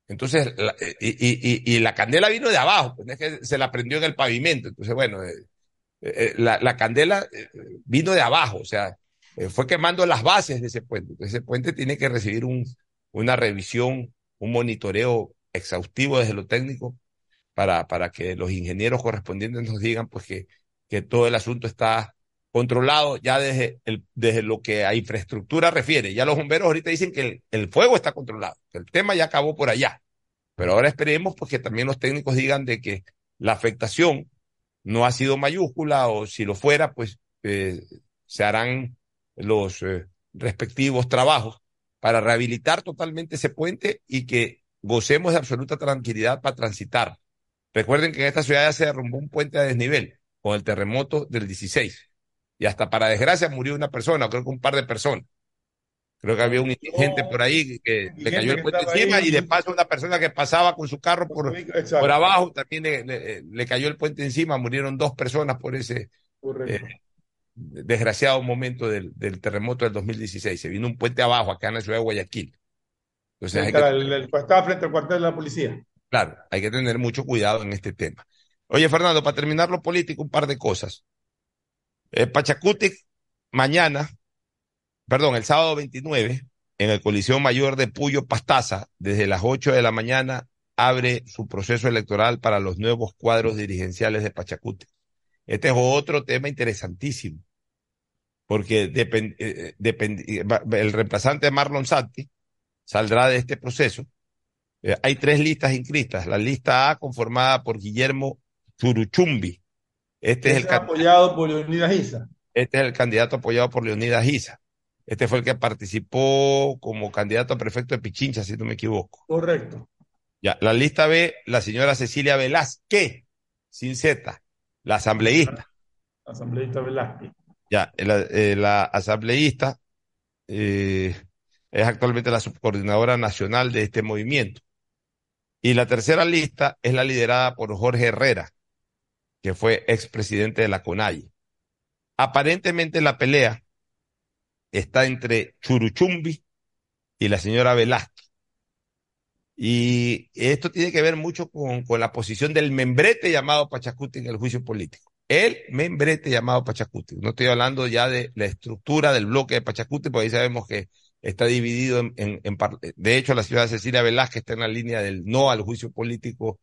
Entonces, eh, y, y- y- la candela vino de abajo, pues, es que se la prendió en el pavimento. Entonces, bueno, eh, eh, la, la candela vino de abajo, o sea, fue quemando las bases de ese puente. Ese puente tiene que recibir un, una revisión, un monitoreo exhaustivo desde lo técnico para, para que los ingenieros correspondientes nos digan pues que, que todo el asunto está controlado ya desde, desde lo que a infraestructura refiere. Ya los bomberos ahorita dicen que el, el fuego está controlado, que el tema ya acabó por allá. Pero ahora esperemos pues que también los técnicos digan de que la afectación no ha sido mayúscula o si lo fuera pues eh, se harán los eh, respectivos trabajos para rehabilitar totalmente ese puente y que gocemos de absoluta tranquilidad para transitar. Recuerden que en esta ciudad ya se derrumbó un puente a desnivel con el terremoto del 16. Y hasta para desgracia murió una persona, creo que un par de personas. Creo que había un indigente por ahí que le cayó el puente encima ahí. y de paso una persona que pasaba con su carro por, por abajo también le, le- le cayó el puente encima, murieron dos personas por ese eh, desgraciado momento del, del terremoto del 2016. Se vino un puente abajo acá en la ciudad de Guayaquil. Entonces hay que, el- estaba frente al cuartel de la policía. claro, hay que tener mucho cuidado en este tema. Oye, Fernando, para terminar lo político, un par de cosas. Eh, mañana, perdón, el sábado 29, en el Coliseo Mayor de Puyo Pastaza, desde las 8 de la mañana, abre su proceso electoral para los nuevos cuadros dirigenciales de Pachacutic. Este es otro tema interesantísimo, porque eh, eh, va- el reemplazante Marlon Santi saldrá de este proceso. Eh, hay tres listas inscritas. La lista A conformada por Guillermo Churuchumbi. Este es, el, apoyado por Leonidas Isa. este es el candidato apoyado por Leonidas Isa. Este fue el que participó como candidato a prefecto de Pichincha, si no me equivoco. Correcto. Ya, la lista B, la señora Cecilia Velázquez, sin Z, la asambleísta. Asambleísta Velázquez. Ya, la, eh, la asambleísta eh, es actualmente la subcoordinadora nacional de este movimiento. Y la tercera lista es la liderada por Jorge Herrera, que fue expresidente de la CONAI. Aparentemente la pelea está entre Churuchumbi y la señora Velázquez. Y esto tiene que ver mucho con, con la posición del membrete llamado Pachacuti en el juicio político. El membrete llamado Pachacuti. No estoy hablando ya de la estructura del bloque de Pachacuti, porque ahí sabemos que está dividido en, en, en de hecho la ciudad Cecilia Velázquez está en la línea del no al juicio político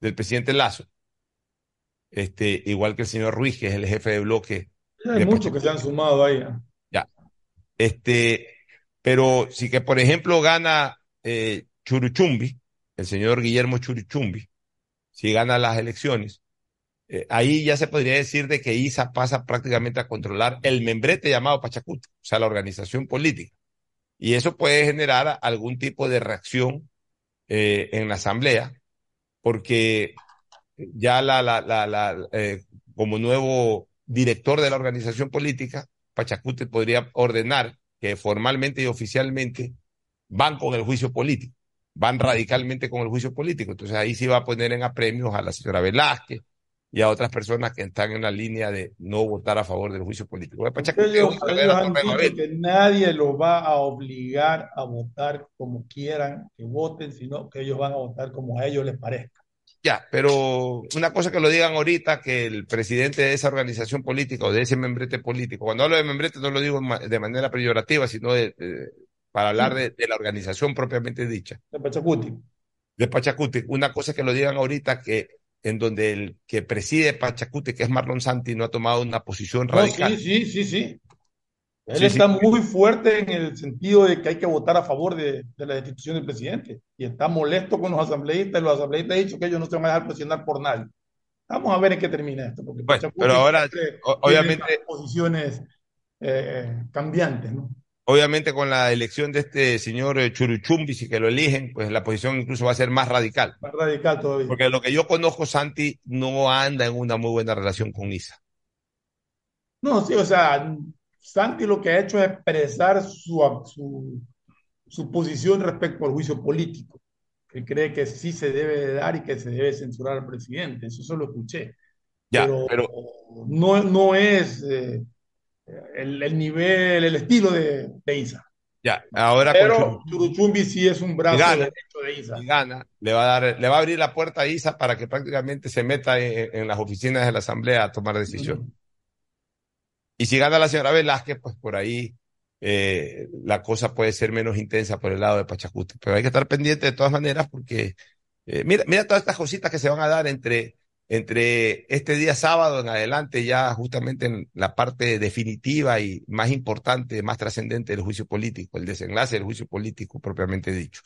del presidente Lazo. Este, igual que el señor Ruiz, que es el jefe de bloque. Hay muchos que se han sumado ahí. ¿eh? Ya. Este, pero sí que, por ejemplo, gana eh, Churuchumbi, el señor Guillermo Churuchumbi, si gana las elecciones, eh, ahí ya se podría decir de que ISA pasa prácticamente a controlar el membrete llamado Pachacuti, o sea, la organización política. Y eso puede generar algún tipo de reacción eh, en la asamblea, porque ya la, la, la, la eh, como nuevo director de la organización política, Pachacuti podría ordenar que formalmente y oficialmente van con el juicio político, van radicalmente con el juicio político. Entonces ahí sí va a poner en apremios a la señora Velázquez y a otras personas que están en la línea de no votar a favor del juicio político. Ellos, ellos han dicho que nadie los va a obligar a votar como quieran que voten, sino que ellos van a votar como a ellos les parezca. Ya, pero una cosa que lo digan ahorita, que el presidente de esa organización política o de ese membrete político, cuando hablo de membrete no lo digo de manera peyorativa, sino de, de para hablar de, de, la organización propiamente dicha. De Pachacuti. De Pachacuti. Una cosa que lo digan ahorita que en donde el que preside Pachacuti, que es Marlon Santi, no ha tomado una posición no, radical. Sí, sí, sí, sí. Él sí, está sí. muy fuerte en el sentido de que hay que votar a favor de, de, la destitución del presidente. Y está molesto con los asambleístas. Y los asambleístas han dicho que ellos no se van a dejar presionar por nadie. Vamos a ver en qué termina esto. Porque bueno, pero ahora, obviamente. Posiciones eh, cambiantes, ¿no? Obviamente, con la elección de este señor Churuchumbi, si que lo eligen, pues la posición incluso va a ser más radical. Más radical todavía. Porque lo que yo conozco, Santi no anda en una muy buena relación con Isa. No, sí, o sea, Santi lo que ha hecho es expresar su, su, su posición respecto al juicio político, que cree que sí se debe de dar y que se debe censurar al presidente. Eso solo escuché. Ya, pero, pero... No, no es eh, el, el, nivel, el estilo de, de Isa. Ya, ahora pero con Churuchumbi sí es un brazo gana, derecho de Isa. Gana, le va a dar, le va a abrir la puerta a Isa para que prácticamente se meta en, en las oficinas de la Asamblea a tomar decisiones. Y si gana la señora Velázquez, pues por ahí eh, la cosa puede ser menos intensa por el lado de Pachacuti. Pero hay que estar pendiente de todas maneras porque eh, mira, mira todas estas cositas que se van a dar entre, entre este día sábado en adelante, ya justamente en la parte definitiva y más importante, más trascendente del juicio político, el desenlace del juicio político propiamente dicho.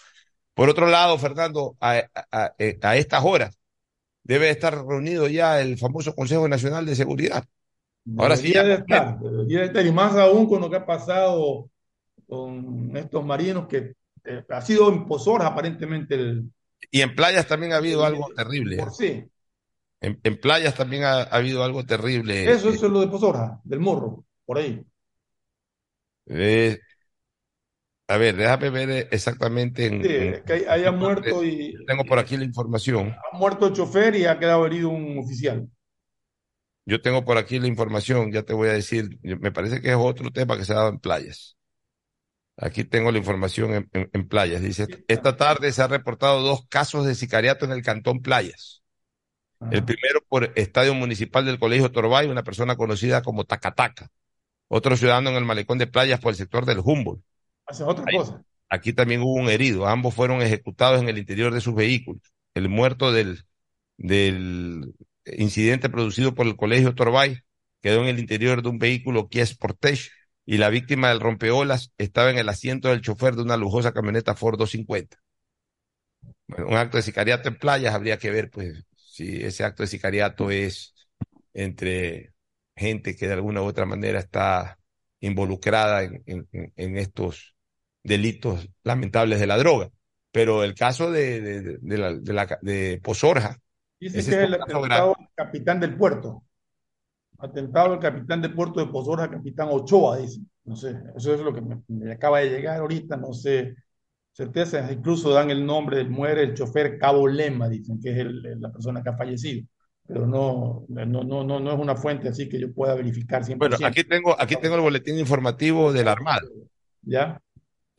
Por otro lado, Fernando, a, a estas horas debe estar reunido ya el famoso Consejo Nacional de Seguridad. Ahora sí. Ya de estar, debería de estar, y más aún con lo que ha pasado con estos marinos que eh, ha sido en Pozoras aparentemente el... Y en playas también ha habido algo terrible. Por sí. En, en, playas también ha, ha, habido algo terrible. Eso, eso es lo de Pozoras, del morro, por ahí. Eh, a ver, déjame ver exactamente. En, sí, en, que haya muerto y. Tengo por aquí la información. Ha muerto el chofer y ha quedado herido un oficial. Yo tengo por aquí la información, ya te voy a decir, me parece que es otro tema que se ha dado en playas. Aquí tengo la información en, en, en playas. Dice, esta tarde se han reportado dos casos de sicariato en el cantón Playas. Ajá. El primero por Estadio Municipal del Colegio Torbay, una persona conocida como Tacataca. Otro ciudadano en el malecón de playas por el sector del Humboldt. Hace otra Ahí, cosa. Aquí también hubo un herido. Ambos fueron ejecutados en el interior de sus vehículos. El muerto del, del incidente producido por el Colegio Torbay quedó en el interior de un vehículo Kia Sportage y la víctima del rompeolas estaba en el asiento del chofer de una lujosa camioneta Ford 250. Bueno, un acto de sicariato en playas habría que ver, pues, si ese acto de sicariato es entre gente que de alguna u otra manera está involucrada en, estos delitos lamentables de la droga. Pero el caso de, de, de, la, de, la, de Pozorja. Dice que es el atentado del capitán del puerto. Atentado del capitán del puerto de Pozorja, capitán Ochoa, dice. No sé, eso es lo que me, me acaba de llegar ahorita, no sé certeza, incluso dan el nombre del muere el chofer Cabo Lema, dicen que es el, la persona que ha fallecido, pero no, no, no, no, no es una fuente así que yo pueda verificar 100%. Bueno, aquí tengo, aquí tengo el boletín informativo de la Armada. ¿Ya?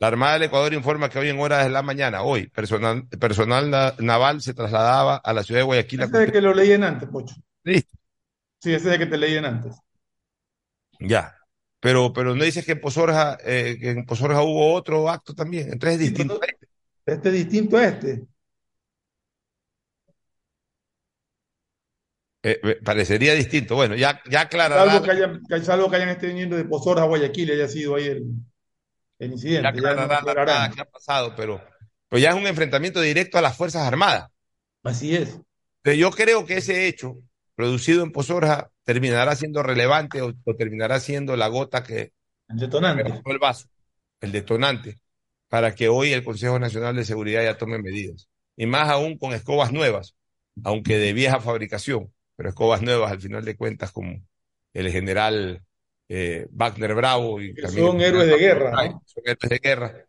La Armada del Ecuador informa que hoy en horas de la mañana, hoy, personal, personal na, naval se trasladaba a la ciudad de Guayaquil. Ese es que lo leían antes, Pocho. Sí. Sí, ese es que te leían antes. Ya. Pero, pero no dices que en Pozorja, eh, que en Pozorja hubo otro acto también. Entonces es distinto. Este. este es distinto a este. Eh, parecería distinto. Bueno, ya, ya aclarará. Salvo que, hayan, salvo que hayan estado viniendo de Pozorja a Guayaquil haya sido ahí el, el incidente. Ya aclarará ya nada que ha pasado, pero, pero ya es un enfrentamiento directo a las Fuerzas Armadas. Así es. Pero yo creo que ese hecho, producido en Pozorja, terminará siendo relevante o, o terminará siendo la gota que. El detonante. el vaso, el detonante, para que hoy el Consejo Nacional de Seguridad ya tome medidas. Y más aún con escobas nuevas, aunque de vieja fabricación, pero escobas nuevas al final de cuentas, como el general eh, Wagner Bravo. Y son héroes de guerra. ¿no? Son héroes de guerra.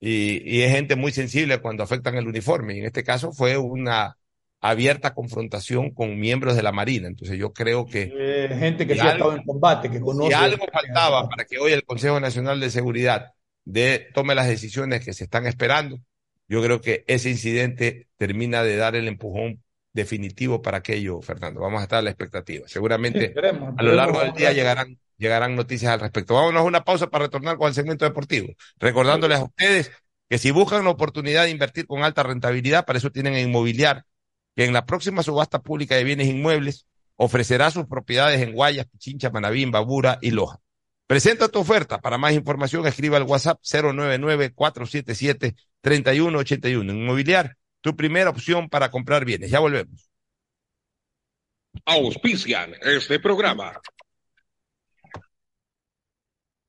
Y, y, es gente muy sensible cuando afectan el uniforme. Y en este caso fue una abierta confrontación con miembros de la Marina. Entonces yo creo que... Eh, gente que sí ha estado en combate, que conoce... Si algo faltaba para que hoy el Consejo Nacional de Seguridad de, tome las decisiones que se están esperando, yo creo que ese incidente termina de dar el empujón definitivo para aquello, Fernando. Vamos a estar a la expectativa. Seguramente sí, esperemos, a lo largo del día llegarán, llegarán noticias al respecto. Vámonos a una pausa para retornar con el segmento deportivo. Recordándoles a ustedes que si buscan la oportunidad de invertir con alta rentabilidad, para eso tienen en Inmobiliar, que en la próxima subasta pública de bienes inmuebles ofrecerá sus propiedades en Guayas, Pichincha, Manabín, Babura y Loja. Presenta tu oferta. Para más información, escriba al WhatsApp 099-477-3181. Inmobiliar, tu primera opción para comprar bienes. Ya volvemos. Auspician este programa.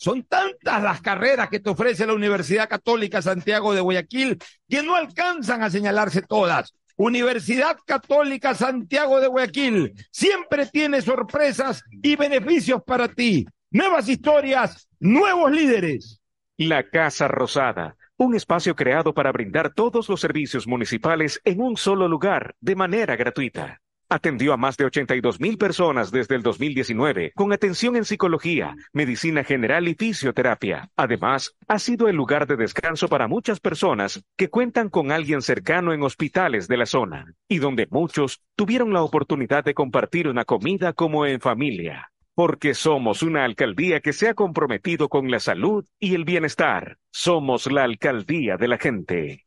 Son tantas las carreras que te ofrece la Universidad Católica Santiago de Guayaquil que no alcanzan a señalarse todas. Universidad Católica Santiago de Guayaquil siempre tiene sorpresas y beneficios para ti. Nuevas historias, nuevos líderes. La Casa Rosada, un espacio creado para brindar todos los servicios municipales en un solo lugar, de manera gratuita. Atendió a más de 82 mil personas desde el 2019 con atención en psicología, medicina general y fisioterapia. Además, ha sido el lugar de descanso para muchas personas que cuentan con alguien cercano en hospitales de la zona y donde muchos tuvieron la oportunidad de compartir una comida como en familia. Porque somos una alcaldía que se ha comprometido con la salud y el bienestar. Somos la alcaldía de la gente.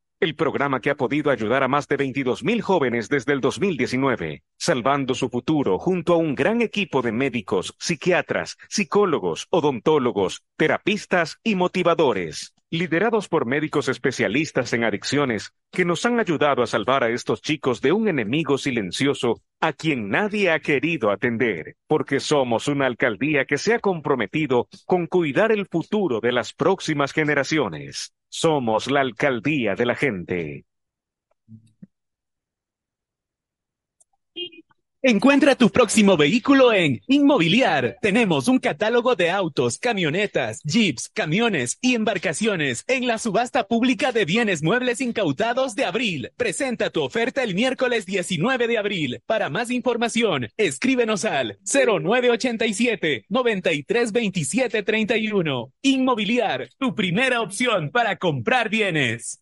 El programa que ha podido ayudar a más de 22 mil jóvenes desde el 2019, salvando su futuro junto a un gran equipo de médicos, psiquiatras, psicólogos, odontólogos, terapistas y motivadores, liderados por médicos especialistas en adicciones que nos han ayudado a salvar a estos chicos de un enemigo silencioso a quien nadie ha querido atender, porque somos una alcaldía que se ha comprometido con cuidar el futuro de las próximas generaciones. Somos la alcaldía de la gente. Encuentra tu próximo vehículo en Inmobiliar. Tenemos un catálogo de autos, camionetas, jeeps, camiones y embarcaciones en la subasta pública de bienes muebles incautados de abril. Presenta tu oferta el miércoles 19 de abril. Para más información, escríbenos al 0987 9327 31. Inmobiliar, tu primera opción para comprar bienes.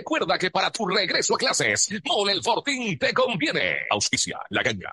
recuerda que para tu regreso a clases, Mole el Fortín te conviene. Auspicia la ganga.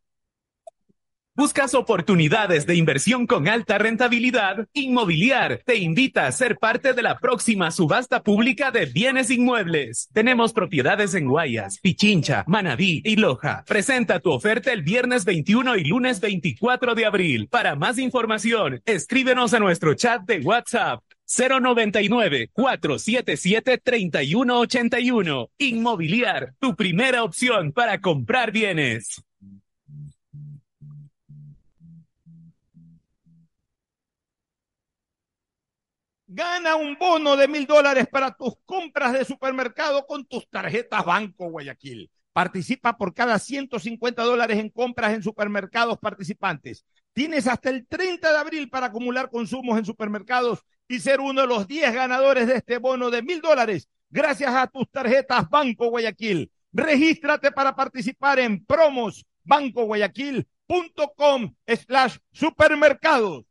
¿Buscas oportunidades de inversión con alta rentabilidad? Inmobiliar te invita a ser parte de la próxima subasta pública de bienes inmuebles. Tenemos propiedades en Guayas, Pichincha, Manabí y Loja. Presenta tu oferta el viernes 21 y lunes 24 de abril. Para más información, escríbenos a nuestro chat de WhatsApp 099-477-3181. Inmobiliar, tu primera opción para comprar bienes. Gana un bono de mil dólares para tus compras de supermercado con tus tarjetas Banco Guayaquil. Participa por cada 150 dólares en compras en supermercados participantes. Tienes hasta el 30 de abril para acumular consumos en supermercados y ser uno de los 10 ganadores de este bono de mil dólares gracias a tus tarjetas Banco Guayaquil. Regístrate para participar en promos bancoguayaquil.com slash supermercados.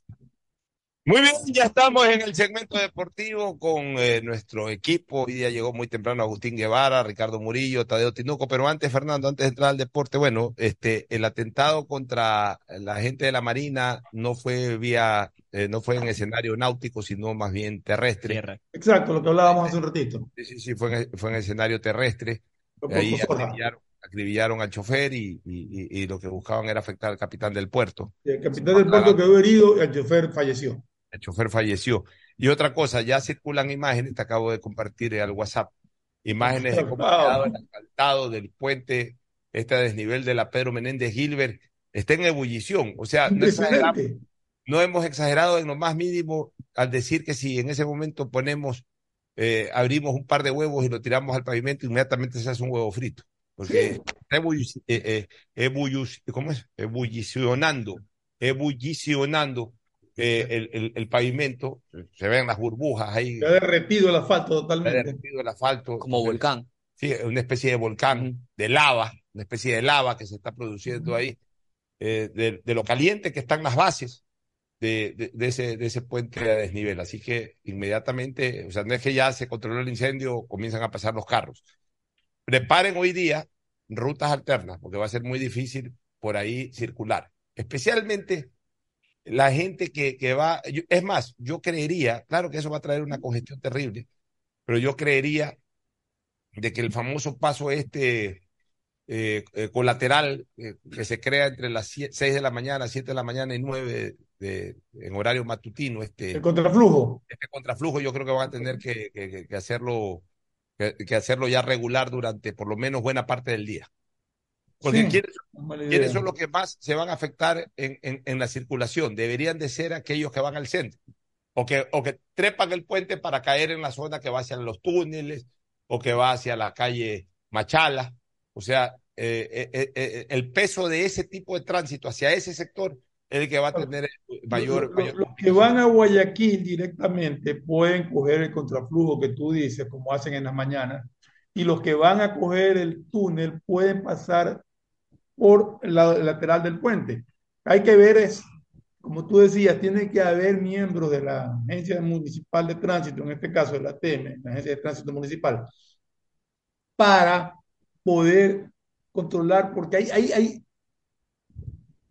Muy bien, ya estamos en el segmento deportivo con eh, nuestro equipo. Hoy día llegó muy temprano Agustín Guevara, Ricardo Murillo, Tadeo Tinuco, pero antes, Fernando, antes de entrar al deporte, bueno, este, el atentado contra la gente de la Marina no fue vía, eh, no fue en escenario náutico, sino más bien terrestre. Exacto, lo que hablábamos hace un ratito. Sí, sí, sí, fue en, fue en escenario terrestre. Ahí acribillaron, acribillaron al chofer y, y, y- y lo que buscaban era afectar al capitán del puerto. El capitán del puerto quedó herido y el chofer falleció. El chofer falleció. Y otra cosa, ya circulan imágenes, te acabo de compartir al WhatsApp, imágenes de cómo ha quedado el asfaltado del puente, este desnivel de la Pedro Menéndez Gilbert, está en ebullición. O sea, no no hemos exagerado en lo más mínimo al decir que si en ese momento ponemos, eh, abrimos un par de huevos y lo tiramos al pavimento, inmediatamente se hace un huevo frito. Porque está ebullici- eh, eh, ebullici- ¿cómo es? Ebullicionando, ebullicionando eh, el, el, el pavimento, se ven las burbujas ahí. Se ha derretido el asfalto Se ha totalmente. derretido el asfalto. Como volcán. Sí, una especie de volcán, de lava, una especie de lava que se está produciendo ahí, eh, de, de lo caliente que están las bases de, de, de ese, de ese puente a desnivel. Así que inmediatamente, o sea, no es que ya se controló el incendio, comienzan a pasar los carros. Preparen hoy día rutas alternas, porque va a ser muy difícil por ahí circular. Especialmente la gente que, que va, yo- es más, yo creería, claro que eso va a traer una congestión terrible, pero yo creería de que el famoso paso este eh, eh, colateral eh, que se crea entre las 6 de la mañana, 7 de la mañana y 9 de, en horario matutino, este, El contraflujo. este contraflujo, yo creo que van a tener que, que- que- que hacerlo, que hacerlo ya regular durante por lo menos buena parte del día. Porque Sí, ¿quiénes, quiénes son los que más se van a afectar en, en, en la circulación? Deberían de ser aquellos que van al centro o que, o que trepan el puente para caer en la zona que va hacia los túneles o que va hacia la calle Machala. O sea, eh, eh, eh, eh, el peso de ese tipo de tránsito hacia ese sector es el que va a tener mayor, Lo- lo- mayor Los que van a Guayaquil directamente pueden coger el contraflujo que tú dices, como hacen en las mañanas, y los que van a coger el túnel pueden pasar por el lado lateral del puente. Hay que ver es, como tú decías, tiene que haber miembros de la Agencia Municipal de Tránsito, en este caso de la ATM, la Agencia de Tránsito Municipal, para poder controlar, porque hay, hay, hay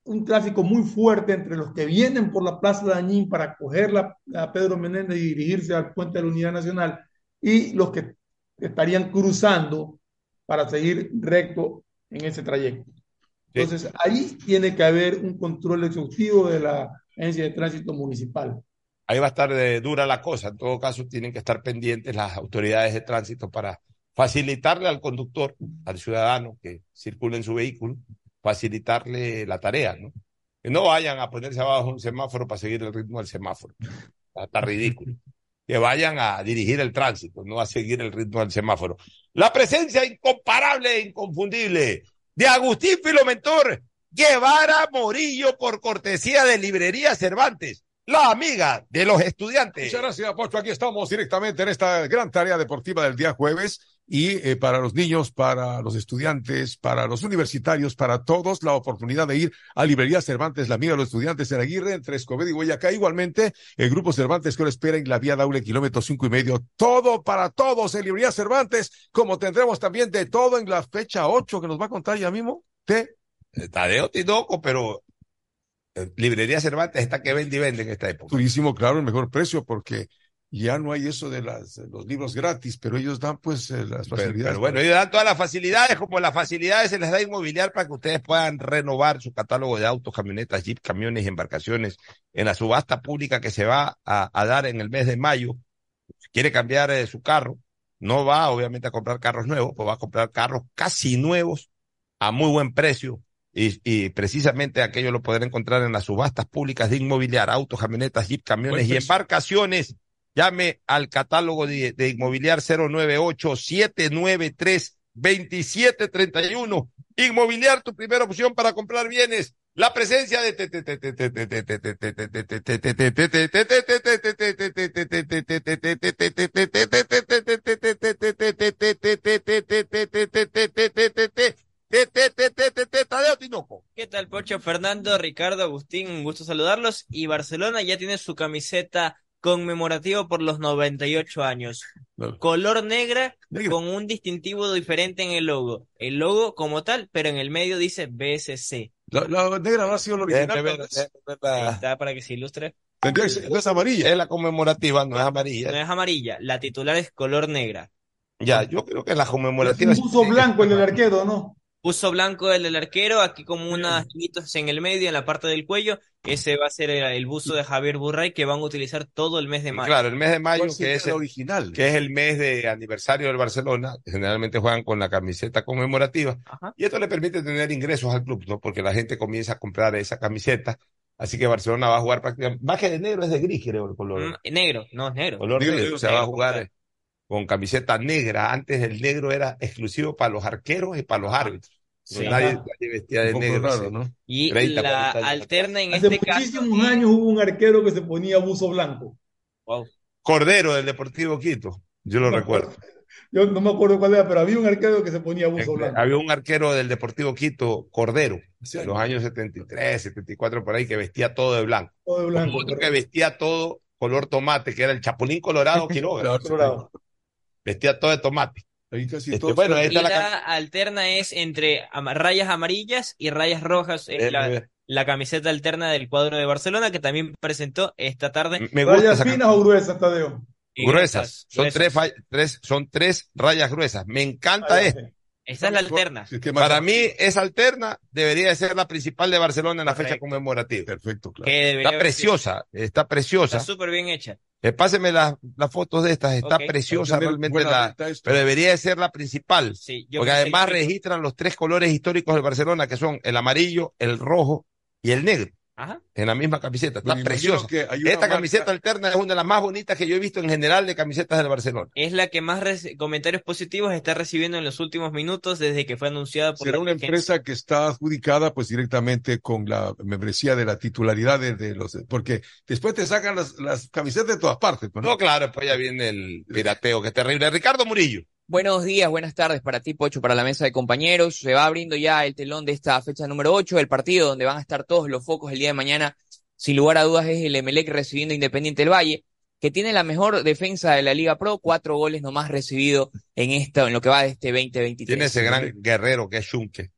un tráfico muy fuerte entre los que vienen por la Plaza de Añín para coger la, a Pedro Menéndez y dirigirse al puente de la Unidad Nacional y los que estarían cruzando para seguir recto en ese trayecto. Entonces, ahí tiene que haber un control exhaustivo de la Agencia de Tránsito Municipal. ahí va a estar eh, dura la cosa. En todo caso, tienen que estar pendientes las autoridades de tránsito para facilitarle al conductor, al ciudadano que circula en su vehículo, facilitarle la tarea, ¿no? Que no vayan a ponerse abajo un semáforo para seguir el ritmo del semáforo. Está ridículo. Que vayan a dirigir el tránsito, no a seguir el ritmo del semáforo. La presencia incomparable e inconfundible de Agustín Filomentor Guevara Morillo por cortesía de Librería Cervantes, la amiga de los estudiantes. Muchas gracias, Pocho. Aquí estamos directamente en esta gran tarea deportiva del día jueves. Y eh, para los niños, para los estudiantes, para los universitarios, para todos, la oportunidad de ir a Librería Cervantes, la amiga de los estudiantes en Aguirre, entre Escobedo y Guayacá. Igualmente, el Grupo Cervantes que lo espera en la vía Daule, kilómetro cinco y medio. Todo para todos en Librería Cervantes, como tendremos también de todo en la fecha 8 que nos va a contar ya mismo. Te Tadeo Tinoco, pero eh, Librería Cervantes está que vende y vende en esta época. Turísimo, claro, el mejor precio, porque ya no hay eso de las, los libros gratis, pero ellos dan pues eh, las facilidades. pero bueno, ellos dan todas las facilidades, como las facilidades se les da inmobiliar para que ustedes puedan renovar su catálogo de autos, camionetas, jeep, camiones y embarcaciones en la subasta pública que se va a, a dar en el mes de mayo. Si quiere cambiar eh, su carro, no va obviamente a comprar carros nuevos, pues va a comprar carros casi nuevos a muy buen precio. Y, y precisamente aquello lo podrán encontrar en las subastas públicas de inmobiliar, autos, camionetas, jeep, camiones y precio. embarcaciones. Llame al catálogo de, de Inmobiliar 098-793-2731. Inmobiliar, tu primera opción para comprar bienes. La presencia de Tadeo Tinoco. ¿Qué tal, Pocho? Fernando, Ricardo, Agustín, un gusto saludarlos. Y Barcelona ya tiene su camiseta conmemorativa por los 98 años. Color negra con un distintivo diferente en el logo. El logo como tal, pero en el medio dice BSC. La, la negra no ha sido lo original. La- está para que se ilustre. No es amarilla. Es la conmemorativa, no es amarilla. No es amarilla, la titular es color negra. Ya, yo creo que la Es conmemorativa. un buzo blanco el del arquero, ¿no? Uso blanco el del arquero, aquí como unas ligas en el medio, en la parte del cuello. Ese va a ser el, el buzo de Javier Burray que van a utilizar todo el mes de mayo. Claro, el mes de mayo, ¿Cuál sería que es, el, original? que es el mes de aniversario del Barcelona, generalmente juegan con la camiseta conmemorativa, Ajá. y esto le permite tener ingresos al club, ¿no? Porque la gente comienza a comprar esa camiseta, así que Barcelona va a jugar prácticamente, más que de negro es de gris, creo, el color. Mm, negro, no es negro. color Negro, negro, negro, o sea, va a jugar claro. Eh, con camiseta negra. Antes el negro era exclusivo para los arqueros y para los árbitros. Sí. Nadie, nadie vestía de negro. raro, sí. ¿no? Y 30, la 40 años. alterna en Hace este caso. muchísimos años hubo un arquero que se ponía buzo blanco. Wow. Cordero del Deportivo Quito. Yo lo recuerdo. Yo no me acuerdo cuál era, pero había un arquero que se ponía buzo blanco. Había un arquero del Deportivo Quito, Cordero, en los años 73, 74, por ahí, que vestía todo de blanco. Todo de blanco. Otro que vestía todo color tomate, que era el Chapulín Colorado Quiroga. Colorado. Vestía todo de tomate. Ahí casi Este, bueno, ahí Y la, la, alterna es entre rayas amarillas y rayas rojas. Es Eh, la, la camiseta alterna del cuadro de Barcelona que también presentó esta tarde. Me ¿Rayas esa finas o gruesas, Tadeo? Y gruesas. Son gruesas. tres, tres, son tres rayas gruesas. Me encanta ya esto. sé. Esta es la alterna. Es que más- Para mí, esa alterna debería de ser la principal de Barcelona en la fecha conmemorativa. Perfecto, claro. Está preciosa, está preciosa. Está súper bien hecha. Eh, páseme las, las fotos de estas, está preciosa realmente la, pero debería de ser la principal, Sí, yo porque además registran los tres colores históricos del Barcelona, que son el amarillo, el rojo y el negro, Ajá. en la misma camiseta, está imagino preciosa. Esta marca- camiseta alterna es una de las más bonitas que yo he visto en general de camisetas del Barcelona. Es la que más comentarios positivos está recibiendo en los últimos minutos desde que fue anunciada por Será la una empresa que está adjudicada pues directamente con la membresía de la titularidad de, de los porque después te sacan las, las camisetas de todas partes, pues, ¿no? No, claro, después ya viene el pirateo, que es terrible. Ricardo Murillo. Buenos días, buenas tardes para ti, Pocho, para la mesa de compañeros. Se va abriendo ya el telón de esta fecha número 8, el partido donde van a estar todos los focos el día de mañana. Sin lugar a dudas es el Emelec recibiendo a Independiente del Valle, que tiene la mejor defensa de la Liga Pro, cuatro goles nomás recibido en esta, en lo que va de este 2023. Tiene ese gran guerrero que es Schunke,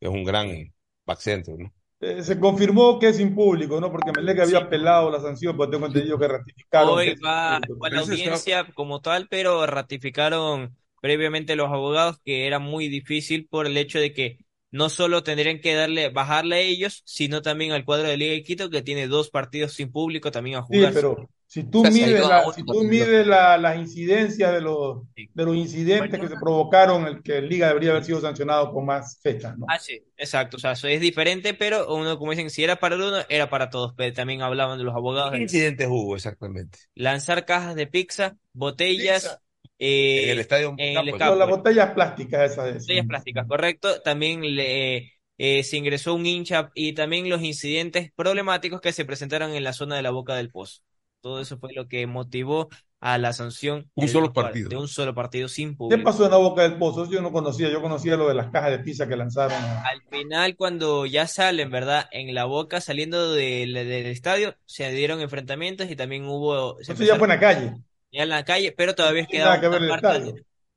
que es un gran back centro, ¿no? Eh, se confirmó que es sin público, ¿no? Porque Melec había apelado la sanción, pero tengo entendido que ratificaron. Hoy va, va la audiencia como tal, pero ratificaron previamente los abogados que era muy difícil por el hecho de que no solo tendrían que darle, bajarle a ellos, sino también al cuadro de Liga de Quito que tiene dos partidos sin público también a Sí, jugar. pero si tú O sea, se mides, la, si tú mides la- las incidencias de los, de los incidentes que se provocaron, el que Liga debería haber sido sancionado con más fechas, ¿no? Ah, sí, exacto. O sea, eso es diferente, pero uno, como dicen, si era para uno, era para todos. Pero también hablaban de los abogados. ¿Qué incidentes hubo exactamente? Lanzar cajas de pizza, botellas. Eh, En el estadio en el Campo. las botellas plásticas esas. botellas plásticas, correcto. También le, eh, se ingresó un hincha y también los incidentes problemáticos que se presentaron en la zona de la Boca del Pozo. Todo eso fue lo que motivó a la sanción Un de solo partido. de un solo partido sin ¿Qué público. pasó en la boca del pozo? Eso yo no conocía. Yo conocía lo de las cajas de pizza que lanzaron. a- Al final, cuando ya salen, ¿verdad? En la Boca, saliendo del, del estadio, se dieron enfrentamientos y también hubo... se Eso ya fue en la calle. En la calle, pero todavía quedaban que marcas.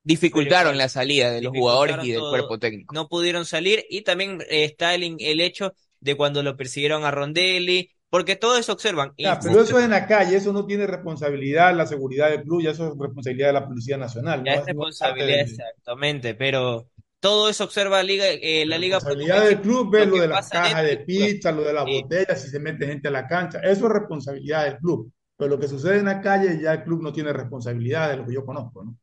Dificultaron la salida de los jugadores y del todo. cuerpo técnico. no pudieron salir y también eh, está el, hecho de cuando lo persiguieron a Rondelli, porque todo eso observan. Ya, pero eso es en la calle, eso no tiene responsabilidad la seguridad del club, ya eso es responsabilidad de la Policía Nacional. ya ¿no? es No responsabilidad, de- exactamente, pero todo eso observa Liga, eh, la Liga responsabilidad del club es lo lo de las cajas de pizza, lo de las Sí. botellas, si se mete gente a la cancha, eso es responsabilidad del club. Pero lo que sucede en la calle, ya el club no tiene responsabilidad de lo que yo conozco, ¿no?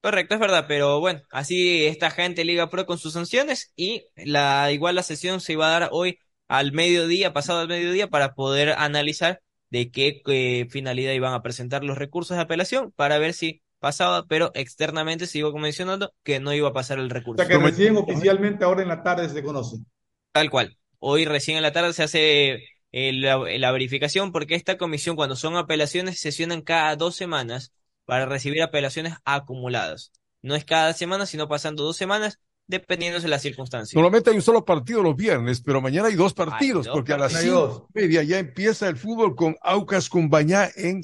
Correcto, es verdad, pero bueno, así esta gente Liga Pro con sus sanciones y la igual la sesión se iba a dar hoy al mediodía, pasado al mediodía, para poder analizar de qué eh, finalidad iban a presentar los recursos de apelación para ver si pasaba, pero externamente iba mencionando que no iba a pasar el O recurso. sea que recién oficialmente ahora en la tarde se conoce. Tal cual. Hoy recién en la tarde se hace eh, la, la verificación porque esta comisión cuando son apelaciones sesionan cada dos semanas para recibir apelaciones acumuladas. No es cada semana, sino pasando dos semanas dependiendo de las circunstancias. Normalmente hay un solo partido los viernes, pero mañana hay dos partidos, dos porque a las cinco y media ya empieza el fútbol con Aucas Cumbañá en.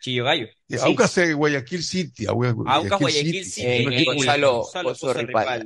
Chillo Gallo. Eh, Aucas eh, Guayaquil City. Aucas Guayaquil City. Eh, Un y equipo Gonzalo.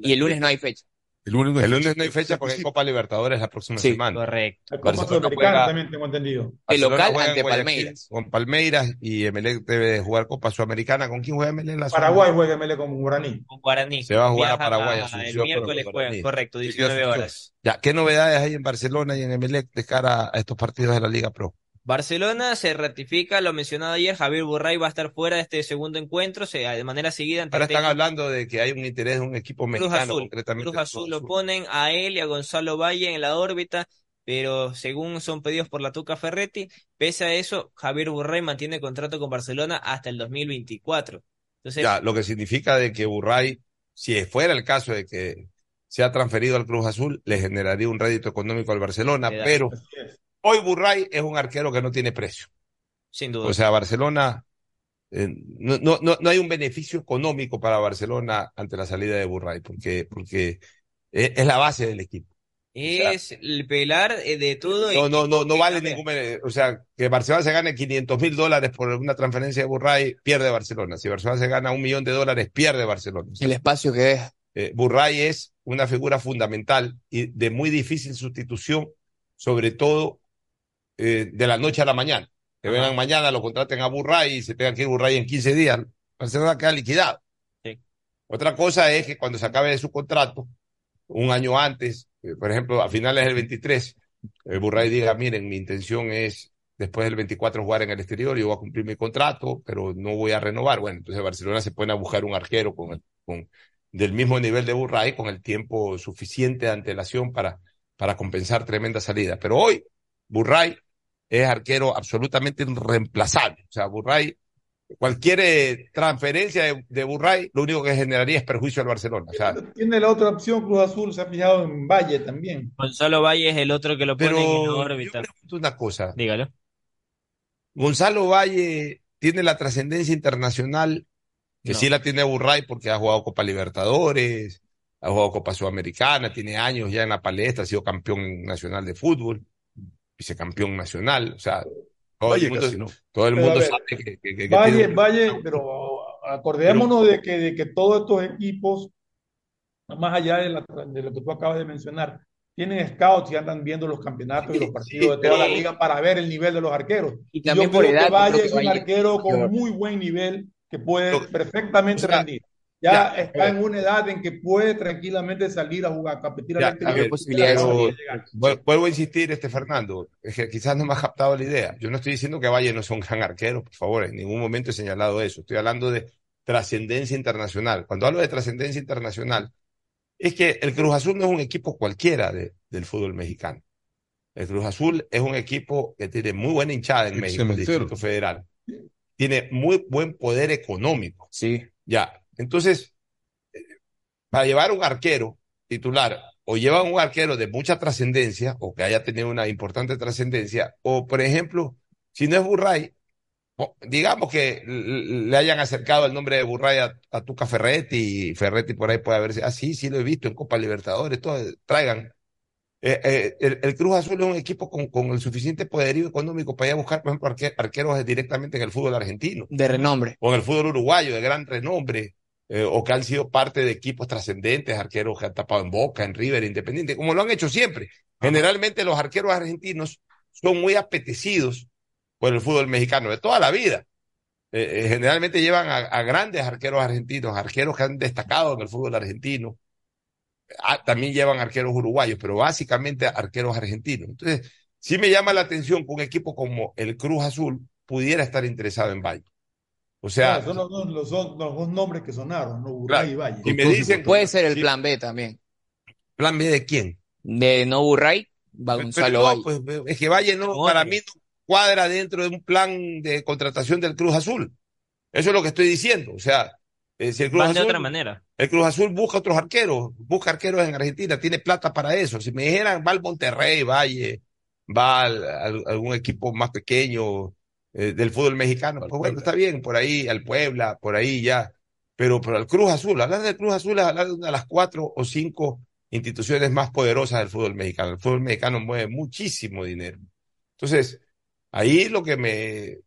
Y el lunes no hay fecha. El lunes no hay El lunes fecha. no hay fecha porque hay Copa Libertadores la próxima Sí, semana. Correcto. La Copa Barcelona Sudamericana juega- también tengo entendido. El local ante Guayaquil Palmeiras. Con Palmeiras y Emelec debe jugar Copa Sudamericana. ¿Con quién juega Emelec en la Paraguay juega ML con Guaraní. Con Guaraní. Se va a jugar a Paraguay, a- Asunción, el miércoles juegan, correcto, Sí, 19 Asunción. horas. Ya, ¿qué novedades hay en Barcelona y en Emelec de cara a estos partidos de la Liga Pro? Barcelona se ratifica, lo mencionado ayer, Javier Burray va a estar fuera de este segundo encuentro, se, de manera seguida ante Ahora están técnico hablando de que hay un interés de un equipo Cruz mexicano, Azul. concretamente. Cruz Azul lo ponen a él y a Gonzalo Valle en la órbita, pero según son pedidos por la Tuca Ferretti, pese a eso, Javier Burray mantiene contrato con Barcelona hasta el 2024. Entonces, Ya, lo que significa de que Burray, si fuera el caso de que se ha transferido al Cruz Azul, le generaría un rédito económico al Barcelona, pero hoy Burray es un arquero que no tiene precio. Sin duda. O sea, Barcelona, eh, no, no, no, no hay un beneficio económico para Barcelona ante la salida de Burray, porque, porque es, es la base del equipo. es el pelar eh, de todo. No, no, no, no vale ningún, bene- o sea, que Barcelona se gane 500 mil dólares por una transferencia de Burray, pierde Barcelona. Si Barcelona se gana un millón de dólares, pierde Barcelona. El espacio que es. Eh, Burray es una figura fundamental y de muy difícil sustitución, sobre todo eh, de la noche a la mañana. Que vengan mañana, lo contraten a Burray y se tengan que ir Burray en 15 días. Barcelona queda liquidado. Otra cosa es que cuando se acabe su contrato, un año antes, eh, por ejemplo, a finales del 23, el Burray diga, miren, mi intención es después del 24 jugar en el exterior, yo voy a cumplir mi contrato, pero no voy a renovar. Bueno, entonces Barcelona se pone a buscar un arquero con, el- con del mismo nivel de Burray, con el tiempo suficiente de antelación para, para compensar tremenda salida. Pero hoy, Burray es arquero absolutamente irreemplazable. O sea, Burray, cualquier eh, transferencia de, de Burray, lo único que generaría es perjuicio al Barcelona. O sea, Tiene la otra opción, Cruz Azul se ha fijado en Valle también. Gonzalo Valle es el otro que lo pone Pero en órbita. una cosa. Dígalo. Gonzalo Valle tiene la trascendencia internacional que No. sí la tiene Burray porque ha jugado Copa Libertadores, ha jugado Copa Sudamericana, tiene años ya en la palestra, ha sido campeón nacional de fútbol, vicecampeón nacional, o sea, todo Valle el mundo, casi no. todo el Pero, mundo ver, sabe que, que- que- Valle, tiene Valle, pero acordémonos de que, de que todos estos equipos, más allá de, la- de lo que tú acabas de mencionar, tienen scouts y andan viendo los campeonatos y los partidos de toda la pero- liga para ver el nivel de los arqueros. Y Yo también por creo edad, que yo Valle creo que es un Valle- arquero con Yo- muy buen nivel que puede perfectamente o sea, rendir. Ya, ya, está a en una edad en que puede tranquilamente salir a jugar, a competir exterior. a vu- vuelvo a insistir, este Fernando, es que quizás no me has captado la idea. Yo no estoy diciendo que Valle no sea un gran arquero, por favor, en ningún momento he señalado eso. Estoy hablando de trascendencia internacional. Cuando hablo de trascendencia internacional, es que el Cruz Azul no es un equipo cualquiera de- del fútbol mexicano. El Cruz Azul es un equipo que tiene muy buena hinchada en El México, el cementero. Distrito Federal. Tiene muy buen poder económico. Sí. Ya. Entonces, para llevar un arquero titular, o llevan un arquero de mucha trascendencia, o que haya tenido una importante trascendencia, o por ejemplo, si no es Burray, digamos que le hayan acercado el nombre de Burray a, a Tuca Ferretti, y Ferretti por ahí puede haberse, ah, sí, sí lo he visto en Copa Libertadores, todo, traigan. Eh, eh, el, el Cruz Azul es un equipo con, con el suficiente poderío económico para ir a buscar, por ejemplo, arque- arqueros directamente en el fútbol argentino De renombre. o en el fútbol uruguayo de gran renombre, eh, o que han sido parte de equipos trascendentes, arqueros que han tapado en Boca, en River, Independiente, como lo han hecho siempre. Generalmente los arqueros argentinos son muy apetecidos por el fútbol mexicano de toda la vida. Eh, eh, generalmente llevan a, a grandes arqueros argentinos, arqueros que han destacado en el fútbol argentino. Ah, también llevan arqueros uruguayos, pero básicamente arqueros argentinos. Entonces, sí me llama la atención que un equipo como el Cruz Azul pudiera estar interesado en Valle. O sea, Claro, son los, dos- los dos- los dos nombres que sonaron, ¿no? Burray y Valle. y me dicen, Puede ser el Sí. plan B también. ¿plan B de quién? De no Burray, Gonzalo no, Valle. pues, es que Valle no, para mí no cuadra dentro de un plan de contratación del Cruz Azul. Eso es lo que estoy diciendo. O sea, eh, si el Cruz Van de Azul, otra manera. el Cruz Azul busca otros arqueros, busca arqueros en Argentina, tiene plata para eso. Si me dijeran, va al Monterrey, Valle, va al, al- algún equipo más pequeño eh, del fútbol mexicano, pues bueno, está bien, por ahí, al Puebla, por ahí ya. Pero, pero al Cruz Azul, hablar del Cruz Azul es hablar de una de las cuatro o cinco instituciones más poderosas del fútbol mexicano. El fútbol mexicano mueve muchísimo dinero. Entonces, ahí lo que me,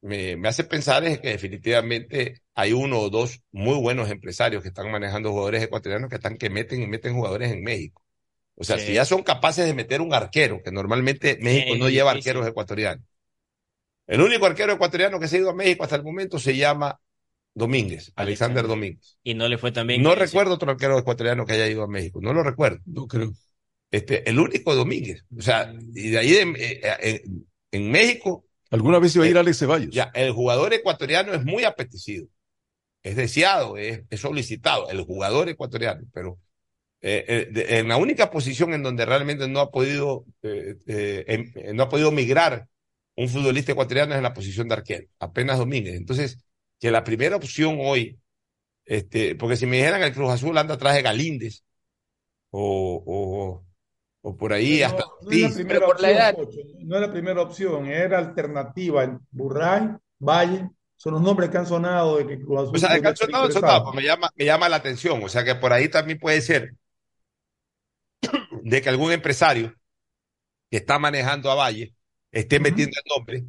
me, me hace pensar es que definitivamente hay uno o dos muy buenos empresarios que están manejando jugadores ecuatorianos que están que meten y meten jugadores en México. O sea, Sí. si ya son capaces de meter un arquero, que normalmente México no lleva arqueros ecuatorianos. El único arquero ecuatoriano que se ha ido a México hasta el momento se llama Domínguez, Alexander Domínguez. Y no le fue tan bien. No recuerdo otro arquero ecuatoriano que haya ido a México, no lo recuerdo. No creo. Este, el único Domínguez. O sea, y de ahí de- eh, eh, en, en México, ¿Alguna vez iba a ir Alex Ceballos? ya, el jugador ecuatoriano es muy apetecido. Es deseado, es, es solicitado, el jugador ecuatoriano, pero eh, eh, de- en la única posición en donde realmente no ha podido, eh, eh, em- eh, no ha podido migrar un futbolista ecuatoriano es en la posición de arquero, apenas Domínguez. Entonces, que la primera opción hoy, este, porque si me dijeran que el Cruz Azul anda atrás de Galíndez, o, o, o por ahí No, hasta no es la Ortiz. primera Pero por la opción, edad. Pocho, no es la primera opción, era alternativa. El Burray, Valle, son los nombres que han sonado de que Cruz Azul O sea, calzonado, interesado. sonado, pues me llama, me llama la atención. O sea, que por ahí también puede ser de que algún empresario que está manejando a Valle esté metiendo el nombre,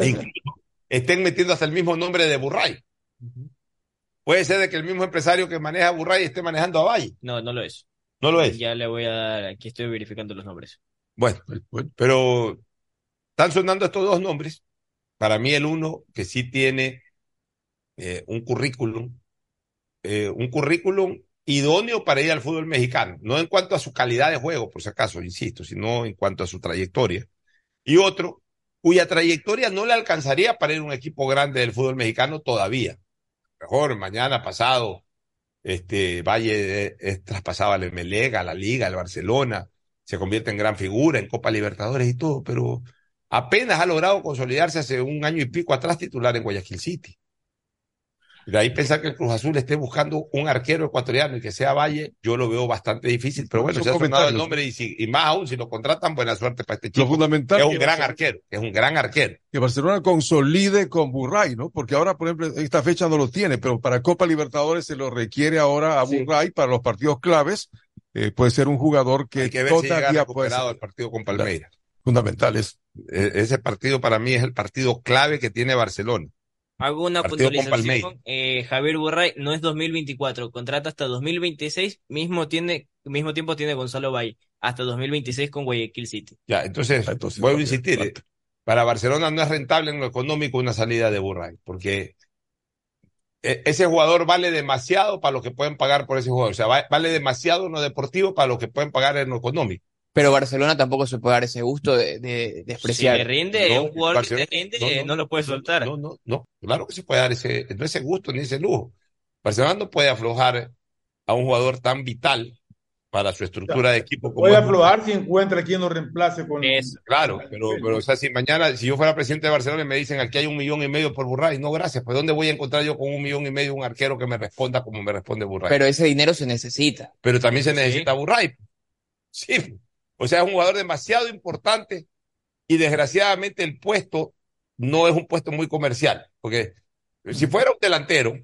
e incluso estén metiendo hasta el mismo nombre de Burray. Puede ser de que el mismo empresario que maneja Burray esté manejando a Valle. No, no lo es. No lo es. Ya le voy a dar, aquí estoy verificando los nombres. Bueno, pero están sonando estos dos nombres. Para mí el uno que sí tiene eh, un currículum, eh, un currículum idóneo para ir al fútbol mexicano, no en cuanto a su calidad de juego, por si acaso, insisto, sino en cuanto a su trayectoria. Y otro cuya trayectoria no le alcanzaría para ir a un equipo grande del fútbol mexicano todavía. Mejor mañana pasado, este Valle eh, es traspasado al a la Liga, al Barcelona, se convierte en gran figura en Copa Libertadores y todo, pero apenas ha logrado consolidarse hace un año y pico atrás titular en Guayaquil City. De ahí pensar que el Cruz Azul esté buscando un arquero ecuatoriano y que sea Valle, yo lo veo bastante difícil, pero bueno, se ha sonado el nombre y, si- y más aún si lo contratan, buena suerte para este chico. Lo fundamental es un gran arquero, es un gran arquero. que Barcelona consolide con Burray, ¿no? Porque ahora, por ejemplo, esta fecha no lo tiene, pero para Copa Libertadores se lo requiere ahora a Burray para los partidos claves. Eh, puede ser un jugador que, Hay que ver si llega todavía puede ser el partido con Palmeiras. fundamentales. E- Ese partido para mí es el partido clave que tiene Barcelona. Hago una Partido puntualización. Eh, Javier Burray no es 2024, contrata hasta 2026, mismo tiene, mismo tiempo tiene Gonzalo Valle, hasta 2026 con Guayaquil City. Ya, entonces, vuelvo a insistir, eh, para Barcelona no es rentable en lo económico una salida de Burray, porque e- ese jugador vale demasiado para lo que pueden pagar por ese jugador. O sea, va- vale demasiado en lo deportivo para lo que pueden pagar en lo económico. Pero Barcelona tampoco se puede dar ese gusto de, de Si despreciar. le rinde, No, un jugador que te rinde, no, no, no, lo puede soltar. No, no, no. Claro que se puede dar ese, no ese gusto ni ese lujo. Barcelona no puede aflojar a un jugador tan vital para su estructura de equipo como Puede aflojar si encuentra quien lo reemplace con Claro, pero, pero, o sea, si mañana, si yo fuera presidente de Barcelona y me dicen aquí hay un millón y medio por Burray, no, gracias, pues ¿dónde voy a encontrar yo con un millón y medio un arquero que me responda como me responde Burray? Pero ese dinero se necesita. Pero también se necesita Burray. Sí, o sea, es un jugador demasiado importante y desgraciadamente el puesto no es un puesto muy comercial, porque si fuera un delantero,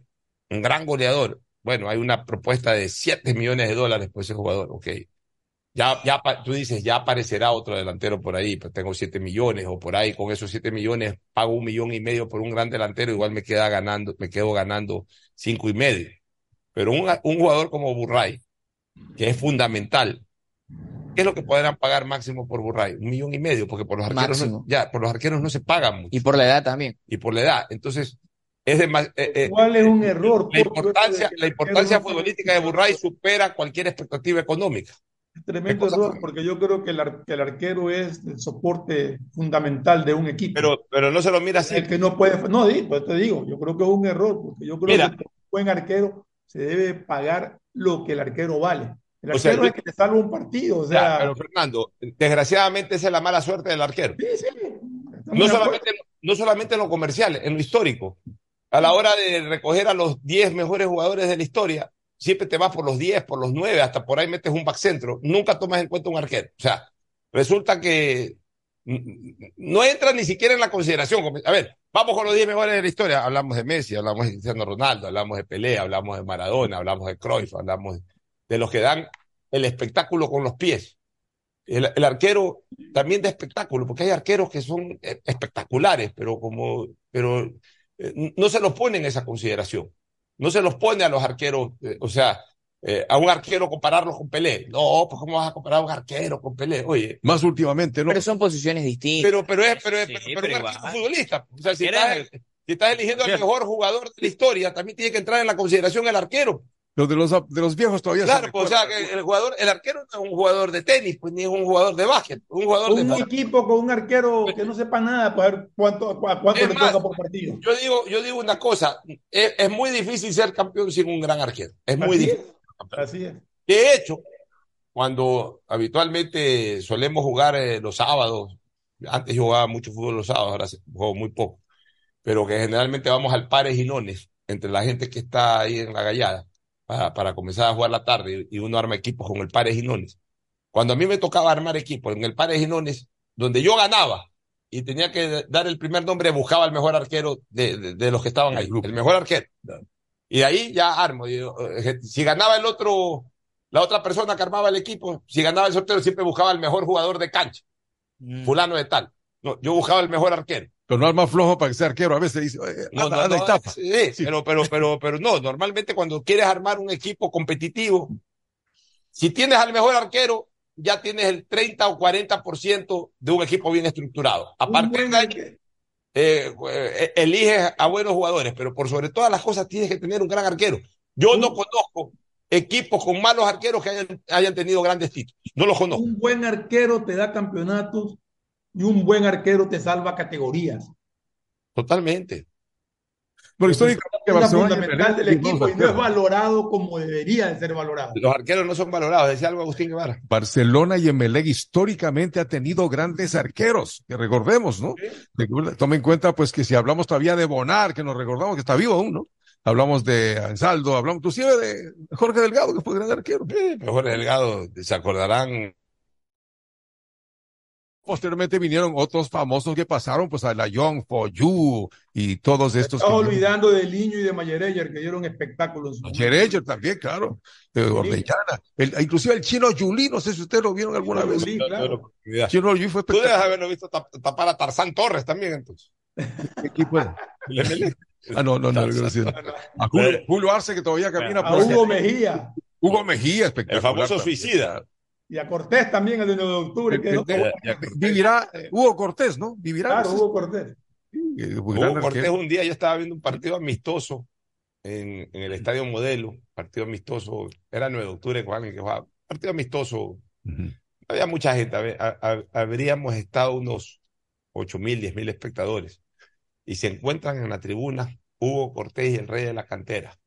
un gran goleador, bueno, hay una propuesta de 7 millones de dólares por ese jugador, ok. Ya, ya, tú dices, ya aparecerá otro delantero por ahí, pues tengo 7 millones o por ahí, con esos 7 millones pago un millón y medio por un gran delantero, igual me queda ganando, me quedo ganando cinco y medio. Pero un, un jugador como Burray, que es fundamental, ¿qué es lo que podrán pagar máximo por Burray? Un millón y medio, porque por los arqueros no, ya, por los arqueros no se pagan mucho. Y por la edad también. Y por la edad. Entonces, es de más, eh, eh, ¿Cuál es un error? la importancia, la importancia futbolística de Burray supera cualquier expectativa económica. Tremendo error, porque yo creo que el, ar- que el arquero es el soporte fundamental de un equipo. Pero, pero no se lo mira así. El que no puede, no, di- pues te digo, yo creo que es un error, porque yo creo Mira. que un buen arquero se debe pagar lo que el arquero vale. El O sea, arquero yo- es que te salva un partido, o Ya, sea, pero Fernando, desgraciadamente esa es la mala suerte del arquero. sí, sí, No solamente, no solamente en lo comercial, en lo histórico. A la hora de recoger a los 10 mejores jugadores de la historia, siempre te vas por los 10, por los 9, hasta por ahí metes un back centro. Nunca tomas en cuenta un arquero. O sea, resulta que no entra ni siquiera en la consideración. A ver, vamos con los 10 mejores de la historia. Hablamos de Messi, hablamos de Cristiano Ronaldo, hablamos de Pelé, hablamos de Maradona, hablamos de Cruyff, hablamos de los que dan el espectáculo con los pies. El, el arquero también da espectáculo, porque hay arqueros que son eh, espectaculares, pero como, pero eh, no se los pone en esa consideración. No se los pone a los arqueros, eh, o sea, eh, a un arquero compararlo con Pelé. No, pues cómo vas a comparar a un arquero con Pelé. Oye, Más últimamente, ¿no? Pero son posiciones distintas. pero, pero es, pero es, pero, Sí, pero pero un arquero futbolista. O sea, si estás, si estás eligiendo al mejor jugador de la historia, también tiene que entrar en la consideración el arquero. Los de los, de los viejos todavía se Claro, pues, o sea, que el jugador, el arquero no es un jugador de tenis, pues ni es un jugador de básquet, un jugador un de equipo con un arquero que no sepa nada para ver cuánto, a cuánto Es le más, toca por partido. Yo digo, yo digo una cosa, es, es muy difícil ser campeón sin un gran arquero. Es muy Así difícil. es, así es. De hecho, cuando habitualmente solemos jugar eh, los sábados, antes yo jugaba mucho fútbol los sábados, ahora se- juego muy poco, pero que generalmente vamos al pares y nones entre la gente que está ahí en la gallada. Para, para comenzar a jugar la tarde y uno arma equipos con el Pares Ginones. Cuando a mí me tocaba armar equipos en el Pares Ginones, donde yo ganaba y tenía que dar el primer nombre, buscaba el mejor arquero de, de, de los que estaban ahí, el mejor arquero. Y de ahí ya armo. Eh, si ganaba el otro, la otra persona que armaba el equipo, si ganaba el sorteo, siempre buscaba el mejor jugador de cancha, fulano de tal. No, yo buscaba el mejor arquero. Pero no es más flojo para que sea arquero. A veces dice, "Oye, No, no, no, tapa". sí, Pero, pero, pero, pero no, normalmente cuando quieres armar un equipo competitivo, si tienes al mejor arquero, ya tienes el 30 o 40% de un equipo bien estructurado. A partir de ahí, eh, eh, eliges a buenos jugadores, pero por sobre todas las cosas tienes que tener un gran arquero. Yo no conozco equipos con malos arqueros que hayan, hayan tenido grandes títulos. No los conozco. Un buen arquero te da campeonatos y un buen arquero te salva categorías. Totalmente. Pero históricamente Es fundamental del equipo y no es valorado como debería de ser valorado. Los arqueros no son valorados, decía algo Agustín Guevara. Barcelona y Emelec históricamente ha tenido grandes arqueros, que recordemos, ¿no? Tome en cuenta, pues, que si hablamos todavía de Bonar, que nos recordamos que está vivo aún, ¿no? Hablamos de Ansaldo, hablamos inclusive de Jorge Delgado, que fue gran arquero. Mejor Delgado, se acordarán. Posteriormente vinieron otros famosos que pasaron, pues, a la Young For y todos estos. Estaba que- olvidando de Liño y de Mayereyer que dieron espectáculos. Cherecher también, claro. De Orellana. El- inclusive el chino Yuli, no sé si ustedes lo vieron alguna vez. Yuli, claro. Chino Yuli fue Tú debes espectacular. haberlo visto tap- tapar a Tarzán Torres también, entonces. ¿Qué equipo era? Ah, no, no, no. A Julio, Julio Arce que todavía camina A por ahí. Hugo Mejía Hugo Mejía, espectacular. El famoso también. suicida. Y a Cortés también, el de 9 de octubre. que Eh, eh, eh, Vivirá eh, Hugo Cortés, ¿no? Vivirá. Claro, Hugo Cortés. eh, muy Hugo Cortés un día yo estaba viendo un partido amistoso en, en el Estadio Modelo, partido amistoso, era 9 de octubre con alguien que jugaba, partido amistoso, había mucha gente, habríamos estado unos 8 mil, 10 mil espectadores, y se encuentran en la tribuna Hugo Cortés y el rey de la cantera.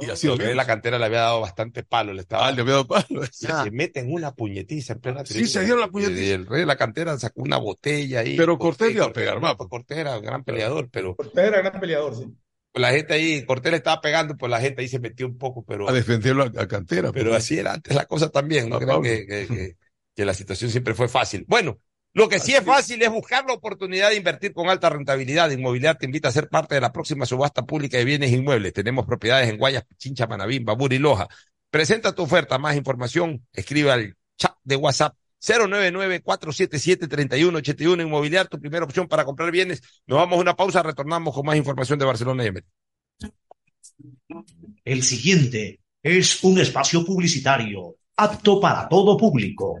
Y así el lo rey de la cantera le había dado bastante palo, le estaba Ah, le había dado palo. se, meten una puñetiza en plena Sí, se dieron la puñetiza. Y el rey de la cantera sacó una botella ahí. Pero Cortés le iba a pegar más. Cortés era un gran peleador, pero Cortés era gran peleador, sí. la gente ahí, Cortés le estaba pegando, pues la gente ahí se metió un poco, pero, A defenderlo a, a cantera. pero pues. así era antes la cosa también. No Ah, crean Pablo. que, que- que- que la situación siempre fue fácil. Bueno, lo que sí es fácil es buscar la oportunidad de invertir con alta rentabilidad. Inmobiliar te invita a ser parte de la próxima subasta pública de bienes inmuebles. Tenemos propiedades en Guayas, Chincha, Manabí, Babur y Loja. Presenta tu oferta. Más información, escribe al chat de WhatsApp 099-477-3181. Inmobiliar, tu primera opción para comprar bienes. Nos vamos a una pausa, retornamos con más información de Barcelona y Emelec. El siguiente es un espacio publicitario apto para todo público.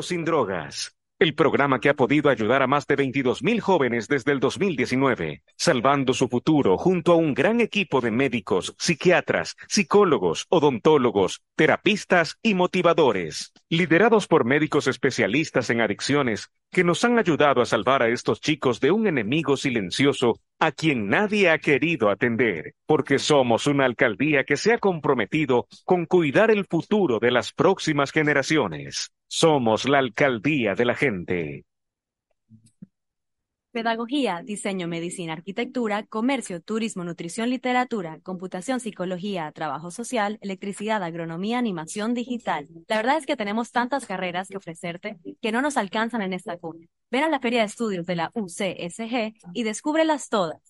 sin drogas. El programa que ha podido ayudar a más de 22 mil jóvenes desde el 2019, salvando su futuro junto a un gran equipo de médicos, psiquiatras, psicólogos, odontólogos, terapistas y motivadores, liderados por médicos especialistas en adicciones que nos han ayudado a salvar a estos chicos de un enemigo silencioso a quien nadie ha querido atender, porque somos una alcaldía que se ha comprometido con cuidar el futuro de las próximas generaciones. Somos la alcaldía de la gente. Pedagogía, diseño, medicina, arquitectura, comercio, turismo, nutrición, literatura, computación, psicología, trabajo social, electricidad, agronomía, animación digital. La verdad es que tenemos tantas carreras que ofrecerte que no nos alcanzan en esta cuna. Ven a la Feria de Estudios de la UCSG y descúbrelas todas.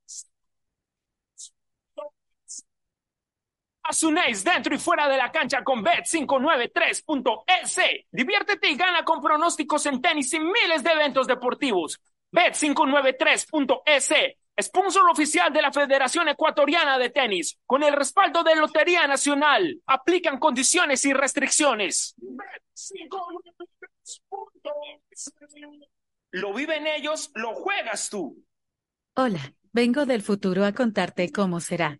Asunéis dentro y fuera de la cancha con Bet593.es. Diviértete y gana con pronósticos en tenis y miles de eventos deportivos. Bet593.es, sponsor oficial de la Federación Ecuatoriana de Tenis, con el respaldo de Lotería Nacional. Aplican condiciones y restricciones. Lo viven ellos, lo juegas tú. Hola, vengo del futuro a contarte cómo será.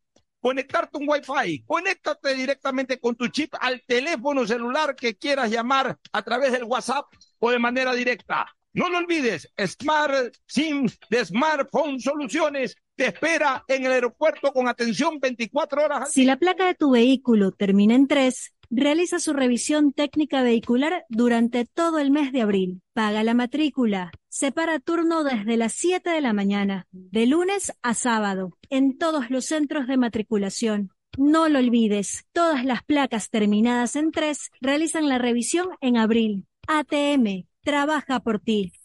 conectarte un Wi-Fi. Conéctate directamente con tu chip al teléfono celular que quieras llamar a través del WhatsApp o de manera directa. No lo olvides, Smart SIM de Smartphone Soluciones te espera en el aeropuerto con atención 24 horas. Si la placa de tu vehículo termina en 3, realiza su revisión técnica vehicular durante todo el mes de abril. Paga la matrícula. Separa turno desde las 7 de la mañana, de lunes a sábado, en todos los centros de matriculación. No lo olvides, todas las placas terminadas en 3 realizan la revisión en abril. ATM, trabaja por ti.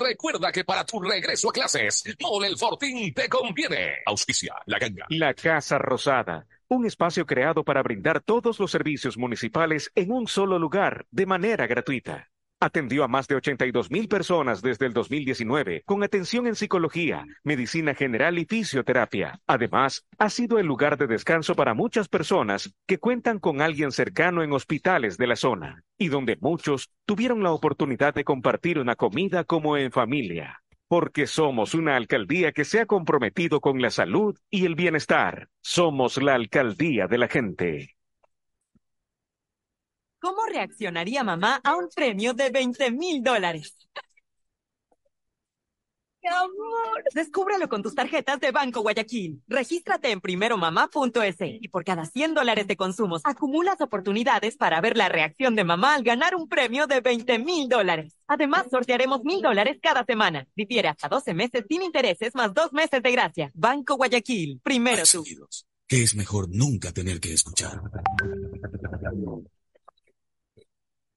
recuerda que para tu regreso a clases, Mole el Fortín te conviene. Auspicia la ganga. La Casa Rosada, un espacio creado para brindar todos los servicios municipales en un solo lugar, de manera gratuita. Atendió a más de 82 mil personas desde el 2019 con atención en psicología, medicina general y fisioterapia. Además, ha sido el lugar de descanso para muchas personas que cuentan con alguien cercano en hospitales de la zona y donde muchos tuvieron la oportunidad de compartir una comida como en familia. Porque somos una alcaldía que se ha comprometido con la salud y el bienestar. Somos la alcaldía de la gente. ¿Cómo reaccionaría mamá a un premio de 20 mil dólares? Mi amor, descúbrelo con tus tarjetas de Banco Guayaquil. Regístrate en primeromamá.es y por cada 100 dólares de consumos acumulas oportunidades para ver la reacción de mamá al ganar un premio de 20 mil dólares. Además, sortearemos mil dólares cada semana. Difiere hasta 12 meses sin intereses más dos meses de gracia. Banco Guayaquil, primero tú. que es mejor nunca tener que escuchar.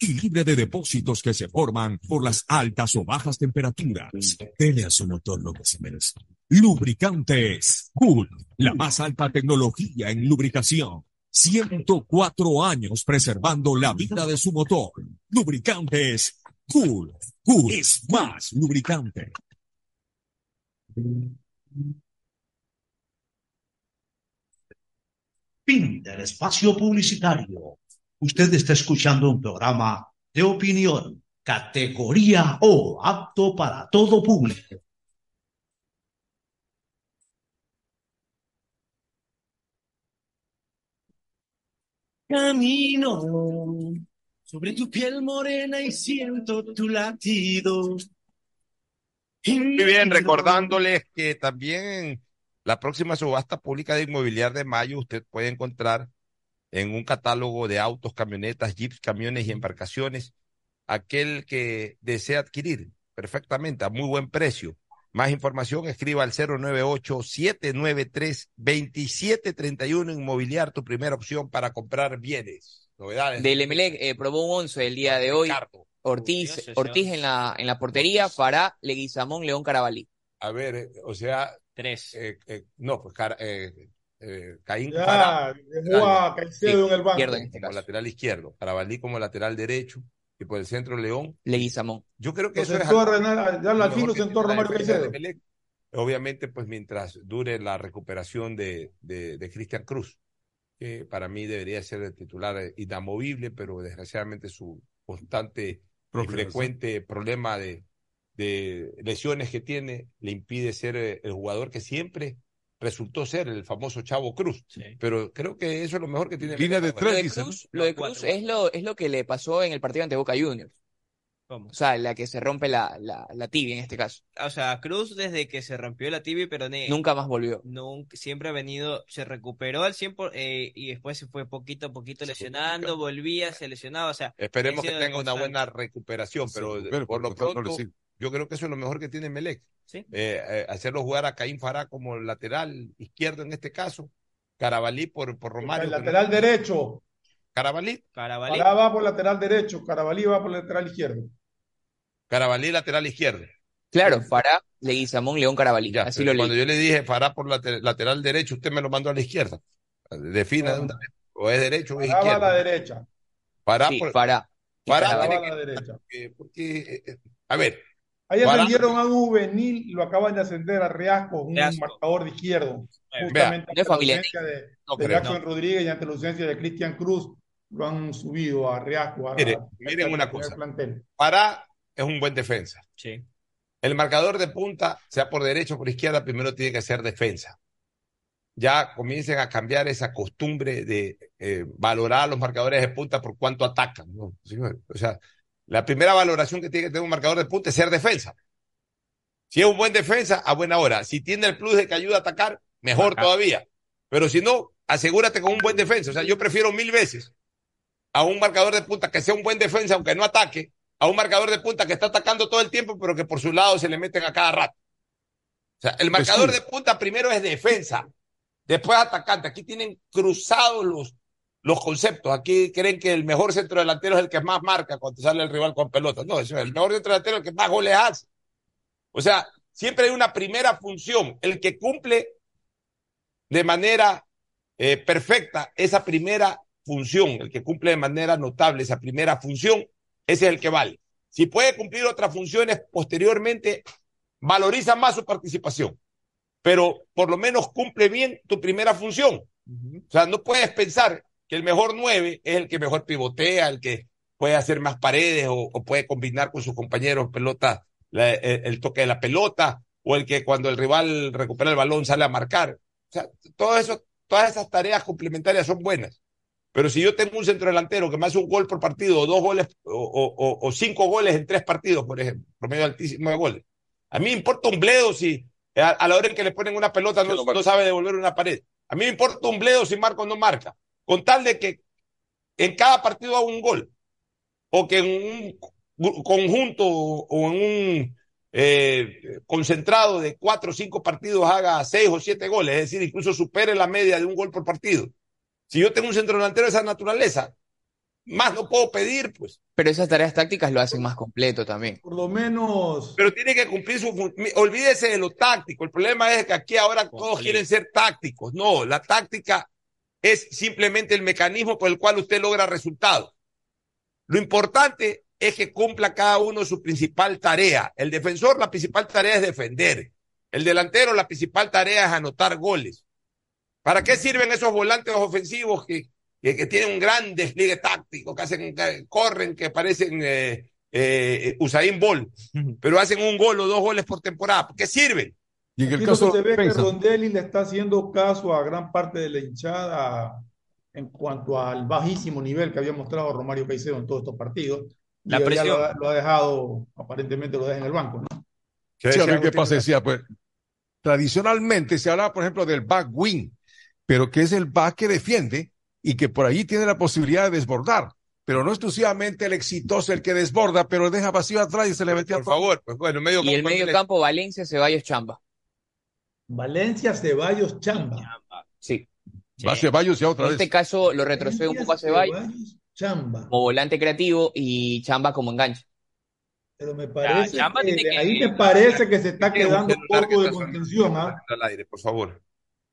y libre de depósitos que se forman por las altas o bajas temperaturas. Dele a su motor lo que se merece. Lubricantes Cool, la más alta tecnología en lubricación. 104 años preservando la vida de su motor. Lubricantes Cool. Cool es más lubricante. Fin del espacio publicitario. Usted está escuchando un programa de opinión, categoría O, apto para todo público. Camino sobre tu piel morena y siento tu latido. Muy bien, recordándoles que también la próxima subasta pública de inmobiliaria de mayo usted puede encontrar en un catálogo de autos, camionetas, jeeps, camiones y embarcaciones aquel que desea adquirir perfectamente a muy buen precio. Más información, escriba al 098-793-2731 Inmobiliar, tu primera opción para comprar bienes. Novedades. Del Emelec eh, probó un 11 el día de hoy. Ortiz, Ortiz en la, en la portería, Fará, Leguizamón, León Carabalí. A ver, eh, o sea. Tres. eh, eh, no, pues Car- eh, Caín Ya, Fará. dejó a Caicedo en el banco. izquierdo como lateral izquierdo. Carabalí como lateral derecho. Y por el centro León. Leguizamón. Yo creo que eso es sentó ya al fin lo Romario Caicedo. Obviamente, pues mientras dure la recuperación de, de, de Cristian Cruz, que para mí debería ser el titular eh, inamovible, pero desgraciadamente su constante y frecuente problema de, de lesiones que tiene le impide ser eh, el jugador que siempre resultó ser el famoso Chavo Cruz. Pero creo que eso es lo mejor que tiene. Línea de Emelec Lo de Cruz, lo de Cruz es lo, es lo que le pasó en el partido ante Boca Juniors. ¿Cómo? O sea, la que se rompe la, la, la tibia en este caso. O sea, Cruz desde que se rompió la tibia y peroné. Nunca más volvió. Nunca, siempre ha venido, se recuperó al 100% por- eh, y después se fue poquito a poquito lesionando, volvía, se lesionaba, o sea. Esperemos que tenga una buena recuperación, pero recupere, por lo no pronto, sirve. Yo creo que eso es lo mejor que tiene Melec. Sí. Eh, eh, hacerlo jugar a Caín Fará como lateral izquierdo en este caso, Carabalí por, por Romario. El no- lateral derecho. Carabalí, Carabalí. Pará va por lateral derecho, Carabalí va por lateral izquierdo. Carabalí lateral izquierdo. Claro, Fará, Leguizamón, León Carabalí. Ya, Así lo cuando leí. yo le dije Fará por late- lateral derecho, usted me lo mandó a la izquierda. Defina de una vez. O es derecho o es Pará va a la derecha. Fará Sí, por- Fará. Fará va a la derecha. porque, eh, a ver, Ahí ascendieron a juvenil lo acaban de ascender a Riasco, un Riasco. marcador de izquierdo. Vea, Justamente no es ante la ausencia de, No de Jackson Rodríguez y ante la ausencia de Cristian Cruz, lo han subido a Riasco. A, Mire, a- miren una cosa. plantel. Fará es un buen defensa. Sí. El marcador de punta, sea por derecha o por izquierda, primero tiene que ser defensa. Ya comiencen a cambiar esa costumbre de eh, valorar a los marcadores de punta por cuánto atacan. ¿no? O sea, la primera valoración que tiene que tener un marcador de punta es ser defensa. Si es un buen defensa, a buena hora. Si tiene el plus de que ayuda a atacar, mejor todavía. Pero si no, asegúrate con un buen defensa. O sea, yo prefiero mil veces a un marcador de punta que sea un buen defensa, aunque no ataque, a un marcador de punta que está atacando todo el tiempo, pero que por su lado se le meten a cada rato. O sea, el marcador de punta primero es defensa, después atacante. Aquí tienen cruzados los, los conceptos. Aquí creen que el mejor centro delantero es el que más marca cuando sale el rival con pelota. No, eso es el mejor centro delantero es el que más goles hace. O sea, siempre hay una primera función, el que cumple de manera eh, perfecta esa primera función, el que cumple de manera notable esa primera función, ese es el que vale. Si puede cumplir otras funciones posteriormente, valoriza más su participación, pero por lo menos cumple bien tu primera función. O sea, no puedes pensar que el mejor nueve es el que mejor pivotea, el que puede hacer más paredes o, o puede combinar con sus compañeros pelota, la, el, el, toque de la pelota, o el que cuando el rival recupera el balón sale a marcar. O sea, todo eso, todas esas tareas complementarias son buenas. Pero si yo tengo un centro delantero que me hace un gol por partido, o dos goles, o, o, o cinco goles en tres partidos, por ejemplo, promedio altísimo de goles. A mí me importa un bledo si a, a la hora en que le ponen una pelota no, no sabe devolver una pared. A mí me importa un bledo si Marco no marca. Con tal de que en cada partido haga un gol. O que en un conjunto o en un eh, concentrado de cuatro o cinco partidos haga seis o siete goles, es decir, incluso supere la media de un gol por partido. Si yo tengo un centro delantero de esa naturaleza, más no puedo pedir, pues. Pero esas tareas tácticas lo hacen más completo también. Por lo menos. Pero tiene que cumplir su función. Olvídese de lo táctico. El problema es que aquí ahora todos quieren ser tácticos. No, la táctica es simplemente el mecanismo por el cual usted logra resultados. Lo importante es que cumpla cada uno su principal tarea. El defensor, la principal tarea es defender. El delantero, la principal tarea es anotar goles. ¿Para qué sirven esos volantes ofensivos que, que, que tienen un gran despliegue táctico, que hacen, que corren, que parecen eh, eh, Usain Bolt, pero hacen un gol o dos goles por temporada? ¿Por qué sirven? Y en el Aquí caso se ve que Rondelli le está haciendo caso a gran parte de la hinchada en cuanto al bajísimo nivel que había mostrado Romario Caicedo en todos estos partidos. La presión. Lo ha, lo, ha, dejado, aparentemente lo deja en el banco, ¿no? Sí, a ver qué pasa, decía, pues, tradicionalmente se habla, por ejemplo, del back wing, pero que es el back que defiende y que por allí tiene la posibilidad de desbordar. Pero no exclusivamente el exitoso el que desborda, pero deja vacío atrás y se le mete Por favor, pues bueno, medio Y el medio campo, Valencia, Ceballos, Chamba. Valencia, Ceballos, Chamba. Sí. Va Ceballos ya otra en vez. En este caso lo retrocede un poco a Ceballos. Ceballos Chamba. Como volante creativo y Chamba como enganche. Pero me parece ya, que, que, ahí me parece que se está quedando corto de contención. ¿ah? Al aire, por favor.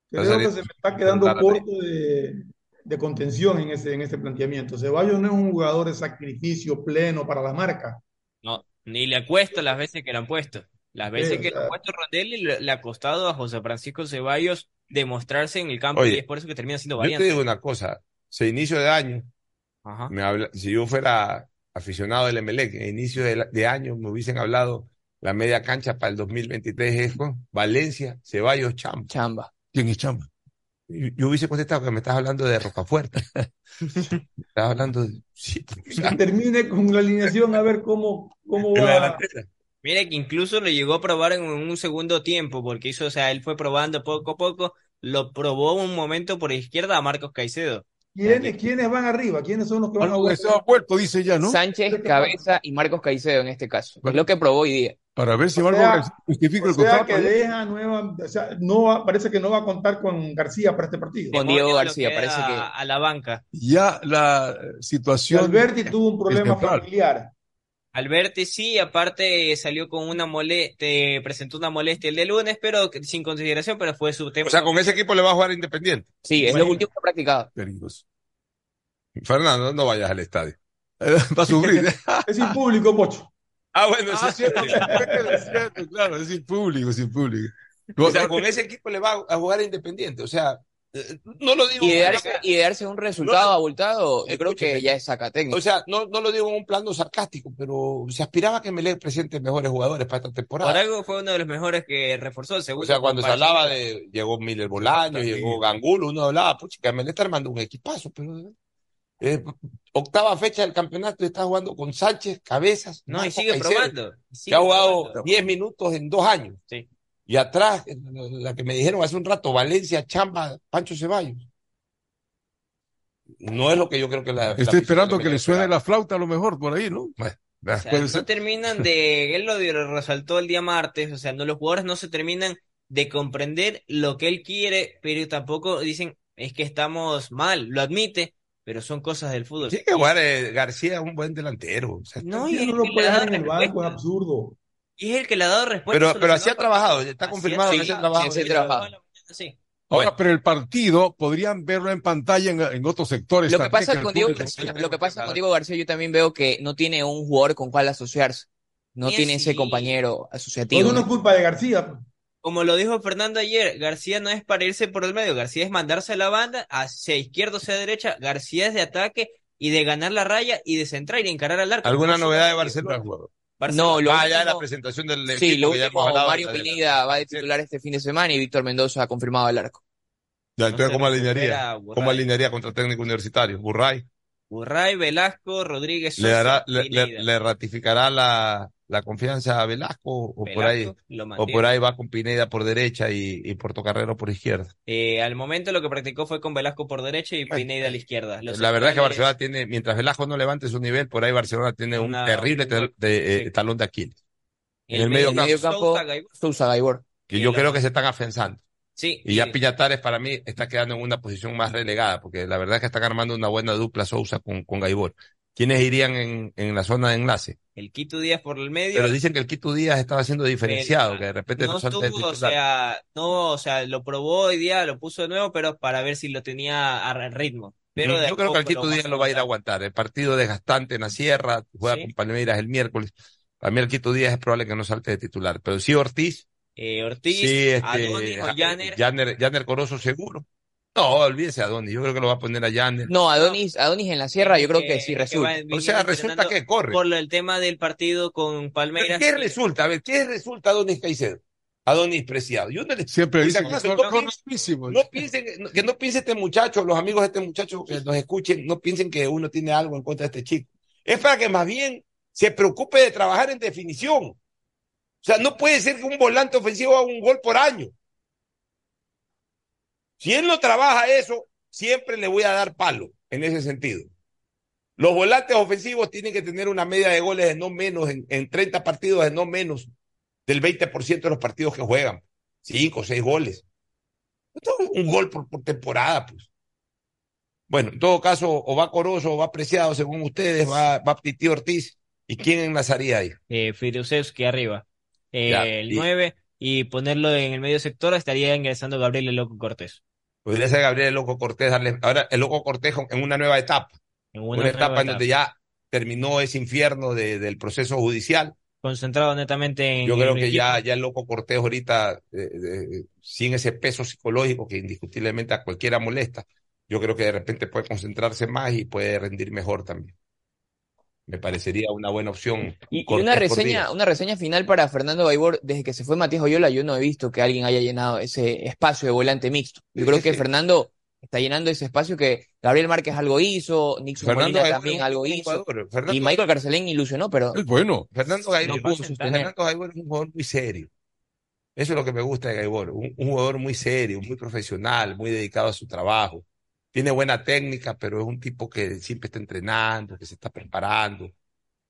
Creo que se me está quedando corto de, de, contención en ese, en ese planteamiento. Ceballos no es un jugador de sacrificio pleno para la marca. No, ni le acuesto las veces que le han puesto. Las veces sí, que o sea, le han puesto Rondelli le, ha costado a José Francisco Ceballos demostrarse en el campo Oye, y es por eso que termina siendo variante. Yo te digo una cosa, se inicio de año, Ajá. Me habla, si yo fuera aficionado del Emelec, a inicio de, de, año me hubiesen hablado la media cancha para el 2023 es con Valencia, Ceballos, Chamba. Chamba. ¿Quién es Chamba? Yo, yo, hubiese contestado que me estás hablando de Rocafuerte. estás hablando de... Sí, o sea, termine con la alineación a ver cómo, cómo va. Mire que incluso lo llegó a probar en un segundo tiempo, porque hizo, o sea, él fue probando poco a poco, lo probó un momento por izquierda a Marcos Caicedo. ¿Quiénes, ¿Quiénes van arriba? ¿Quiénes son los que van Algo que se ha vuelto, dice ya, ¿no? Sánchez, Cabeza y Marcos Caicedo en este caso. Es lo que probó hoy día. Para ver si o algo sea, justifica o el sea contrato. que deja nueva, o sea, no va, parece que no va a contar con García para este partido. Con Diego García, parece que. A la banca. Ya la situación. Alberti tuvo un problema familiar. Alberti sí, aparte salió con una molestia, presentó una molestia el de lunes, pero sin consideración, pero fue su tema. O sea, con ese equipo le va a jugar Independiente. Sí, es bueno. lo último que ha practicado. Peligroso. Fernando, no vayas al estadio. Va a sufrir. es sin público, Pocho. Ah, bueno, eso Ah, es cierto. es cierto, claro, es sin público, sin público. O sea, con ese equipo le va a jugar Independiente. O sea, no lo digo. Y de darse, y de darse un resultado no, abultado, yo creo que ya es sacatécnico. O sea, no, no lo digo en un plano sarcástico, pero se aspiraba a que Melec presente mejores jugadores para esta temporada. Por algo fue uno de los mejores que reforzó el segundo. O sea, cuando se hablaba de. Llegó Miller Bolaño, llegó Gangulo, uno hablaba, pucha, que Melec está armando un equipazo, pero. Eh, octava fecha del campeonato y está jugando con Sánchez, Cabezas. No, y sigue Caicedo, probando. Sigue que ha jugado 10 minutos en dos años. Sí. Y atrás, la que me dijeron hace un rato, Valencia, Chamba, Pancho Ceballos. No es lo que yo creo que la. Estoy la esperando que le suene la flauta a lo mejor por ahí, ¿no? Bueno, o sea, no terminan de. Él lo resaltó el día martes, o sea, no, los jugadores no se terminan de comprender lo que él quiere, pero tampoco dicen es que estamos mal, lo admite, pero son cosas del fútbol. Sí, que bueno, eh, García es un buen delantero. O sea, no, y no lo puede dejar en el banco, es absurdo. Y es el que le ha dado respuesta. Pero, pero así ha trabajado, está confirmado que así ha trabajado. Sí, sí, trabajado. Sí. Ahora, bueno. pero el partido podrían verlo en pantalla en, en otros sectores. Lo que pasa con Diego, lo que pasa con Diego García, yo también veo que no tiene un jugador con cual asociarse. no tiene ese compañero asociativo. Todo no es culpa de García. pues. Como lo dijo Fernando ayer, García no es para irse por el medio, García es mandarse a la banda, hacia izquierda o sea derecha, García es de ataque y de ganar la raya y de centrar y de encarar al arco. ¿Alguna No novedad de Barcelona, jugador? No, lo ah, ya último- la presentación del Sí, lo que último, Mario. Pineda va de titular este fin de semana y Víctor Mendoza ha confirmado el arco. Ya, entonces, ¿cómo alinearía? ¿Cómo alinearía contra técnico universitario? Burray. Burray, Velasco, Rodríguez, ¿Le, Sosa, dará, le, le- Pineda. le ratificará la, la confianza a Velasco o por ahí o por ahí va con Pineda por derecha y, y Portocarrero por izquierda? Eh, al momento lo que practicó fue con Velasco por derecha y Pineda a la izquierda. Los La verdad es que Barcelona tiene, mientras Velasco no levante su nivel, por ahí Barcelona tiene un Una- terrible tel- de- eh, talón de Aquiles. En el, medio medio campo, Sousa, Gaibor. Sousa Gaibor. que y yo creo que se están afianzando. Sí, Y ya Piñatares para mí está quedando en una posición más relegada, porque la verdad es que están armando una buena dupla Sousa con, con Gaibor. ¿Quiénes irían en, en la zona de enlace? el Quito Díaz por el medio. Pero dicen que el Quito Díaz estaba siendo diferenciado, que de repente no salta de estuvo, o sea, no, o sea, lo probó hoy día, lo puso de nuevo, pero para ver si lo tenía a ritmo. Pero Yo creo que el Quito Díaz lo va a ir a aguantar. El partido desgastante en la sierra, juega Sí. con Palmeiras el miércoles. Para mí el Quito Díaz es probable que no salte de titular. Pero sí Ortiz, Eh, Ortiz, sí este, Adonis o Janer. Janer, Janer Corozo seguro. No, olvídese a Adonis. Yo creo que lo va a poner a Janer. No, Adonis, Adonis en la sierra yo creo que sí que resulta. va- O sea, resulta que corre. Por el tema del partido con Palmeiras. ¿Qué resulta? A ver, ¿qué resulta Adonis Caicedo? Adonis Preciado. Yo no le- Siempre que no piensen-. No piensen, que no piense este muchacho, los amigos de este muchacho que nos escuchen, no piensen que uno tiene algo en contra de este chico. Es para que más bien se preocupe de trabajar en definición. O sea, no puede ser que un volante ofensivo haga un gol por año. Si él no trabaja eso, siempre le voy a dar palo en ese sentido. Los volantes ofensivos tienen que tener una media de goles de no menos, en, en 30 partidos de no menos del 20% de los partidos que juegan. Cinco o seis goles. Un gol por, por temporada, pues. Bueno, en todo caso, o va Corozo o va Preciado, según ustedes, va, va Ortiz. ¿Y quién enlazaría ahí? Eh, arriba. Eh, Ya, el y- 9 y ponerlo en el medio sector estaría ingresando Gabriel el Loco Cortés. Podría ser Gabriel el Loco Cortés, darle, ahora el Loco Cortés en una nueva etapa. En Una, una etapa nueva en donde ya terminó ese infierno de- del proceso judicial. Concentrado netamente en Yo creo que ya, ya el Loco Cortés ahorita, eh, eh, sin ese peso psicológico que indiscutiblemente a cualquiera molesta, yo creo que de repente puede concentrarse más y puede rendir mejor también. Me parecería una buena opción. Y, una reseña, una reseña final para Fernando Gaibor, desde que se fue Matías Oyola, yo no he visto que alguien haya llenado ese espacio de volante mixto. Yo creo que Fernando está llenando ese espacio que Gabriel Márquez algo hizo, Nixon Fernando Molina también algo hizo. Fernando- y Michael Carcelén ilusionó, pero Es bueno. Fernando Gaibor, No pudo sostener. Fernando Gaibor es un jugador muy serio. Eso es lo que me gusta de Gaibor. Un, un jugador muy serio, muy profesional, muy dedicado a su trabajo. Tiene buena técnica, pero es un tipo que siempre está entrenando, que se está preparando.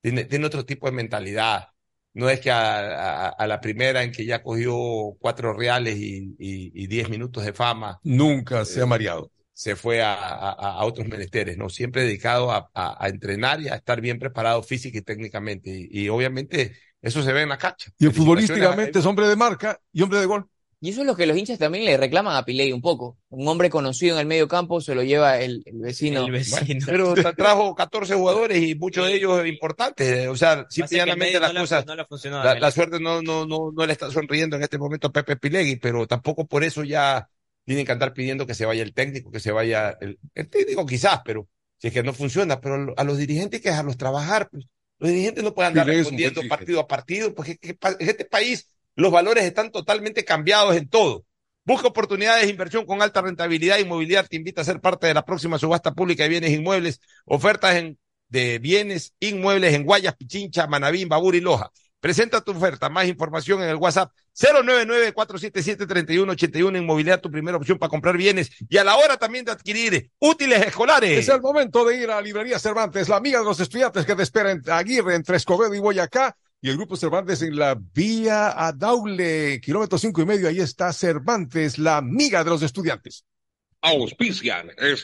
Tiene, tiene otro tipo de mentalidad. No es que a, a- a la primera en que ya cogió cuatro reales y, y, y diez minutos de fama, Nunca se ha mareado. se fue a, otros menesteres, ¿no? Siempre dedicado a, entrenar y a estar bien preparado física y técnicamente. Y, y obviamente eso se ve en la cancha. Y futbolísticamente es hombre de marca y hombre de gol. Y eso es lo que los hinchas también le reclaman a Piley un poco. Un hombre conocido en el medio campo se lo lleva el, el vecino. El vecino. Pero tra- trajo 14 jugadores y muchos de ellos importantes. O sea, simplemente las no cosas, no la, suerte no, no, no, no le está sonriendo en este momento a Pepe Pilegui, pero tampoco por eso ya tienen que andar pidiendo que se vaya el técnico, que se vaya el, el técnico quizás, pero si es que no funciona, pero a los dirigentes hay que dejarlos trabajar. Pues. Los dirigentes no pueden andar respondiendo partido a partido, porque es que pa- en este país los valores están totalmente cambiados en todo. Busca oportunidades de inversión con alta rentabilidad. Inmobiliar te invita a ser parte de la próxima subasta pública de bienes inmuebles. Ofertas en, de bienes inmuebles en Guayas, Pichincha, Manabí, Babur y Loja. Presenta tu oferta. Más información en el WhatsApp 099-477-3181. Inmobiliar, tu primera opción para comprar bienes y a la hora también de adquirir útiles escolares. Es el momento de ir a la librería Cervantes, la amiga de los estudiantes que te espera en Aguirre, entre Escobedo y Boyacá. Y el grupo Cervantes en la vía a Daule, kilómetro cinco y medio. Ahí está Cervantes, la amiga de los estudiantes. Auspician este